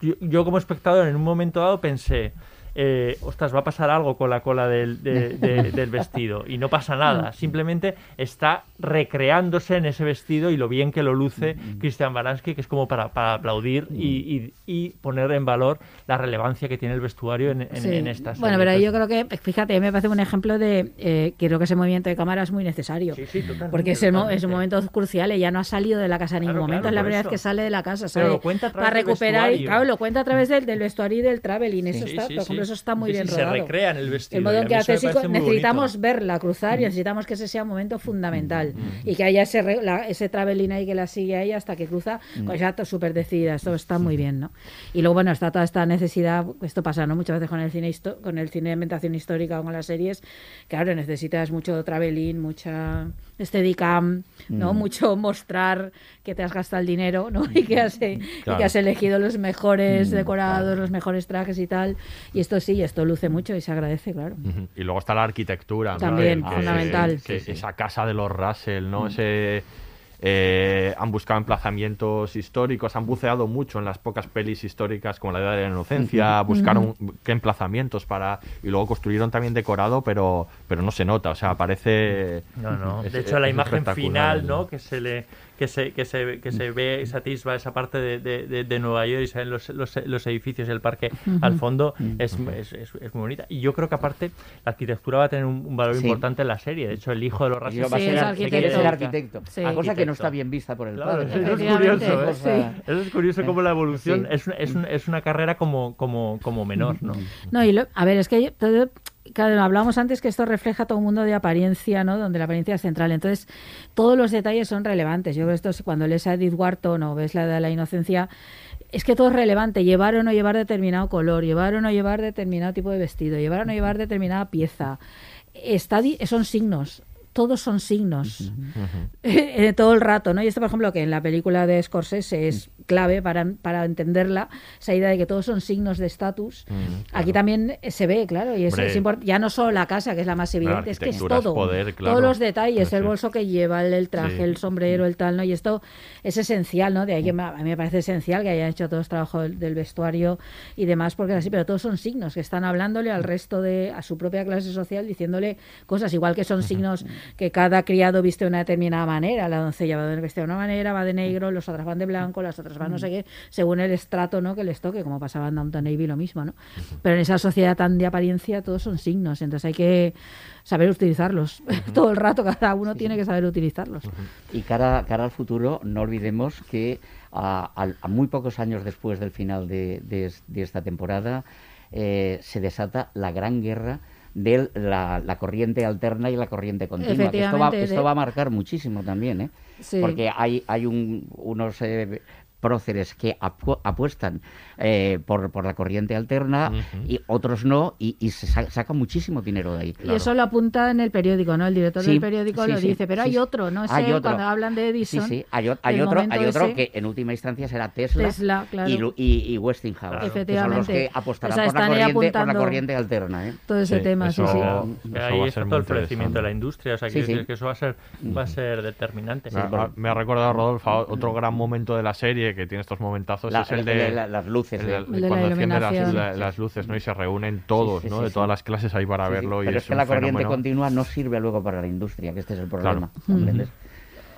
yo, yo como espectador en un momento dado pensé eh, ostras, va a pasar algo con la cola del, de- de- del vestido y no pasa nada, simplemente está recreándose en ese vestido y lo bien que lo luce Christian Baranski, que es como para, para aplaudir y, y- y poner en valor la relevancia que tiene el vestuario en, en, Sí. en esta serie. Bueno, pero ahí yo creo que, fíjate, me parece un ejemplo de eh, que creo que ese movimiento de cámara es muy necesario. Sí, sí, totalmente, porque es, el un momento crucial. Ella no ha salido de la casa en ningún Claro, momento. claro, es la primera eso. vez que sale de la casa. Pero lo cuenta a través Para del recuperar. Y, claro, lo cuenta a través del, del vestuario y del traveling. Eso, Sí, está, eso está muy bien se rodado. recrea en el vestido, El modo en que hace necesitamos verla cruzar y necesitamos que ese sea un momento fundamental. Y que haya ese, re- la- ese ahí que la sigue a ella hasta que cruza, pues ya súper decidida. Esto está muy bien, ¿no? Y luego, bueno, está toda esta necesidad, esto pasa, ¿no? Muchas veces con el cine con el cine de ambientación histórica o con las series, claro, necesitas mucho traveling, mucha steadicam, ¿no? Mm. Mucho mostrar que te has gastado el dinero, ¿no? Y que has, eh, y que has elegido los mejores Mm, decorados, los mejores trajes y tal. Y esto sí, esto luce mucho y se agradece, claro. Y luego está la arquitectura. También, que- fundamental. que Sí, sí. Esa casa de los Russell, ¿no? Ese, eh, han buscado emplazamientos históricos, han buceado mucho en las pocas pelis históricas como la Edad de la Inocencia, buscaron qué emplazamientos para... Y luego construyeron también decorado, pero, pero no se nota, o sea, parece... No, no. es- De hecho, la es imagen final, ¿no? Que se le que se que se que se ve esa atisba esa parte de, de, de- Nueva York y se ven los, los, los edificios y el parque Ujú. al fondo es, es, es- es muy bonita y yo creo que aparte la arquitectura va a tener un, un valor Sí. importante en la serie de hecho el hijo de los Y Russell va a ser, arquitecto. ser arquitecto. Sí. A cosa que no está bien vista por el Claro, padre. eso es curioso, ¿eh? sí. Eso es curioso como la evolución es, un- es, un- es una carrera como, como, como menor, ¿no? No, y lo- a ver, es que yo- todo- claro, hablamos antes que esto refleja todo un mundo de apariencia, ¿no? Donde la apariencia es central. Entonces, todos los detalles son relevantes. Yo creo que esto es cuando lees a Edith Wharton o ves la de la inocencia, es que todo es relevante. Llevar o no llevar determinado color, llevar o no llevar determinado tipo de vestido, llevar o no llevar determinada pieza. Está, son signos. Todos son signos eh, todo el rato, ¿no? Y esto, por ejemplo, que en la película de Scorsese es clave para, para entenderla, esa idea de que todos son signos de estatus. Aquí también se ve, claro, y es, Hombre. es import- ya no solo la casa, que es la más evidente, es que es todo. poder, claro. Todos los detalles, Sí, el bolso que lleva, el, el traje, Sí. el sombrero, el tal, ¿no? Y esto es esencial, ¿no? De ahí que me- a mí me parece esencial que hayan hecho todo este trabajo del, del vestuario y demás, porque es así, pero todos son signos que están hablándole al resto de, a su propia clase social, diciéndole cosas, igual que son signos que cada criado viste de una determinada manera, la doncella va vestida de una manera, va de negro, los otras van de blanco, las otras van no sé qué, según el estrato, ¿no? Que les toque, como pasaba en Downton Abbey lo mismo, ¿no? Pero en esa sociedad tan de apariencia todos son signos, entonces hay que saber utilizarlos. Todo el rato, cada uno tiene que saber utilizarlos. Y cara, cara al futuro, no olvidemos que a, a muy pocos años después del final de, de es- de esta temporada eh, se desata la gran guerra de la, la corriente alterna y la corriente continua. que Esto va, esto va a marcar muchísimo también, ¿eh? Sí. porque hay, hay un- unos eh, próceres que apu- apuestan eh, por, por la corriente alterna y otros no, y, y se sa- saca muchísimo dinero de ahí. Y eso lo apunta en el periódico, ¿no? El director Sí, del periódico sí, lo sí, dice, pero sí, hay sí. otro, ¿no? Es Hay él, otro. cuando hablan de Edison. Sí, sí, hay, otro, momento hay otro ese- que en última instancia será Tesla, Tesla, claro. y, Lu- y, Westinghouse. que Efectivamente. son los que apostarán O sea, por, la corriente, por la apuntando corriente alterna. ¿eh? todo ese tema, sí, sí. Que ahí está todo el florecimiento de la industria, o sea, que, Sí, sí. que- que eso va a ser, va a ser determinante. Me ha, me ha recordado, Rodolfo, otro gran momento de la serie que tiene estos momentazos La- es el de, de la- las luces, el de- de- El de la cuando enciende las, iluminación. la- las luces ¿no? y se reúnen todos Sí, sí, ¿no? sí, de sí. todas las clases ahí para Sí, sí. verlo. y Pero es, es que un la corriente fenómeno. continua no sirve luego para la industria, que este es el problema. Claro. ¿comprendes?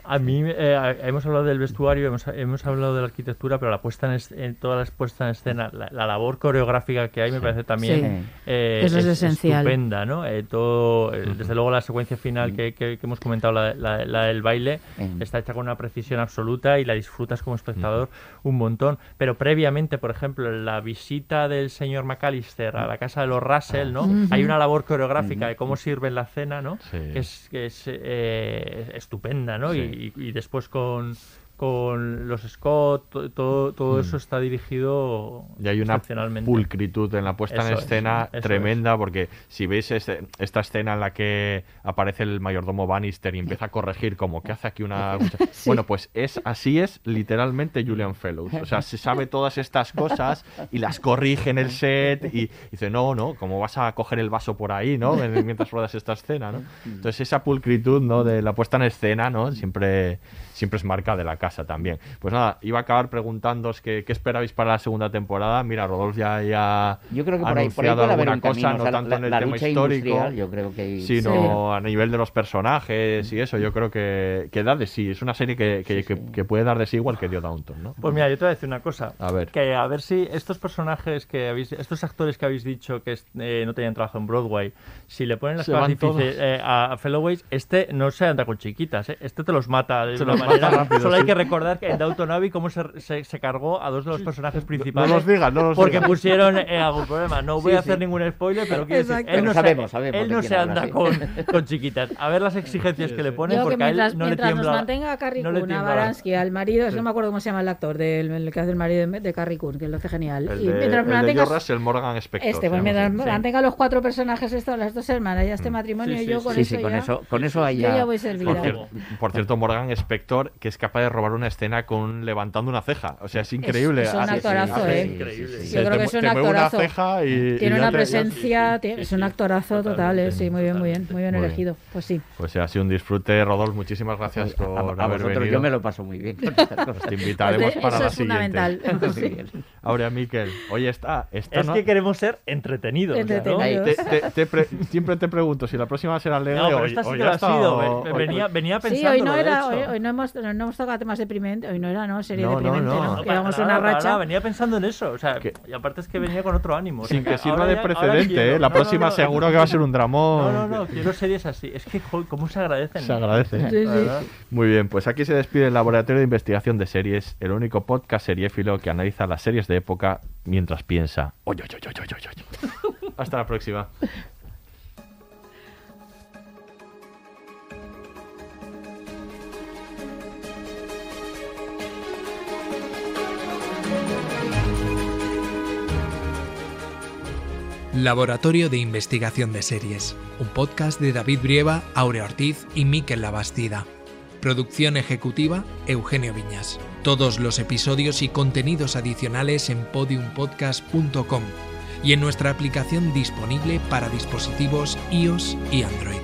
A mí eh, hemos hablado del vestuario, hemos, hemos hablado de la arquitectura, pero la puesta en, es- en todas las puestas en escena, la, la labor coreográfica que hay me parece también Sí. eh, Eso es esencial. estupenda, ¿no? Eh, todo, eh, desde luego la secuencia final que, que- que hemos comentado, la, la- la del baile, está hecha con una precisión absoluta y la disfrutas como espectador un montón. Pero previamente, por ejemplo, en la visita del señor McAllister a la casa de los Russell, ¿no? Hay una labor coreográfica de cómo sirven la cena, ¿no? Sí. Que es, que es eh, estupenda, ¿no? Sí. Y, y- después con, con los Scott, to- todo, todo eso está dirigido Y hay una pulcritud en la puesta en Eso escena tremenda, porque si veis este- esta escena en la que aparece el mayordomo Bannister y empieza a corregir como que hace aquí una... Sí. Bueno, pues es así es literalmente Julian Fellows. O sea, se sabe todas estas cosas y las corrige en el set y dice, no, no, ¿cómo vas a coger el vaso por ahí, no? Mientras ruedas esta escena, ¿no? Entonces esa pulcritud, ¿no? De la puesta en escena, ¿no? Siempre, siempre es marca de la casa también. Pues nada, iba a acabar preguntándoos qué, qué esperabais para la segunda temporada. Mira, Rodolfo ya, ya Yo creo que ha por ahí, por ahí anunciado puede haber alguna un cosa, camino. no o sea, tanto la, en el la tema lucha histórico, industrial, yo creo que... sino a nivel de los personajes y eso. Yo creo que, que da de sí. Es una serie que, que, que- que puede dar de sí igual que dio Downton, ¿no? Pues mira, yo te voy a decir una cosa. A ver. Que a ver si estos personajes que habéis, estos actores que habéis dicho que eh, no tenían trabajo en Broadway, si le ponen las cosas difíciles eh, a, a Felloways, este no se anda con chiquitas, ¿eh? este te los mata de Se una los mata manera. rápido, Solo hay que recordar que en Downton Abbey cómo se, se, se cargó a dos de los personajes principales. los digas, no los Porque digas. pusieron eh, algún problema. No voy Sí, a hacer sí. ningún spoiler, pero quiero decir, él no, sabemos, se, sabemos él no se anda con, con chiquitas. A ver las exigencias que le ponen, porque a él mientras, no le mientras nos tiembla. mantenga a Carrie no le Coon, a tiembla. Baranski, al marido, Sí. no me acuerdo cómo se llama el actor, del, el que hace el marido de, de Carrie Coon, que lo hace genial. El y de, mientras el Morgan Spector. este, pues mientras mantenga los cuatro personajes estos, las dos hermanas, ya este matrimonio, Sí, sí, yo con eso sí, con ya, eso- ahí ya- por cierto, Morgan Spector, que es capaz de robar una escena con levantando una ceja. O sea, es increíble. es un actorazo, hace- ¿eh? increíble. Yo Se creo te que mu- es un mueve una actorazo. ceja y- Tiene y una te- presencia, tiene- es un actorazo total, eh, sí, muy bien, muy bien, muy bien Muy bien. elegido. Pues sí. Pues ha sido un disfrute, Rodolfo. Muchísimas gracias por a haber vosotros venido. yo me lo paso muy bien cosas. Te invitaremos Pues, para eso la es siguiente. fundamental. Ahora, Miquel, oye, está, está Es ¿no? que queremos ser entretenidos. o sea, ¿no? Te- te- te pre- siempre te pregunto si la próxima será alegre No, pero o- esta sí o que ya lo ha sido. o- venía, venía Sí, pensando. hoy no era, hoy, hoy no hemos, no hemos tocado temas deprimentes, hoy no era, ¿no? Serie No, deprimente, no. ¿no? No, Llevamos Para una racha. venía pensando en eso. O sea, y aparte es que venía con otro ánimo. o sea, Sin que sirva de precedente. ¿eh? La próxima no, seguro que va a ser un dramón. No, no, no, quiero series así. Es que, joder, ¿cómo se agradecen? Se agradece. Sí, sí. Muy bien, pues aquí se despide el Laboratorio de Investigación de Series, el único podcast seriéfilo que analiza las series de época mientras piensa. Oy, oy, oy, oy, oy, oy". Hasta la próxima. Laboratorio de Investigación de Series, un podcast de David Brieva, Aurea Ortiz y Miquel Labastida. Producción ejecutiva, Eugenio Viñas. Todos los episodios y contenidos adicionales en podiumpodcast.com y en nuestra aplicación disponible para dispositivos iOS y Android.